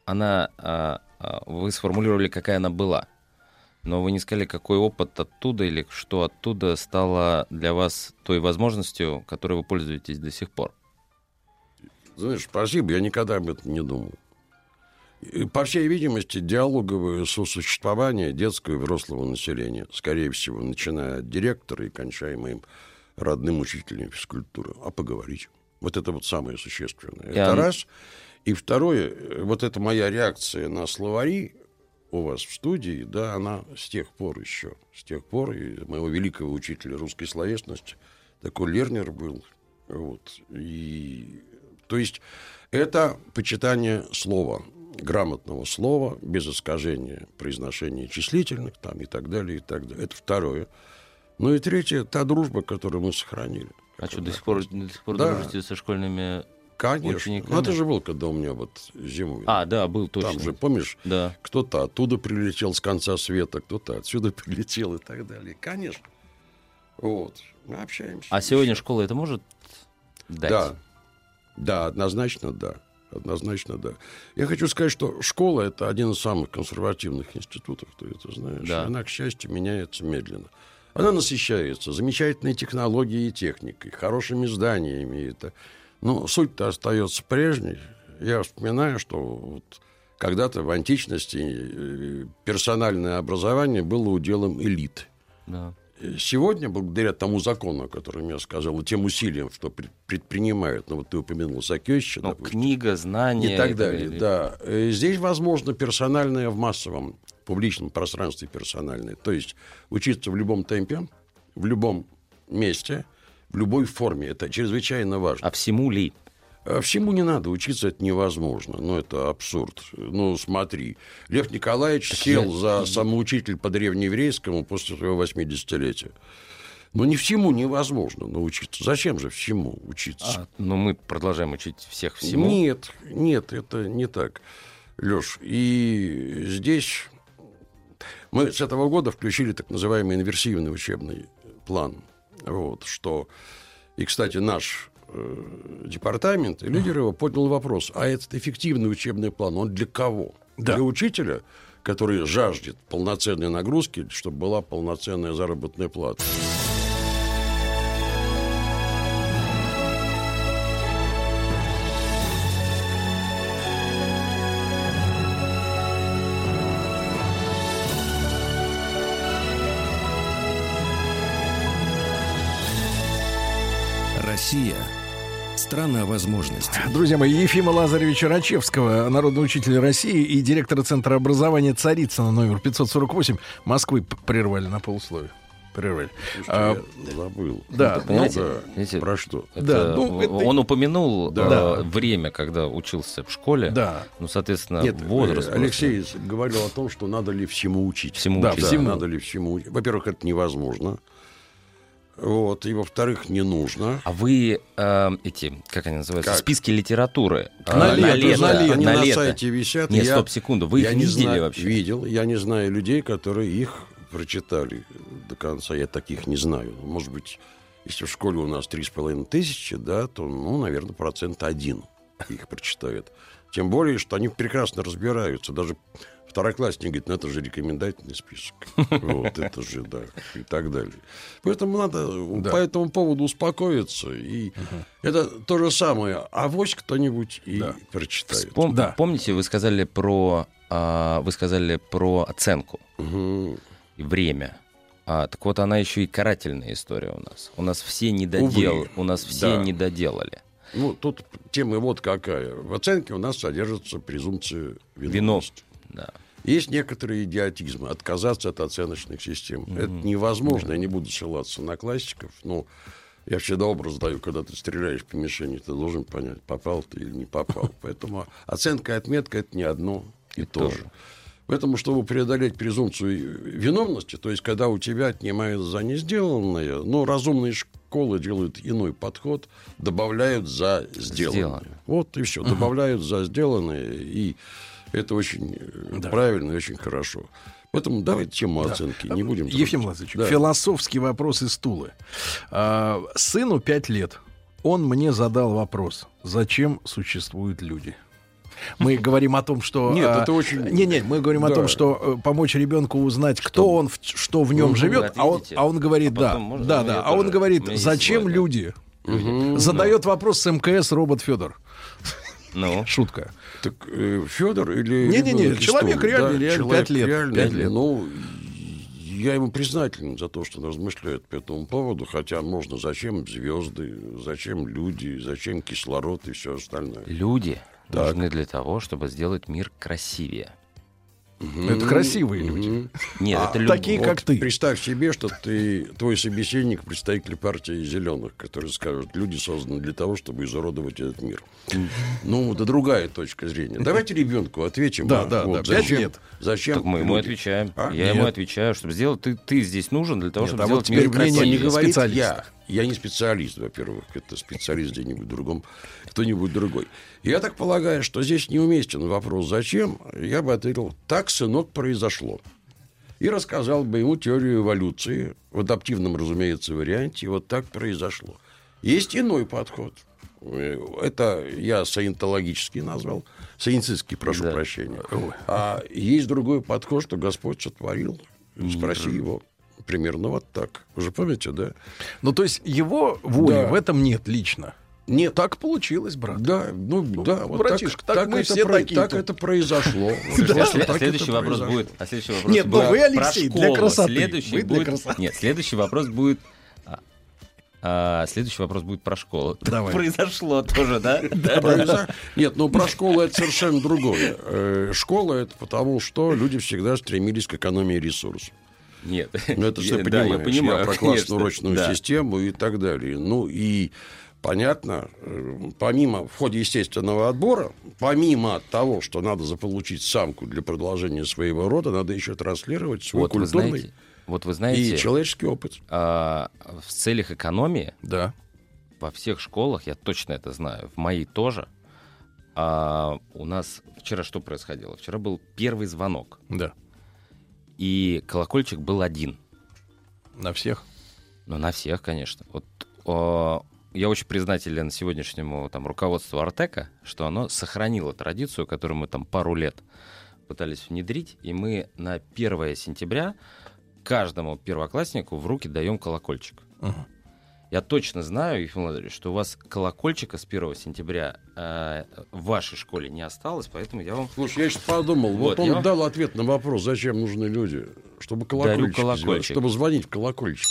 Она, а, а, вы сформулировали, какая она была. Но вы не сказали, какой опыт оттуда или что оттуда стало для вас той возможностью, которой вы пользуетесь до сих пор. Знаешь, спасибо, я никогда об этом не думал. И, По всей видимости, диалоговое сосуществование детского и взрослого населения, скорее всего, начиная от директора и кончая моим родным учителем физкультуры. А поговорить. Вот это вот самое существенное. Я- Это раз. И второе, вот это моя реакция на словари у вас в студии, да, она с тех пор еще, с тех пор, и моего великого учителя русской словесности, такой Лернер был, вот, и, то есть, это почитание слова, грамотного слова, без искажения произношения числительных, там, и так далее, и так далее. Это второе. Ну и третье, та дружба, которую мы сохранили. А что, до сих пор, до сих пор Да. дружите со школьными Конечно. учениками? Ну, это же был, когда у меня вот зимой. А, да, был точно. Там же, помнишь, Да. кто-то оттуда прилетел с конца света, кто-то отсюда *laughs* прилетел и так далее. Конечно. Вот. Мы общаемся. А сегодня школа это может дать? Да. Да, однозначно да. Однозначно да. Я хочу сказать, что школа это один из самых консервативных институтов, ты это знаешь. Да. Она, к счастью, меняется медленно. Она насыщается замечательной технологией и техникой, хорошими зданиями. Это. Но суть-то остается прежней. Я вспоминаю, что вот когда-то в античности э, персональное образование было уделом элит. Да. Сегодня, благодаря тому закону, о котором я сказал, и тем усилиям, что пред- предпринимают, ну вот ты упомянул Сакёща, Ну, книга, знания и так далее. далее. Да. Э, Здесь возможно персональное в массовом публичном пространстве персональное. То есть учиться в любом темпе, в любом месте, в любой форме. Это чрезвычайно важно. А всему ли? А Всему не надо учиться, это невозможно. Ну, это абсурд. Ну, смотри. Лев Николаевич сел за самоучитель по древнееврейскому после своего 80-летия. Но не всему невозможно научиться. Зачем же всему учиться? А, ну, мы продолжаем учить всех всему. Нет, нет, это не так, Леш. И здесь мы с этого года включили так называемый инверсивный учебный план. Вот, что... И, кстати, наш департамент и лидер его поднял вопрос, а этот эффективный учебный план, он для кого? Да. Для учителя, который жаждет полноценной нагрузки, чтобы была полноценная заработная плата. Страна возможностей. Друзья мои, Ефима Лазаревича Рачевского, народный учитель России и директора Центра образования Царицына номер 548 Москвы прервали на полусловие. Прервали. Слушайте, А, я забыл. Да, понимаете, ну, да. видите, Про что? это- Да, ну, это- Он упомянул Да. э, время, когда учился в школе. Да. Ну, соответственно, Нет, возраст. э, Алексей говорил о том, что надо ли всему учить. Всему Да, учить. всему. Надо ли всему учить. Во-первых, это невозможно. Вот. И во-вторых, не нужно. А вы э, эти, как они называются, Как? списки литературы э, На лето, лето, на лето. Они на на лето. сайте висят. Нет, я- стоп, секунду. Вы я их не видели знаю- вообще? Видел. Я не знаю людей, которые их прочитали до конца. Я таких не знаю. Может быть, если в школе у нас три с половиной тысячи, да, то, ну, наверное, процент один их прочитает. Тем более, что они прекрасно разбираются. Даже второклассник говорит, ну, это же рекомендательный список. *laughs* Вот, это же, да, и так далее. Поэтому надо по этому поводу успокоиться. И это то же самое. Авось кто-нибудь и прочитает. Пом- Помните, вы сказали про а, вы сказали про оценку и время. А, так вот, она еще и карательная история у нас. У нас все недодел, Увы, у нас все да. недоделали. Ну, тут тема вот какая. В оценке у нас содержится презумпция виновности. Да. Есть некоторые идиотизмы. Отказаться от оценочных систем. Это невозможно. Я не буду ссылаться на классиков, но я всегда образ даю, когда ты стреляешь по мишени, ты должен понять, попал ты или не попал. *laughs* Поэтому оценка и отметка — это не одно и, то же. Поэтому, чтобы преодолеть презумпцию виновности, то есть, когда у тебя отнимают за несделанное, но разумные школы делают иной подход, добавляют за сделанное. Сделанное. Вот и все. Добавляют за сделанное, и это очень э, правильно и очень хорошо. Поэтому давайте тему оценки не будем... Ефим трогать. Владимирович, Да. философский вопрос из Тулы. А, сыну пять лет. Он мне задал вопрос, зачем существуют люди? Мы *laughs* говорим о том, что... Нет, а, это очень- Не, не, мы говорим о Да. том, что э, помочь ребенку узнать, кто он, что в нем Ну, живет, а он, а он говорит, А да, можно да, да, а он говорит, зачем да. люди? Мгм. Задает вопрос с МКС робот Федор. Ну, Шутка. Так Федор или Не-не-не, человек реальный, Да, реально, человек пять лет, реальный. пять лет. Ну, я ему признателен за то, что он размышляет по этому поводу, хотя можно зачем звезды, зачем люди, зачем кислород и все остальное. люди Так. нужны для того, чтобы сделать мир красивее. Это красивые люди. Нет, А, это люб- такие, Вот как ты. Представь себе, что ты твой собеседник представитель партии зеленых, которые скажут, люди созданы для того, чтобы изуродовать этот мир. Ну, это другая точка зрения. Давайте ребенку ответим. Да, а, да, вот, да, зачем, лет. Зачем? Так мы ему люди? отвечаем. А? Я Нет. ему отвечаю, чтобы сделать. Ты, ты здесь нужен для того, Нет, чтобы а сделать мир мнение Не красивее. говорит я. Я не специалист, во-первых. Это специалист где-нибудь другом, кто-нибудь другой. Я так полагаю, что здесь неуместен вопрос «зачем?». Я бы ответил «так, сынок, произошло». И рассказал бы ему теорию эволюции в адаптивном, разумеется, варианте. Вот так произошло. Есть иной подход. Э, Это я саентологический назвал. Саентистский, прошу Да. прощения. А есть другой подход, что Господь сотворил. Спроси его. Примерно вот так. Вы же помните, да? Ну, то есть его воли Да. в этом нет лично. Нет. Так получилось, брат. Да, ну, да, вот братишка, так, так мы это все про- такие так тут. это произошло. *laughs* Так следующий вопрос будет. А следующий вопрос Нет, ну будет вы, про Алексей, для красоты. Следующий будет. Нет, следующий вопрос будет. а, а, следующий вопрос будет про школу. Так Давай. Произошло тоже, да? *laughs* Произо- Нет, ну про школу это совершенно другое. Э, Школа это потому, что люди всегда стремились к экономии ресурсов. Нет. Ну, это *laughs* Я- ты да, понимаешь. я понимаю, про конечно. классную урочную Да. систему и так далее. Ну и понятно, помимо в ходе естественного отбора, помимо того, что надо заполучить самку для продолжения своего рода, надо еще транслировать свой Вот вы культурный знаете, вот вы знаете, и человеческий опыт. а, в целях экономии Да. во всех школах, я точно это знаю, в моей тоже, а, у нас вчера что происходило? Вчера был первый звонок, Да. и колокольчик был один. На всех. Ну, на всех, конечно. Вот о, я очень признателен сегодняшнему там, руководству Артека, что оно сохранило традицию, которую мы там пару лет пытались внедрить, и мы на 1 сентября каждому первокласснику в руки даем колокольчик. Мгм. Я точно знаю, Ефим Владимирович, что у вас колокольчика с 1 сентября э, в вашей школе не осталось, поэтому я вам... Слушай, я сейчас подумал, вот, Вот, он я- дал ответ на вопрос, зачем нужны люди, чтобы колокольчики, колокольчик. сделать, чтобы звонить в колокольчики.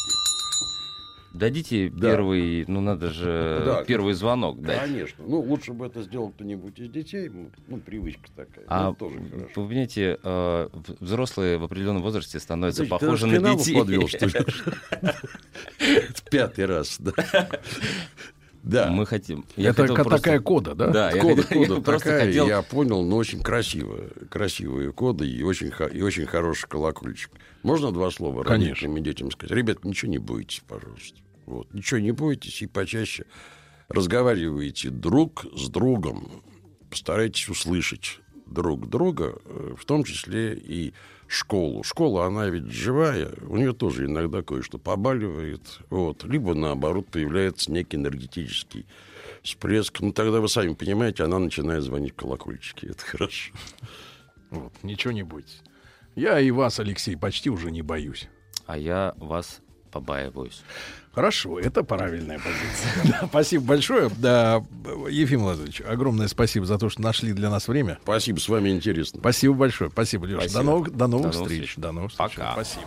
Дадите Да. первый, ну надо же Да. первый звонок дать. Конечно. Ну, лучше бы это сделал кто-нибудь из детей. Ну, ну, привычка такая. А Ну, тоже хорошо. вы понимаете, э, взрослые в определенном возрасте становятся ты похожи на детей. подвел, что ли? *laughs* *laughs* Пятый раз, да. Да. Мы хотим. Это хотел ка- просто- такая кода, да? Да, я кода, *laughs* я кода просто такая, хотел- я понял, но очень красивая. Красивые коды и очень, и очень хороший колокольчик. Можно два слова Конечно. родителям и детям сказать? Ребят, ничего не бойтесь, пожалуйста. Вот. Ничего не бойтесь и почаще разговаривайте друг с другом. Постарайтесь услышать друг друга, э, в том числе и школу. Школа, она ведь живая, у нее тоже иногда кое-что побаливает. Вот. Либо, наоборот, появляется некий энергетический всплеск. Ну, тогда вы сами понимаете, она начинает звонить в колокольчики. Это хорошо. Вот, ничего не бойтесь. Я и вас, Алексей, почти уже не боюсь. А я вас побаиваюсь. Хорошо, это правильная позиция. *laughs* Да, спасибо большое. Да, Ефим Владимирович, огромное спасибо за то, что нашли для нас время. Спасибо, с вами интересно. Спасибо большое. Спасибо, Леша. До Спасибо. новых, до новых До новых встреч. встреч. До новых встреч. Пока. Спасибо.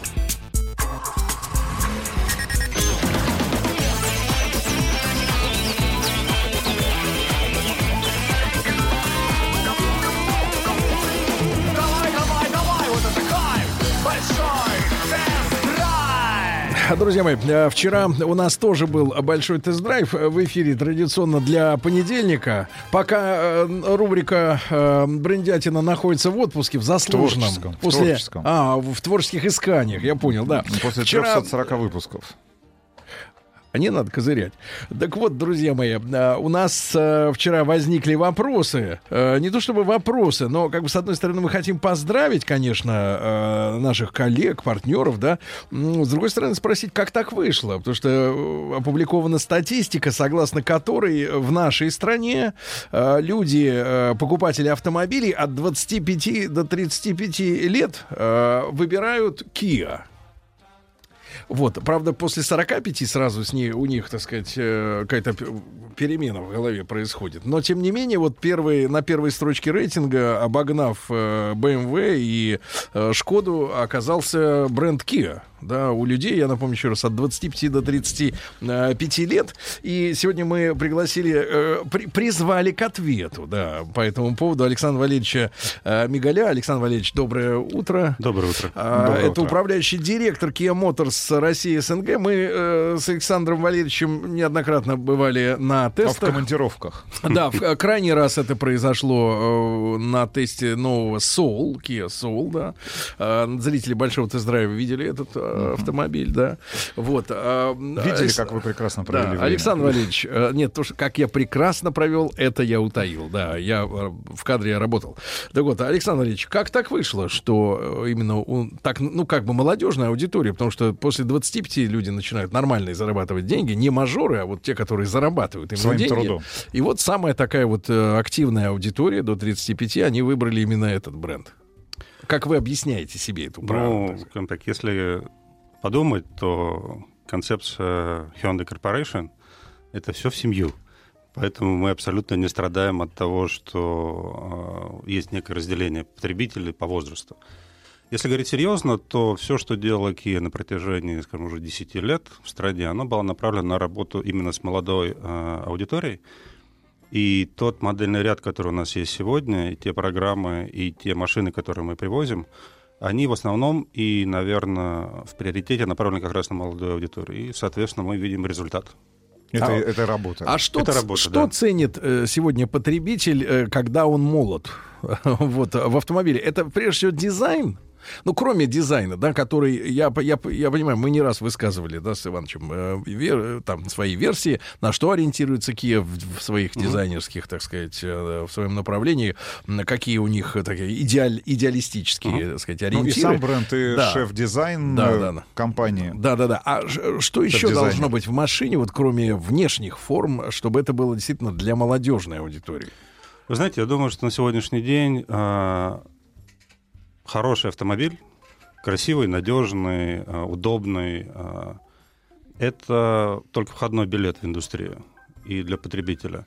Друзья мои, э, вчера у нас тоже был большой тест-драйв э, в эфире традиционно для понедельника. Пока э, рубрика Брендятина находится в отпуске, в заслуженном. Творческом, в После, творческом. А, в творческих исканиях, я понял, да. После Вчера- 340 выпусков. А не надо козырять. Так вот, друзья мои, э, у нас э, вчера возникли вопросы. Э, Не то чтобы вопросы, но, как бы, с одной стороны, мы хотим поздравить, конечно, э, наших коллег, партнеров, да. С другой стороны, спросить, как так вышло. Потому что опубликована статистика, согласно которой в нашей стране люди, покупатели автомобилей от 25 до 35 лет выбирают Kia. Вот, правда, после 45 сразу с ней, у них, так сказать, э, какая-то перемена в голове происходит. Но, тем не менее, вот первые, на первой строчке рейтинга, обогнав э, BMW и э, Шкоду, оказался бренд Kia. Да, у людей, я напомню еще раз, от 25 до 35 лет. И сегодня мы пригласили, э, при- призвали к ответу, да, по этому поводу Александра Валерьевича э, Мигаля. Александр Валерьевич, доброе утро. Доброе утро. А, Доброе это утро. управляющий директор Kia Motors России СНГ. Мы э, с Александром Валерьевичем неоднократно бывали на А в тестах. командировках. Да, в э, крайний раз это произошло э, на тесте нового Soul, Kia Soul, да. Э, зрители большого тест-драйва видели этот автомобиль, да. Вот. э, Видели, как вы прекрасно да, провели время. Александр Валерьевич, э, нет, то, что как я прекрасно провел, это я утаил. Да, я э, в кадре я работал. Так вот, Александр Валерьевич, как так вышло, что э, именно у- так, ну, как бы молодежная аудитория, потому что после 25 люди начинают нормально зарабатывать деньги, не мажоры, а вот те, которые зарабатывают именно Своим деньги. трудом. И вот самая такая вот активная аудитория до 35, они выбрали именно этот бренд. Как вы объясняете себе эту правду? Ну, скажем так, если подумать, то концепция Hyundai Corporation — это все в семью. Поэтому мы абсолютно не страдаем от того, что э, есть некое разделение потребителей по возрасту. Если говорить серьезно, то все, что делала Kia на протяжении, скажем, уже 10 лет в стране, оно было направлено на работу именно с молодой э, аудиторией. И тот модельный ряд, который у нас есть сегодня, и те программы, и те машины, которые мы привозим, они в основном и, наверное, в приоритете направлены как раз на молодую аудиторию. И, соответственно, мы видим результат. Это, А- это работа. А что, Это работа, что да. ценит э, сегодня потребитель, э, когда он молод *laughs* вот, в автомобиле? Это прежде всего дизайн? Ну, кроме дизайна, да, который, я, я, я понимаю, мы не раз высказывали, да, с Ивановичем, э, вер- там, свои версии, на что ориентируется Kia в, в своих дизайнерских, так сказать, э, в своем направлении, м, какие у них э, такие идеаль, идеалистические, так сказать, Ну, ориентиры. и сам бренд, и Да. шеф-дизайн Да, э, да, да. компании. Да, да, да. А ж- что еще должно быть в машине, вот кроме внешних форм, чтобы это было действительно для молодежной аудитории? Вы знаете, я думаю, что на сегодняшний день э, хороший автомобиль, красивый, надежный, э, удобный, э, это только входной билет в индустрию и для потребителя.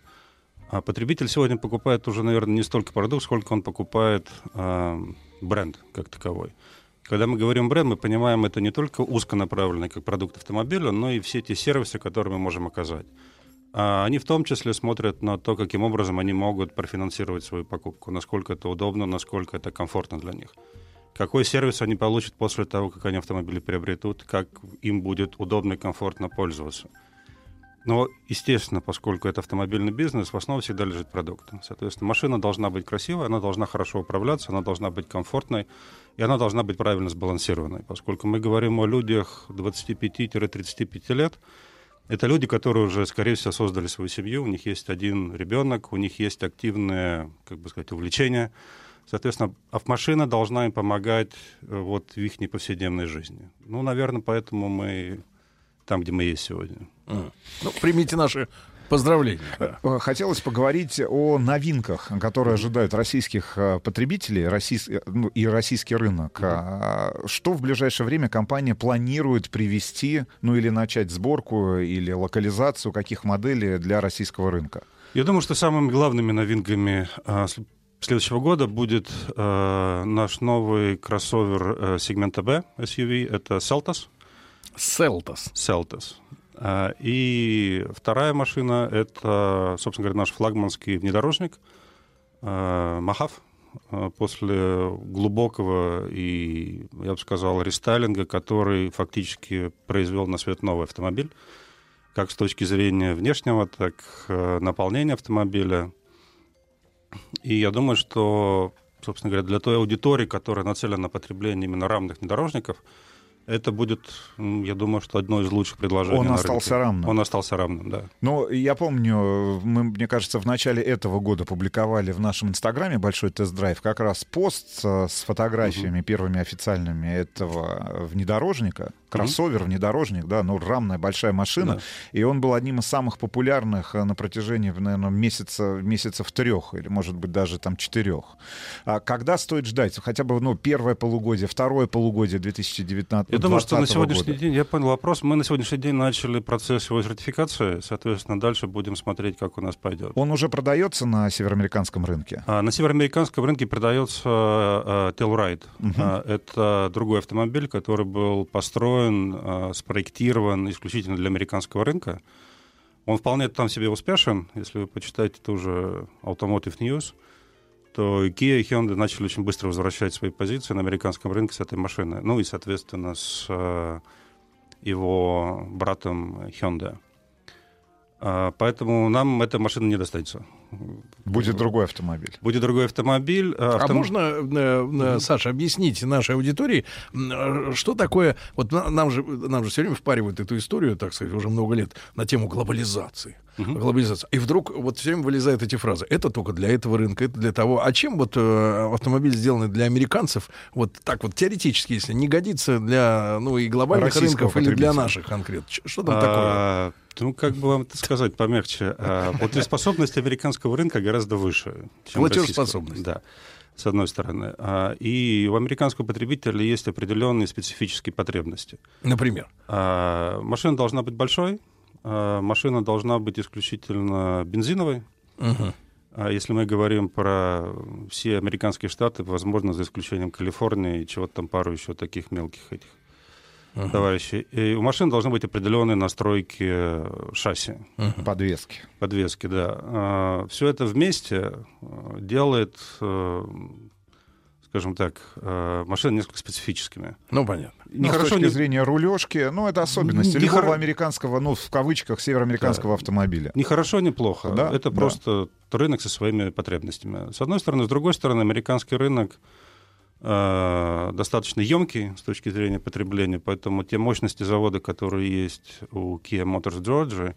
А потребитель сегодня покупает уже, наверное, не столько продукт, сколько он покупает э, бренд как таковой. Когда мы говорим бренд, мы понимаем это не только узконаправленный как продукт автомобиля, но и все те сервисы, которые мы можем оказать. А они в том числе смотрят на то, каким образом они могут профинансировать свою покупку, насколько это удобно, насколько это комфортно для них. Какой сервис они получат после того, как они автомобили приобретут, как им будет удобно и комфортно пользоваться. Но, естественно, поскольку это автомобильный бизнес, в основе всегда лежит продукт. Соответственно, машина должна быть красивой, она должна хорошо управляться, она должна быть комфортной, и она должна быть правильно сбалансированной. Поскольку мы говорим о людях 25-35 лет, это люди, которые уже, скорее всего, создали свою семью, у них есть один ребенок, у них есть активное, как бы сказать, увлечение. Соответственно, автомашина должна им помогать э, вот в их повседневной жизни. Ну, наверное, поэтому мы там, где мы есть сегодня. Mm. Ну, примите наши Поздравления. Э, хотелось поговорить о новинках, которые ожидают российских э, потребителей российс... ну, и российский рынок. Mm-hmm. Что в ближайшее время компания планирует привести, ну или начать сборку или локализацию каких моделей для российского рынка? Я думаю, что самыми главными новинками следующего года будет э, наш новый кроссовер э, сегмента B SUV. Это Celtos. Celtos. Celtos. Э, и вторая машина — это, собственно говоря, наш флагманский внедорожник э, Махав. Э, после глубокого и, я бы сказал, рестайлинга, который фактически произвел на свет новый автомобиль, как с точки зрения внешнего, так наполнения автомобиля — и я думаю, что, собственно говоря, для той аудитории, которая нацелена на потребление именно рамных внедорожников, это будет, я думаю, что одно из лучших предложений. Он остался рынке. равным. Он остался равным, да. Ну, я помню, мы, мне кажется, в начале этого года публиковали в нашем инстаграме большой тест-драйв как раз пост с фотографиями угу. первыми официальными этого внедорожника кроссовер, внедорожник, да, ну, рамная большая машина, да. и он был одним из самых популярных э, на протяжении, наверное, месяца, месяцев трех, или, может быть, даже там четырех. А когда стоит ждать? Хотя бы, ну, первое полугодие, второе полугодие 2019 Я думаю, что на сегодняшний года. день, я понял вопрос, мы на сегодняшний день начали процесс его сертификации, соответственно, дальше будем смотреть, как у нас пойдет. Он уже продается на североамериканском рынке? А, на североамериканском рынке продается uh, Telluride. Угу. Uh, это другой автомобиль, который был построен построен, а, спроектирован исключительно для американского рынка. Он вполне там себе успешен. Если вы почитаете тоже Automotive News, то Kia и Hyundai начали очень быстро возвращать свои позиции на американском рынке с этой машиной. Ну и, соответственно, с а, его братом Hyundai. А, поэтому нам эта машина не достанется. Будет другой автомобиль. Будет другой автомобиль. А Автом... можно, э, э, Саша, объяснить нашей аудитории, что такое... Вот нам же, нам же все время впаривают эту историю, так сказать, уже много лет, на тему глобализации. Угу. Глобализация. И вдруг вот все время вылезают эти фразы. Это только для этого рынка, это для того. А чем вот э, автомобиль сделанный для американцев, вот так вот теоретически, если не годится для ну и глобальных рынков или для наших конкретно? Что там а, такое? Ну, как бы вам это сказать помягче. А, платежеспособность американского рынка гораздо выше, чем Платежеспособность. Да с одной стороны. А, и у американского потребителя есть определенные специфические потребности. Например? А, машина должна быть большой, машина должна быть исключительно бензиновой. Угу. Если мы говорим про все американские штаты, возможно, за исключением Калифорнии и чего-то там пару еще таких мелких этих uh-huh. товарищи. И у машин должны быть определенные настройки э, шасси. Uh-huh. Подвески. Подвески, да. А, Все это вместе э, делает э, скажем так, машины несколько специфическими. Ну, понятно. Не ну, хорошо, с точки не... зрения рулежки, ну, это особенность не любого хор... американского, ну, в кавычках, североамериканского да. автомобиля. Не хорошо, не плохо. Да? Это да. просто рынок со своими потребностями. С одной стороны. С другой стороны, американский рынок Э, достаточно емкий с точки зрения потребления, поэтому те мощности завода, которые есть у Kia Motors Georgia,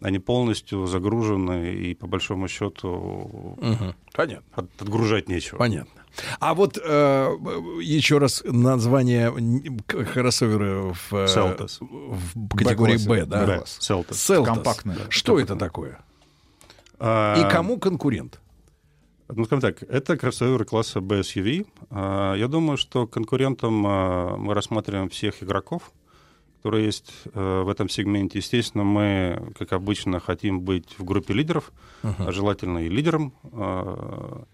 они полностью загружены и по большому счету угу. Понятно. От, отгружать нечего. Понятно. А вот э, еще раз название кроссовера в, Celtos. в категории Б, да? Celtos. Celtos. Компактный. Что Компактный. это такое? А... И кому конкурент? Ну, скажем так, это кроссоверы класса BSUV. А, я думаю, что конкурентом а, мы рассматриваем всех игроков, которые есть э, в этом сегменте. Естественно, мы, как обычно, хотим быть в группе лидеров, uh-huh. желательно и лидером. А,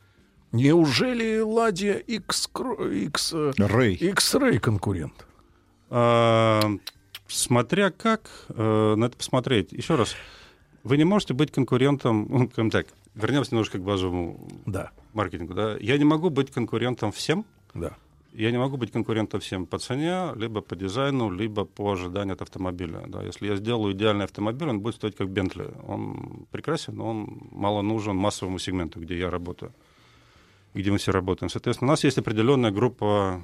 Неужели Ладия X, X, Ray. X-Ray конкурент? А, смотря как э, на это посмотреть. Еще раз, вы не можете быть конкурентом, ну, *laughs* скажем так, вернемся немножко к базовому да. маркетингу. Да? Я не могу быть конкурентом всем. Да. Я не могу быть конкурентом всем по цене, либо по дизайну, либо по ожиданию от автомобиля. Да. Если я сделаю идеальный автомобиль, он будет стоить как Бентли. Он прекрасен, но он мало нужен массовому сегменту, где я работаю, где мы все работаем. Соответственно, у нас есть определенная группа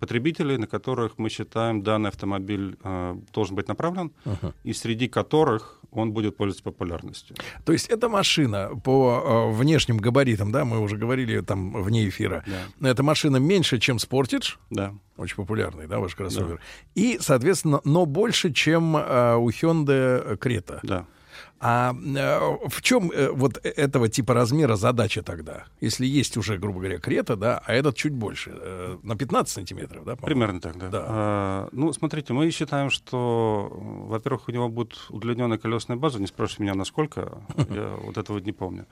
потребителей, на которых мы считаем данный автомобиль э, должен быть направлен, uh-huh. и среди которых он будет пользоваться популярностью. То есть эта машина по э, внешним габаритам, да, мы уже говорили там вне эфира, да. эта машина меньше, чем Sportage, да. очень популярный, да, ваш кроссовер, да. и, соответственно, но больше, чем э, у Hyundai Creta. Да. А э, в чем э, вот этого типа размера задача тогда? Если есть уже, грубо говоря, крета, да, а этот чуть больше, э, на 15 сантиметров, да? Примерно так, да. да. А, ну, смотрите, мы считаем, что, во-первых, у него будет удлиненная колесная база, не спрашивайте меня, насколько, *laughs* я вот этого не помню.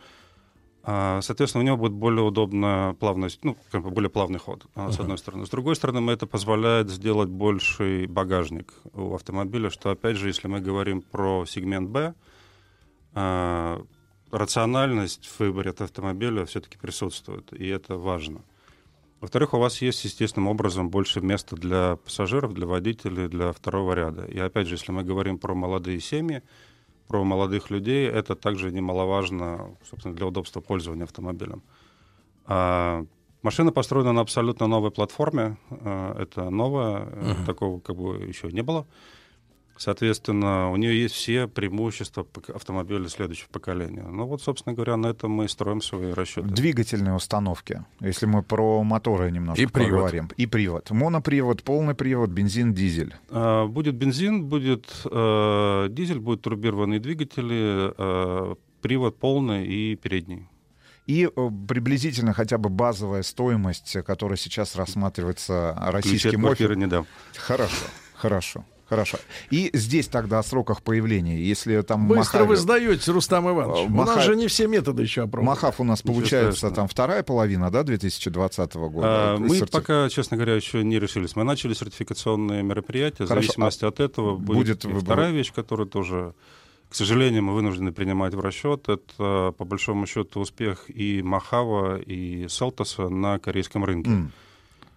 А, соответственно, у него будет более удобная плавность, ну, как бы более плавный ход, uh-huh. с одной стороны. С другой стороны, это позволяет сделать больший багажник у автомобиля, что, опять же, если мы говорим про сегмент B, а, рациональность в выборе от автомобиля все-таки присутствует, и это важно. Во-вторых, у вас есть естественным образом больше места для пассажиров, для водителей, для второго ряда. И опять же, если мы говорим про молодые семьи, про молодых людей, это также немаловажно, собственно, для удобства пользования автомобилем. А машина построена на абсолютно новой платформе. А, это новое, uh-huh. такого как бы еще не было. Соответственно, у нее есть все преимущества автомобиля следующего поколения. Ну вот, собственно говоря, на этом мы и строим свои расчеты. Двигательные установки, если мы про моторы немножко и привод. поговорим. И привод. Монопривод, полный привод, бензин, дизель. А, будет бензин, будет э, дизель, будут турбированные двигатели, э, привод полный и передний. И э, приблизительно хотя бы базовая стоимость, которая сейчас рассматривается российским офисом. не дам. Хорошо, хорошо. Хорошо. И здесь тогда о сроках появления. Если там Быстро Махаве... вы сдаете, Рустам Иванович. Маха... У нас же не все методы еще опробованы. Махав у нас получается там вторая половина, да, 2020 года? А, мы Серти... пока, честно говоря, еще не решились. Мы начали сертификационные мероприятия. В зависимости а от этого будет, будет вторая вещь, которая тоже к сожалению, мы вынуждены принимать в расчет. Это, по большому счету, успех и Махава, и Селтоса на корейском рынке. Mm.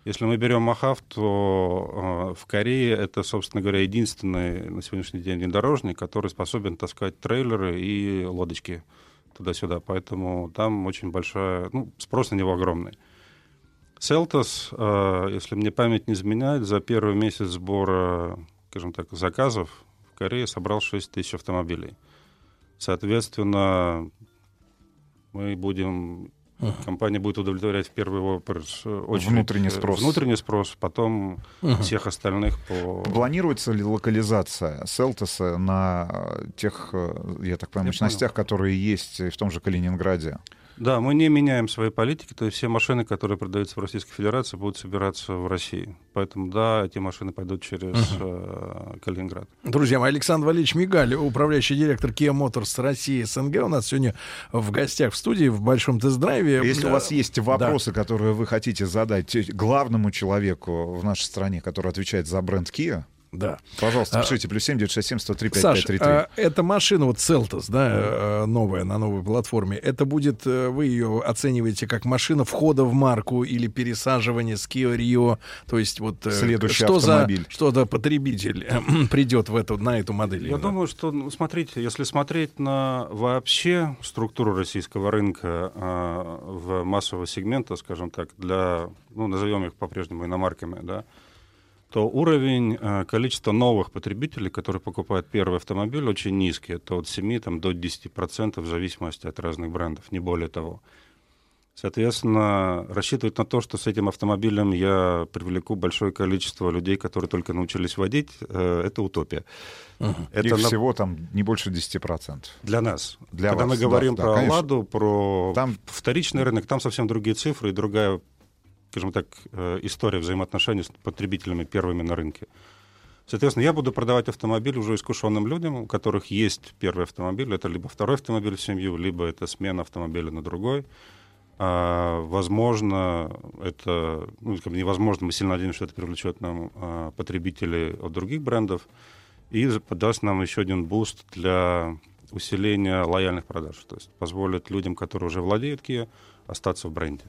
Если мы берем Махав, то э, в Корее это, собственно говоря, единственный на сегодняшний день внедорожник, который способен таскать трейлеры и лодочки туда-сюда. Поэтому там очень большая, ну, спрос на него огромный. Селтос, э, если мне память не изменяет, за первый месяц сбора, скажем так, заказов в Корее собрал 6 тысяч автомобилей. Соответственно, мы будем Uh-huh. Компания будет удовлетворять в первую очередь внутренний э, спрос, внутренний спрос потом uh-huh. всех остальных по... Планируется ли локализация Селтоса на тех, э, я так понимаю, я мощностях, понял. которые есть в том же Калининграде? Да, мы не меняем свои политики, то есть все машины, которые продаются в Российской Федерации, будут собираться в России. Поэтому, да, эти машины пойдут через uh-huh. э, Калининград. Друзья мои, Александр Валерьевич Мигаль, управляющий директор Kia Motors России СНГ, у нас сегодня в гостях в студии в Большом тест-драйве. Если да. у вас есть вопросы, да. которые вы хотите задать главному человеку в нашей стране, который отвечает за бренд Kia, да. Пожалуйста, а, пишите. Плюс 7 967 103 Саш, а, эта машина, вот Celtos, да, э, новая, на новой платформе, это будет, э, вы ее оцениваете как машина входа в марку или пересаживание с Kia Rio, то есть вот... Э, Следующий что автомобиль. За, что за потребитель *clears throat* придет в эту, на эту модель? Я думаю, что, ну, смотрите, если смотреть на вообще структуру российского рынка э, в массового сегмента, скажем так, для, ну, назовем их по-прежнему иномарками, да, то уровень э, количества новых потребителей, которые покупают первый автомобиль, очень низкий. Это от 7 там, до 10% в зависимости от разных брендов, не более того. Соответственно, рассчитывать на то, что с этим автомобилем я привлеку большое количество людей, которые только научились водить, э, это утопия. Угу. Это Их на... всего там не больше 10%. Для нас. Для Когда вас, мы говорим да, про да, Ладу, про там... вторичный рынок, там совсем другие цифры и другая скажем так, э, история взаимоотношений с потребителями первыми на рынке. Соответственно, я буду продавать автомобиль уже искушенным людям, у которых есть первый автомобиль. Это либо второй автомобиль в семью, либо это смена автомобиля на другой. А, возможно, это ну, как бы невозможно, мы сильно надеемся, что это привлечет нам а, потребителей от других брендов и даст нам еще один boost для усиления лояльных продаж. То есть позволит людям, которые уже владеют Kia, остаться в бренде.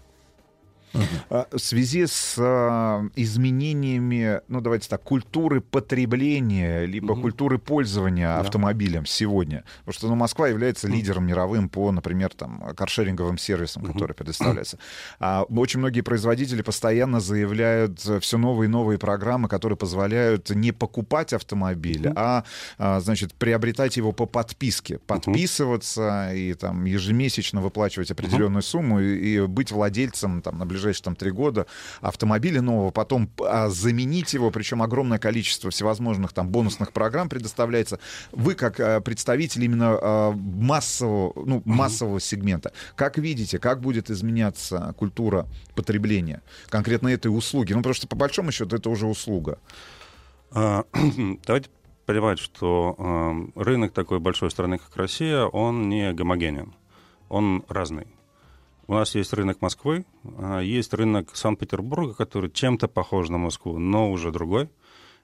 А, в связи с а, изменениями, ну давайте так, культуры потребления, либо угу. культуры пользования да. автомобилем сегодня, потому что ну, Москва является лидером мировым по, например, там, каршеринговым сервисам, угу. которые предоставляются. А, очень многие производители постоянно заявляют все новые и новые программы, которые позволяют не покупать автомобиль, угу. а, а, значит, приобретать его по подписке, подписываться угу. и там ежемесячно выплачивать определенную угу. сумму и, и быть владельцем там на ближайшие ближайшие там три года автомобиля нового, потом а, заменить его, причем огромное количество всевозможных там бонусных программ предоставляется. Вы как а, представитель именно а, массового, ну, массового сегмента, как видите, как будет изменяться культура потребления конкретно этой услуги? Ну, потому что по большому счету это уже услуга. А, *clears throat* давайте понимать, что э, рынок такой большой страны, как Россия, он не гомогенен, он разный. У нас есть рынок Москвы, а, есть рынок Санкт-Петербурга, который чем-то похож на Москву, но уже другой.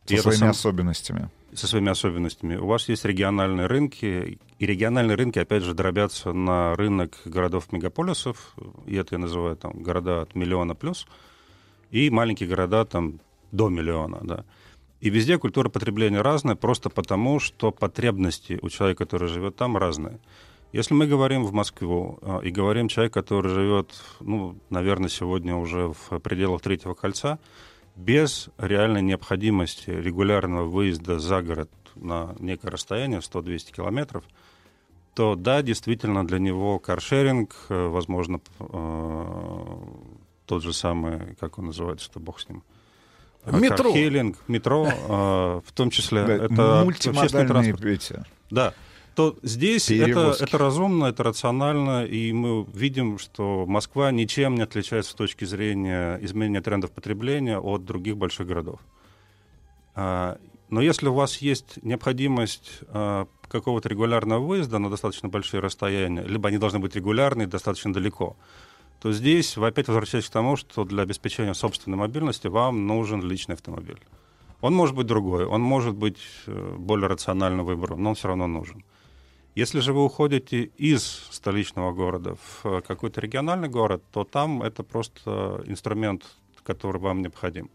Со и своими сам... особенностями. Со своими особенностями. У вас есть региональные рынки, и региональные рынки, опять же, дробятся на рынок городов-мегаполисов, и это я называю там города от миллиона плюс, и маленькие города там до миллиона, да. И везде культура потребления разная, просто потому, что потребности у человека, который живет там, разные. Если мы говорим в Москву а, и говорим человек, который живет, ну, наверное, сегодня уже в пределах третьего кольца, без реальной необходимости регулярного выезда за город на некое расстояние, 100-200 километров, то да, действительно, для него каршеринг, э, возможно, э, тот же самый, как он называется, что бог с ним, Метро. Кархелинг, метро, э, в том числе. это общественный транспорт. Да, то здесь это, это разумно, это рационально, и мы видим, что Москва ничем не отличается с точки зрения изменения трендов потребления от других больших городов. А, но если у вас есть необходимость а, какого-то регулярного выезда на достаточно большие расстояния, либо они должны быть регулярны достаточно далеко, то здесь вы опять возвращаетесь к тому, что для обеспечения собственной мобильности вам нужен личный автомобиль. Он может быть другой, он может быть э, более рациональным выбором, но он все равно нужен. Если же вы уходите из столичного города в э, какой-то региональный город, то там это просто инструмент, который вам необходим.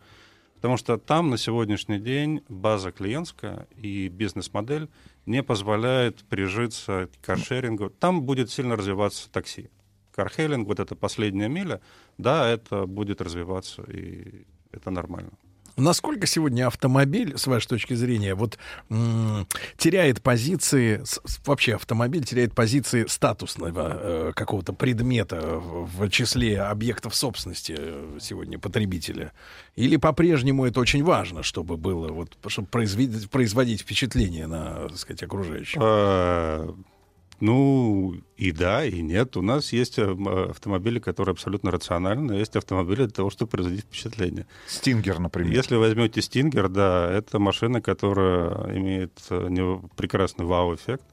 Потому что там на сегодняшний день база клиентская и бизнес-модель не позволяет прижиться к каршерингу. Там будет сильно развиваться такси. Кархелинг, вот эта последняя миля, да, это будет развиваться, и это нормально. Насколько сегодня автомобиль, с вашей точки зрения, вот теряет позиции, вообще автомобиль теряет позиции статусного э, какого-то предмета в, числе объектов собственности э, сегодня потребителя? Или по-прежнему это очень важно, чтобы было, вот, чтобы производить, производить впечатление на, так сказать, окружающих? А, ну, и да, и нет. У нас есть э, автомобили, которые абсолютно рациональны, есть автомобили для того, чтобы производить впечатление. Стингер, например. Если возьмете Стингер, да, это машина, которая имеет э, прекрасный вау-эффект.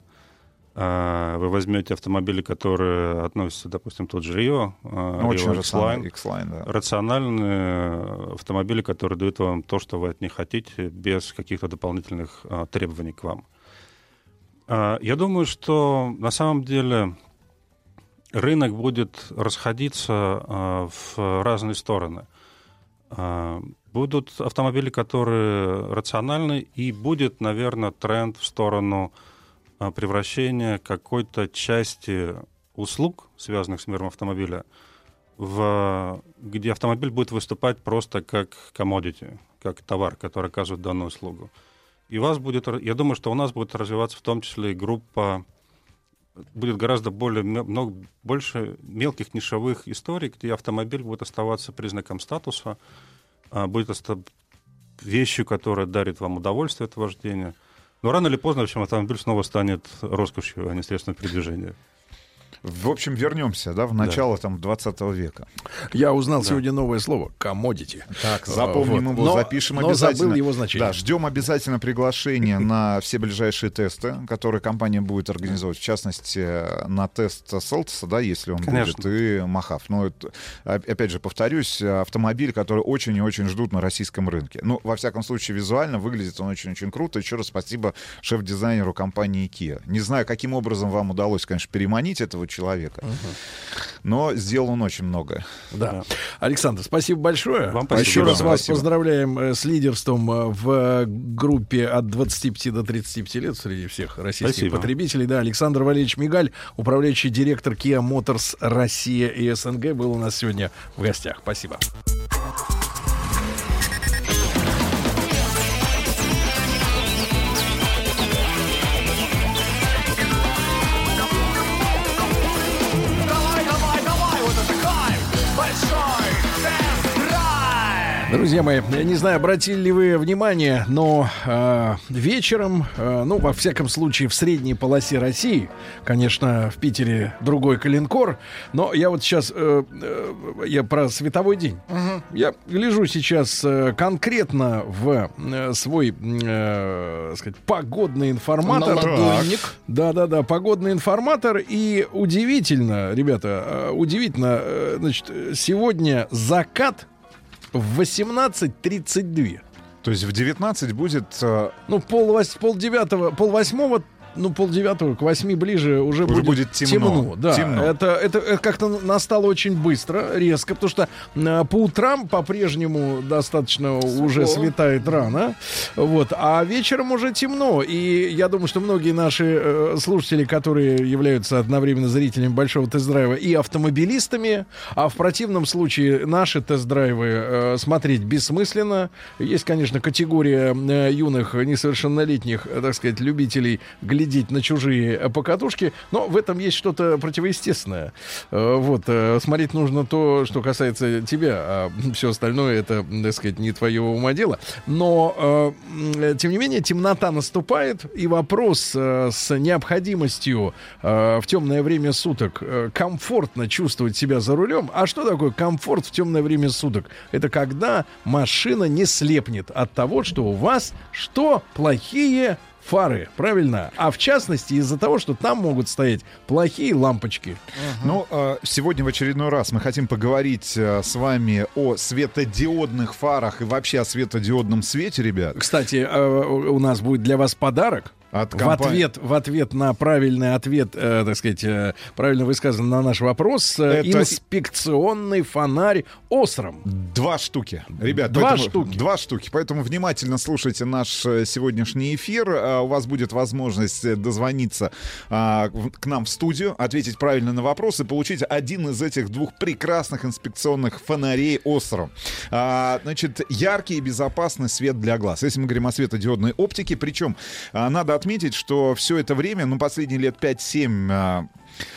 А, вы возьмете автомобили, которые относятся, допустим, тот же Рио, э, ну, Очень X-Line. X-Line да. Рациональные автомобили, которые дают вам то, что вы от них хотите, без каких-то дополнительных а, требований к вам. А, я думаю, что на самом деле рынок будет расходиться а, в разные стороны. А, будут автомобили, которые рациональны, и будет, наверное, тренд в сторону превращения какой-то части услуг, связанных с миром автомобиля, в, где автомобиль будет выступать просто как commodity, как товар, который оказывает данную услугу. И вас будет, я думаю, что у нас будет развиваться в том числе и группа, будет гораздо более, много, больше мелких нишевых историй, где автомобиль будет оставаться признаком статуса, а, будет вещью, которая дарит вам удовольствие от вождения. Но рано или поздно, в общем, автомобиль снова станет роскошью, а не средством передвижения. В общем, вернемся, да, в начало там 20 века. Я узнал сегодня новое слово «коммодити». Так, запомним Вот. его, Но- запишем но обязательно. забыл его значение. Да, ждем обязательно приглашение на все ближайшие тесты, которые компания будет организовывать. В частности, на тест Селтса, да, если он Конечно. будет, и Махав. Но это, о- опять же, повторюсь, автомобиль, который очень и очень ждут на российском рынке. Ну, во всяком случае, визуально выглядит он очень-очень круто. Еще раз спасибо шеф-дизайнеру компании Kia. Не знаю, каким образом вам удалось, конечно, переманить этого человека, но сделал он очень много. Да. Александр, спасибо большое. Вам Еще спасибо. раз вас Спасибо. поздравляем э, с лидерством э, в э, группе от 25 до 35 лет среди всех российских Спасибо. потребителей. Да, Александр Валерьевич Мигаль, управляющий директор Kia Motors Россия и СНГ, был у нас сегодня в гостях. Спасибо. Друзья мои, я не знаю, обратили ли вы внимание, но э, вечером, э, ну, во всяком случае, в средней полосе России, конечно, в Питере другой калинкор, но я вот сейчас, э, э, я про световой день. Я гляжу сейчас э, конкретно в э, свой, э, сказать, погодный информатор. На ладонник. Да-да-да, погодный информатор. И удивительно, ребята, э, удивительно, э, значит, сегодня закат в 18.32. То есть в 19 будет... э, Ну, пол, вось- пол девятого, пол восьмого, ну, пол девятого к восьми ближе уже, Уже будет темно. да, Темно. Это, это, это как-то настало очень быстро, резко, потому что э, по утрам по-прежнему достаточно уже светает рано, вот, а вечером уже темно. И я думаю, что многие наши э, слушатели, которые являются одновременно зрителями большого тест-драйва и автомобилистами, а в противном случае наши тест-драйвы э, смотреть бессмысленно. Есть, конечно, категория э, юных несовершеннолетних, э, так сказать, любителей глядеть на чужие э, покатушки, но в этом есть что-то противоестественное. Э, Вот, э, смотреть нужно то, что касается тебя, а *laughs* все остальное это, так сказать, не твое ума дело. Но, тем не менее, темнота наступает, и вопрос с необходимостью в темное время суток комфортно чувствовать себя за рулем. А что такое комфорт в темное время суток? Это когда машина не слепнет от того, что у вас что? Плохие фары, правильно? А в частности из-за того, что там могут стоять плохие лампочки. Ну, э, сегодня в очередной раз мы хотим поговорить э, с вами о светодиодных фарах и вообще о светодиодном свете, ребят. Кстати, э, у нас будет для вас подарок. От в, компании. ответ, в ответ на правильный ответ, э, так сказать, э, правильно высказан на наш вопрос, э, Это- инспекционный фонарь Осром. Два штуки. Ребят, Два поэтому- штуки. Два штуки. Поэтому внимательно слушайте наш э, сегодняшний эфир. А, У вас будет возможность э, дозвониться а, в- к нам в студию, ответить правильно на вопрос и получить один из этих двух прекрасных инспекционных фонарей Осром. А, Значит, яркий и безопасный свет для глаз. Если мы говорим о светодиодной оптике, причем а, надо отметить, что все это время, ну, последние лет 5-7 а,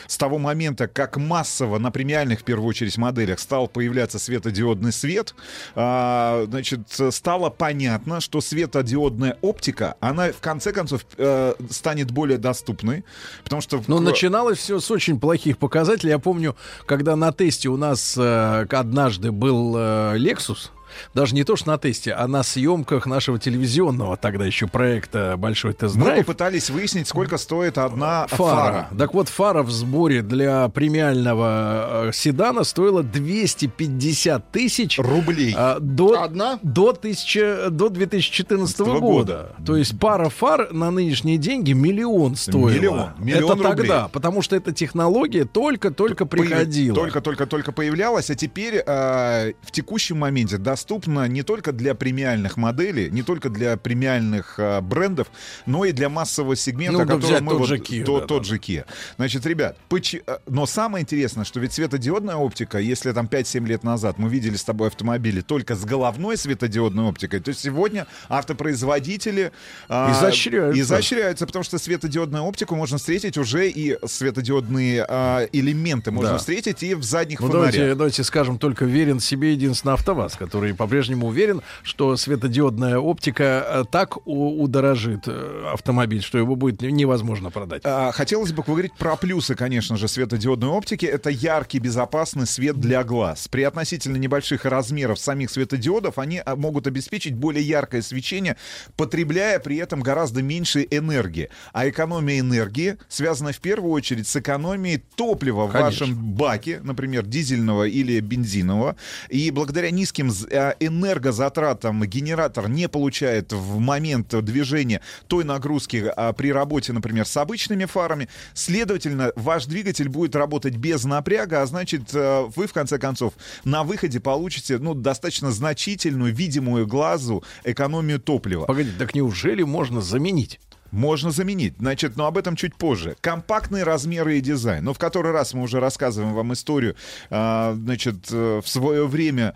с того момента, как массово на премиальных, в первую очередь, моделях стал появляться светодиодный свет, а, значит, стало понятно, что светодиодная оптика, она в конце концов э, станет более доступной, потому что... в- Но начиналось все с очень плохих показателей. Я помню, когда на тесте у нас э, однажды был э, Lexus, даже не то, что на тесте, а на съемках нашего телевизионного тогда еще проекта «Большой Мы тест-драйв». попытались выяснить, сколько стоит одна Фара. фара. Так вот, фара в сборе для премиального э, седана стоила 250 тысяч рублей до, Одна? До, 1000, до 2014 года. года. То есть пара фар на нынешние деньги миллион стоила. Миллион. Миллион это рублей. тогда, потому что эта технология только-только приходила. Только-только-только появлялась, а теперь э, в текущем моменте доступна не только для премиальных моделей, не только для премиальных э, брендов, но и для массового сегмента, Ну, да который мы тот вот- же Kia, то- да, тот же Kia. Значит, ребят, поч- э, но самое интересное, что ведь светодиодная оптика, если там 5-7 лет назад мы видели с тобой автомобили только с головной светодиодной оптикой, то сегодня автопроизводители а, Изощряются. изощряются, потому что светодиодную оптику можно встретить уже и светодиодные а, элементы можно Да. встретить и в задних Ну, фонарях. давайте, давайте скажем только верен себе единственно АвтоВАЗ, который по-прежнему уверен, что светодиодная оптика э, так удорожит э, автомобиль, что его будет невозможно продать? А, Хотелось бы поговорить про плюсы, конечно же, светодиодной оптики. Это яркий, безопасный свет для глаз. При относительно небольших размеров самих светодиодов они а, могут обеспечить более яркое свечение, потребляя при этом гораздо меньше энергии. А экономия энергии связана в первую очередь с экономией топлива в Конечно. вашем баке, например, дизельного или бензинового. И благодаря низким э, энергозатратам генератор не получает в момент движения той нагрузки а, при работе, например, с обычными фарами. Следовательно, ваш двигатель будет работать без напряга, а значит, э, вы, в конце концов, на выходе получите ну, достаточно значительную, видимую глазу экономию топлива. Погоди, так неужели можно заменить? Можно заменить. Значит, но об этом чуть позже. Компактные размеры и дизайн. Ну, в который раз мы уже рассказываем вам историю, а, значит, э, в свое время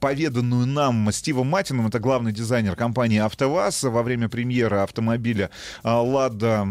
поведанную нам Стивом Матином, это главный дизайнер компании «АвтоВАЗ», во время премьеры автомобиля а, «Лада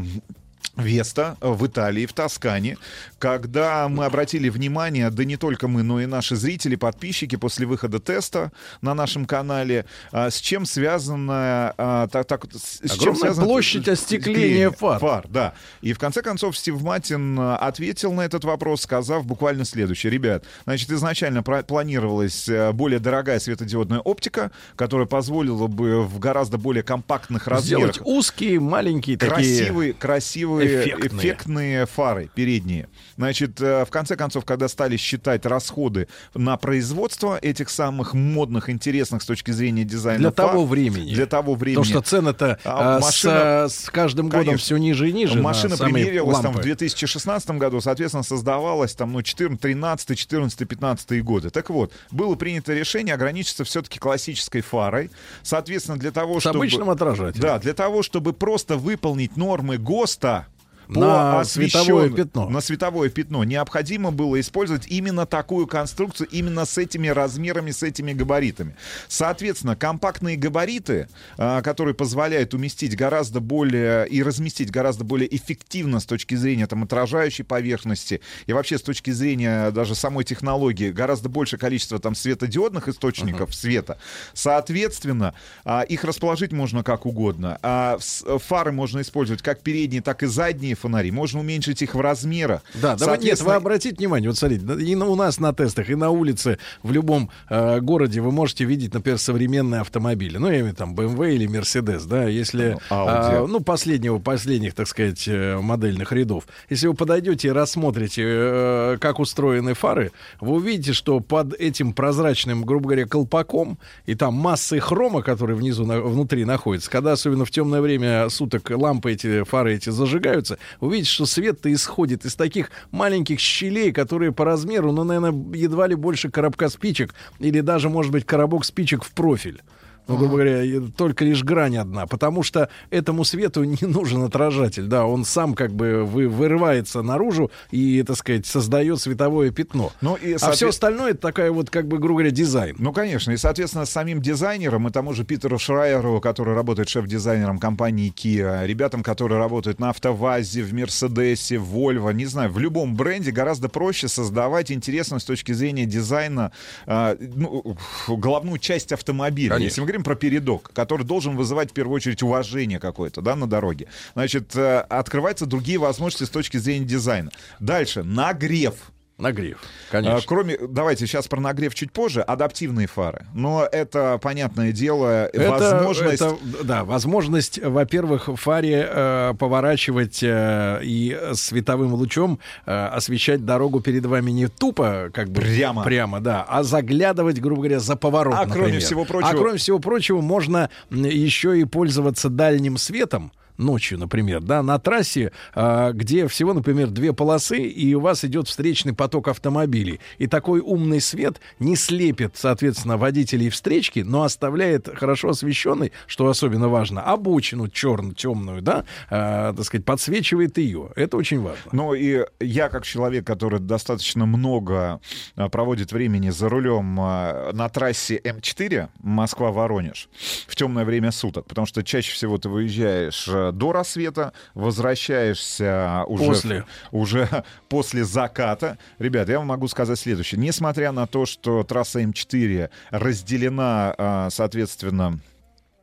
Веста в Италии, в Тоскане, когда мы обратили внимание, да не только мы, но и наши зрители, подписчики после выхода теста на нашем канале, а, с чем связана а, так, так, с, чем связана площадь остекления фар. Фар, да. И в конце концов Стив Матин а, ответил на этот вопрос, сказав буквально следующее. Ребят, значит, изначально планировалась а, более дорогая светодиодная оптика, которая позволила бы в гораздо более компактных размерах Сделать узкие, маленькие красивые, такие... красивые, эффектные. эффектные. фары передние. Значит, э, в конце концов, когда стали считать расходы на производство этих самых модных, интересных с точки зрения дизайна Для фар, того времени. для того времени, Потому что цены-то А с, машина- а, с каждым годом Конечно. все ниже и ниже. на Машина примерилась там в лампы. 2016 году, соответственно, создавалась там, ну, 14, 13, 14, 15 годы. Так вот, было принято решение ограничиться все-таки классической фарой. Соответственно, для того, С чтобы... обычным отражателем. Да, для того, чтобы просто выполнить нормы ГОСТа, по На освещен- световое пятно. На световое пятно. Необходимо было использовать именно такую конструкцию, именно с этими размерами, с этими габаритами. Соответственно, компактные габариты, а, которые позволяют уместить гораздо более и разместить гораздо более эффективно с точки зрения там, отражающей поверхности и вообще с точки зрения даже самой технологии гораздо большее количество там светодиодных источников света. Соответственно, а, их расположить можно как угодно. А фары можно использовать как передние, так и задние фонари. Можно уменьшить их в размерах. Да, да, нет, вы обратите внимание, вот смотрите, и на, у нас на тестах, и на улице, в любом э, городе вы можете видеть, например, современные автомобили. Ну, я имею в виду там BMW или Mercedes, да, если, Audi. э, ну, последнего, последних, так сказать, э, модельных рядов. Если вы подойдете и рассмотрите, э, как устроены фары, вы увидите, что под этим прозрачным, грубо говоря, колпаком, и там массой хрома, который внизу, на- внутри находится, когда особенно в темное время суток лампы эти, фары эти зажигаются, увидите, что свет-то исходит из таких маленьких щелей, которые по размеру, ну, наверное, едва ли больше коробка спичек, или даже, может быть, коробок спичек в профиль. Ну, грубо говоря, только лишь грань одна, потому что этому свету *laughs* не нужен отражатель, да, он сам как бы вы, вырывается наружу и, так сказать, создает световое пятно. Ну, и, А все соответ- остальное это такая вот, как бы, грубо говоря, дизайн. Ну, конечно. И, соответственно, самим дизайнером и тому же Питеру Шрайеру, который работает шеф-дизайнером компании Kia, ребятам, которые работают на АвтоВАЗе, в Мерседесе, в Volvo, не знаю, в любом бренде гораздо проще создавать интересно с точки зрения дизайна а, ну, головную часть автомобиля. Конечно. Говорим про передок, который должен вызывать в первую очередь уважение какое-то, да, на дороге. Значит, э, открываются другие возможности с точки зрения дизайна. Дальше, нагрев. Нагрев, конечно. А, Кроме, давайте сейчас про нагрев чуть позже, адаптивные фары. Но это, понятное дело, Это, возможность... это, да, возможность, во-первых, в фаре э, поворачивать э, и световым лучом э, освещать дорогу перед вами не тупо, как бы Прямо. прямо, да, а заглядывать, грубо говоря, за поворот. А кроме например. всего прочего- а кроме всего прочего, можно еще и пользоваться дальним светом ночью, например, да, на трассе, а, где всего, например, две полосы, и у вас идет встречный поток автомобилей. И такой умный свет не слепит, соответственно, водителей встречки, но оставляет хорошо освещенной, что особенно важно, обочину черную, темную, да, а, так сказать, подсвечивает ее. Это очень важно. Ну и я, как человек, который достаточно много а, проводит времени за рулем на трассе М4 Москва-Воронеж в темное время суток, потому что чаще всего ты выезжаешь до рассвета, возвращаешься уже, После. уже *laughs* после заката. Ребят, я вам могу сказать следующее. Несмотря на то, что трасса М4 разделена, а, соответственно,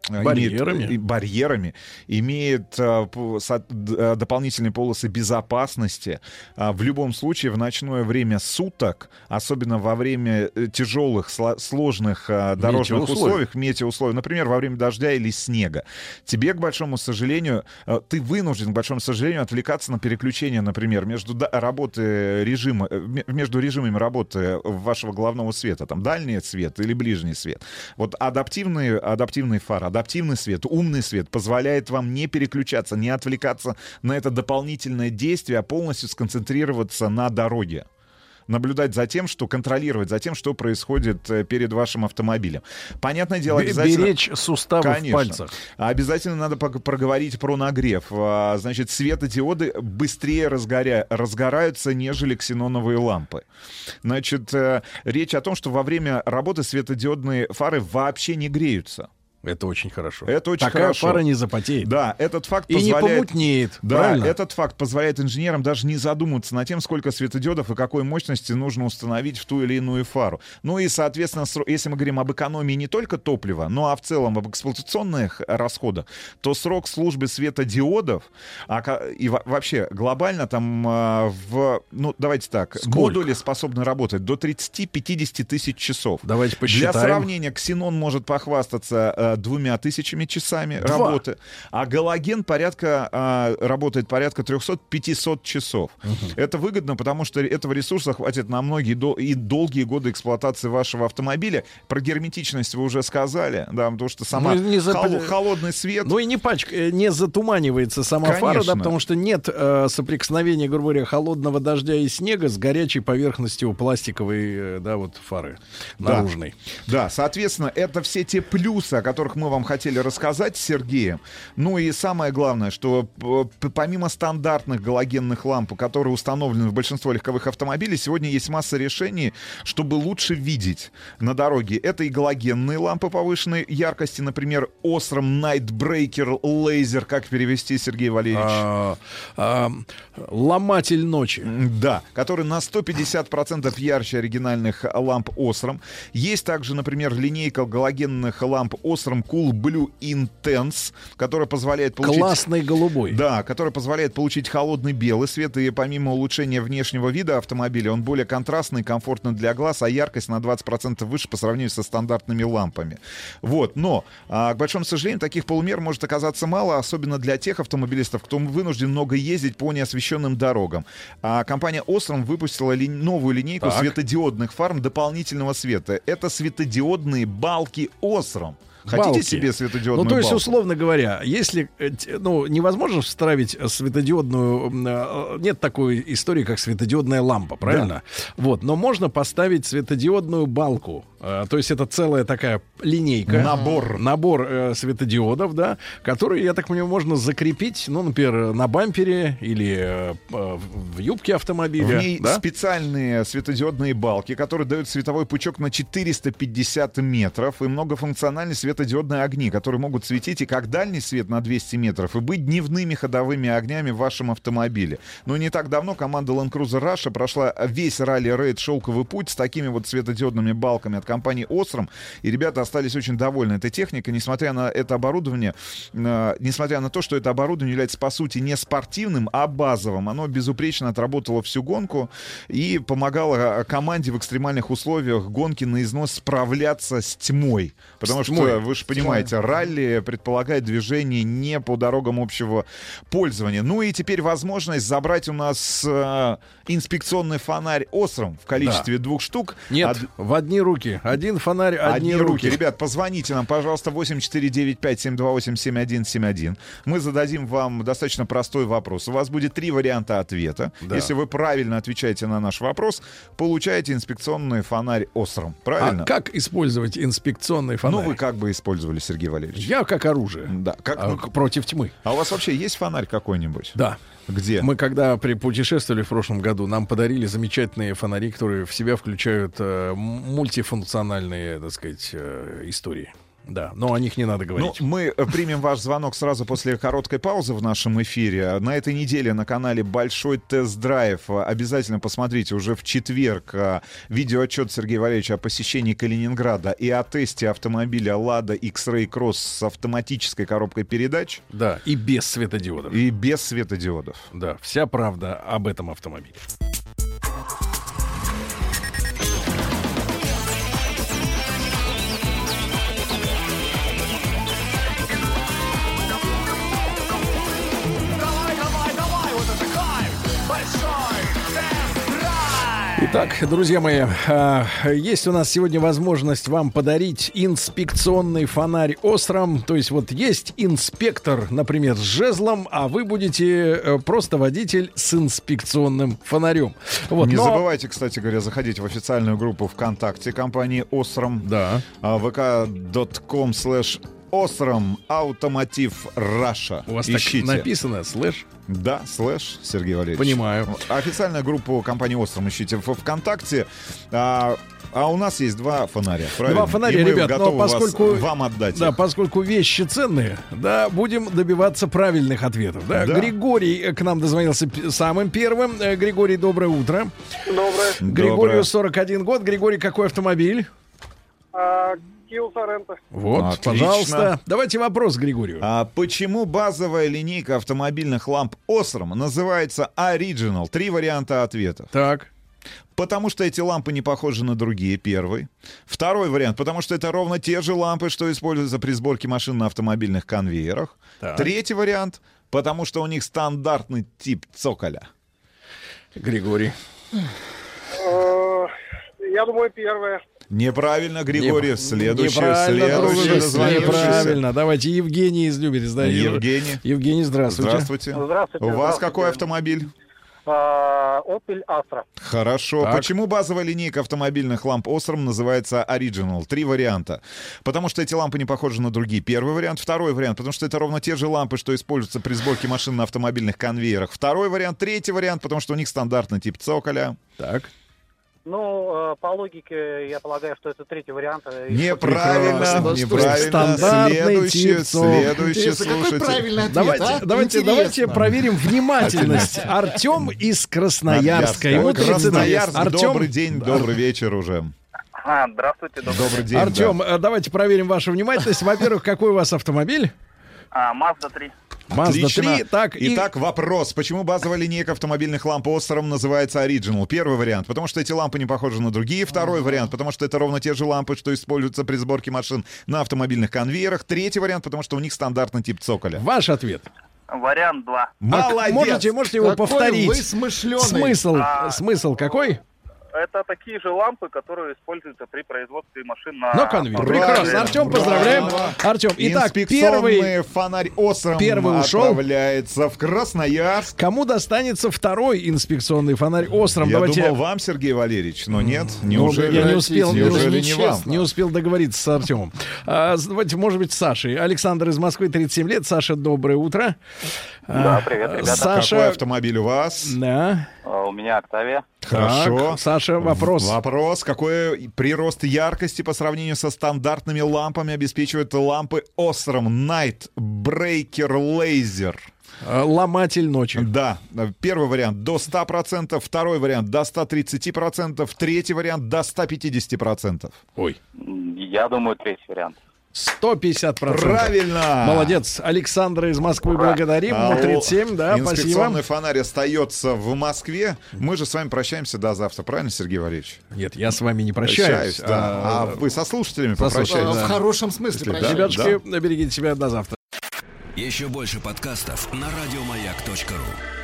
Барьерами. и барьерами, имеет а, п- со- д- дополнительные полосы безопасности. А, В любом случае, в ночное время суток, особенно во время э, тяжелых, сло- сложных а, дорожных Метеоусловий. условиях, метеоусловий, например, во время дождя или снега, тебе, к большому сожалению, э, ты вынужден, к большому сожалению, отвлекаться на переключение, например, между да- работы режима, э, ме- между режимами работы вашего главного света, там, дальний свет или ближний свет. Вот адаптивный, адаптивный фар, адаптивный свет, умный свет позволяет вам не переключаться, не отвлекаться на это дополнительное действие, а полностью сконцентрироваться на дороге наблюдать за тем, что контролировать за тем, что происходит э, перед вашим автомобилем. Понятное дело, обязательно... беречь суставы в Конечно. пальцах. Обязательно надо проговорить про нагрев. А, Значит, светодиоды быстрее разгоря... разгораются, нежели ксеноновые лампы. Значит, э, речь о том, что во время работы светодиодные фары вообще не греются. Это очень хорошо. Это очень Такая хорошо. фара не запотеет. Да, этот факт И не позволяет... помутнеет, Да, правильно? этот факт позволяет инженерам даже не задумываться над тем, сколько светодиодов и какой мощности нужно установить в ту или иную фару. Ну и, соответственно, если мы говорим об экономии не только топлива, но а в целом об эксплуатационных расходах, то срок службы светодиодов а и во- вообще глобально там а, в... Ну, давайте так. Сколько? Модули способны работать до 30-50 тысяч часов. Давайте Для посчитаем. сравнения, Ксенон может похвастаться э, двумя тысячами часами Два. работы, а галоген порядка а, работает порядка 300-500 часов. Это выгодно, потому что этого ресурса хватит на многие дол- и долгие годы эксплуатации вашего автомобиля. Про герметичность вы уже сказали, да, потому что сама Ну, не зап- хол- холодный свет. Ну и не пачка, э, не затуманивается сама фара, Конечно. да, потому что нет э, соприкосновения, грубо говоря, холодного дождя и снега с горячей поверхностью пластиковой, э, да, вот фары Да. наружной. Да, соответственно, это все те плюсы, о которых мы вам хотели рассказать с Сергеем. Ну и самое главное, что помимо стандартных галогенных ламп, которые установлены в большинство легковых автомобилей, сегодня есть масса решений, чтобы лучше видеть на дороге. Это и галогенные лампы повышенной яркости, например, Osram Nightbreaker Laser, как перевести, Сергей Валерьевич? А, а, ломатель ночи. Да, который на 150% ярче оригинальных ламп Osram. Есть также, например, линейка галогенных ламп Osram Cool Blue Intense, которая позволяет получить... Классный голубой. Да, который позволяет получить холодный белый свет, и помимо улучшения внешнего вида автомобиля, он более контрастный, комфортный для глаз, а яркость на 20% выше по сравнению со стандартными лампами. Вот, но, а, к большому сожалению, таких полумер может оказаться мало, особенно для тех автомобилистов, кто вынужден много ездить по неосвещенным дорогам. А компания Osram выпустила ли- новую линейку Так. светодиодных фарм дополнительного света. Это светодиодные балки Osram. Хотите Балки. себе светодиодную Ну, то есть, балку? условно говоря, если, э, ну, невозможно вставить светодиодную, м, э, нет такой истории, как светодиодная лампа, правильно? Вот, но можно поставить светодиодную балку. Э, То есть это целая такая линейка. Набор. Набор э, светодиодов, да, который, я так понимаю, можно закрепить, ну, например, на бампере или э, в юбке автомобиля. В ней да? специальные светодиодные балки, которые дают световой пучок на 450 метров и многофункциональные светодиодные огни, которые могут светить и как дальний свет на 200 метров, и быть дневными ходовыми огнями в вашем автомобиле. Но не так давно команда Land Cruiser Russia прошла весь ралли-рейд «Шелковый путь» с такими вот светодиодными балками от компании Osram, и ребята остались очень довольны этой техникой, несмотря на это оборудование, э, несмотря на то, что это оборудование является, по сути, не спортивным, а базовым. Оно безупречно отработало всю гонку и помогало э, команде в экстремальных условиях гонки на износ справляться с тьмой. Потому С тьмой. что, вы же понимаете, ралли предполагает движение не по дорогам общего пользования. Ну и теперь возможность забрать у нас э, инспекционный фонарь Осром в количестве двух штук. Нет, Од- в одни руки. Один фонарь, одни, руки. Ребят, позвоните нам, пожалуйста, 8495-728-7171. Мы зададим вам достаточно простой вопрос. У вас будет три варианта ответа. Да. Если вы правильно отвечаете на наш вопрос, получаете инспекционный фонарь Осром. Правильно? А как использовать инспекционный фонарь? Ну, вы как бы использовали, Сергей Валерьевич? Я как оружие. Да. Как, А, против тьмы. а у вас вообще есть фонарь какой-нибудь? Да. Где? Мы когда при путешествовали в прошлом году, нам подарили замечательные фонари, которые в себя включают э, мультифункциональные, так сказать, э, истории. Да, но о них не надо Ну, говорить. мы э, примем ваш звонок сразу после короткой паузы в нашем эфире. На этой неделе на канале Большой тест-драйв. Обязательно посмотрите уже в четверг э, видеоотчет Сергея Валерьевича о посещении Калининграда и о тесте автомобиля Lada X-Ray Cross с автоматической коробкой передач. Да, и без светодиодов. И без светодиодов. Да, вся правда об этом автомобиле. Итак, друзья мои, а, есть у нас сегодня возможность вам подарить инспекционный фонарь Осрам. То есть вот есть инспектор, например, с жезлом, а вы будете э, просто водитель с инспекционным фонарем. Вот, Не но- забывайте, кстати говоря, заходить в официальную группу ВКонтакте компании Osram. Да. vk.com slash Osram Automotive Russia. У вас так написано, слэш? Да, слэш, Сергей Валерьевич. Понимаю. Официальную группу компании Osram ищите в ВКонтакте. А, а у нас есть два фонаря, правильно? Два фонаря, И мы ребят, но готовы вас- поскольку вам отдать Да, их. поскольку вещи ценные, да, будем добиваться правильных ответов. Да? Да. Григорий к нам дозвонился самым первым. Э, Григорий, доброе утро. Доброе. Григорию 41 год. Григорий, какой автомобиль? А, Kia Sorento. Вот, Отлично. пожалуйста. Давайте вопрос Григорию. А почему базовая линейка автомобильных ламп Осром называется Original? Три варианта ответов. Так. Потому что эти лампы не похожи на другие, первый. Второй вариант, потому что это ровно те же лампы, что используются при сборке машин на автомобильных конвейерах. Так. Третий вариант, потому что у них стандартный тип цоколя. Григорий. Э, Я думаю, первое. Неправильно, Григорий. Не- Следующий, неправильно, следующий дружище. Неправильно. Давайте Евгений из Люберец. Да, Ев- Евгений. Евгений, здравствуйте. Здравствуйте. Здравствуйте, У вас здравствуйте. какой автомобиль? А, Opel Astra. Хорошо. Так. Почему базовая линейка автомобильных ламп Osram называется Original? Три варианта. Потому что эти лампы не похожи на другие. Первый вариант. Второй вариант. Потому что это ровно те же лампы, что используются при сборке машин на автомобильных конвейерах. Второй вариант. Третий вариант. Потому что у них стандартный тип цоколя. Так. Ну, э, по логике, я полагаю, что это третий вариант. э, Неправильно, Прекрасно. неправильно. Стандартный Следующий, следующий Интересно, какой слушатель. правильный ответ, Давайте, а? давайте, Интересно. давайте проверим внимательность. Артем из Красноярска. Ему 30 лет. Красноярск, Артем, добрый день, добрый вечер уже. А, здравствуйте, Добрый день. Артем, э, давайте проверим вашу внимательность. Во-первых, какой у вас автомобиль? А, Mazda 3. Mazda Отлично. 3. Так, и- Итак, вопрос. Почему базовая линейка автомобильных ламп Остером называется Original? Первый вариант. Потому что эти лампы не похожи на другие. Второй вариант. Потому что это ровно те же лампы, что используются при сборке машин на автомобильных конвейерах. Третий вариант. Потому что у них стандартный тип цоколя. Ваш ответ. Вариант 2. Молодец! Можете, можете его Какой повторить? вы смышленый. Смысл, А. смысл какой? Это такие же лампы, которые используются при производстве машин на... На конвейер. Прекрасно. Артем, поздравляем. Артем, итак, первый... Инспекционный фонарь Остером Первый ушел. отправляется в Красноярск. Кому достанется второй инспекционный фонарь Остром? Я Давайте... думал, вам, Сергей Валерьевич, но нет. Ну, Неужели, я не успел, не, неужели не вам? не успел договориться с Артемом. А, давайте, может быть, с Сашей. Александр из Москвы, 37 лет. Саша, доброе утро. Да, привет, ребята. Саша, Какой автомобиль у вас? да. А, У меня Октавия. Хорошо. Так, Саша, вопрос. Вопрос. Какой прирост яркости по сравнению со стандартными лампами обеспечивают лампы Osram Night Breaker Laser? А, Ломатель ночи. Да. Первый вариант до 100%, второй вариант до 130%, третий вариант до 150%. Ой. Я думаю, третий вариант. 150%. Правильно! Молодец. Александра из Москвы благодарим. А Ему у- 37, да, Инспекционный спасибо. фонарь остается в Москве. Мы же с вами прощаемся до завтра, правильно, Сергей Валерьевич? Нет, я с вами не прощаюсь. да. А, вы со слушателями со попрощайтесь. слушателями, В да. хорошем смысле Да, прощаюсь. Ребятушки, берегите себя до завтра. Еще больше подкастов на радиомаяк.ру.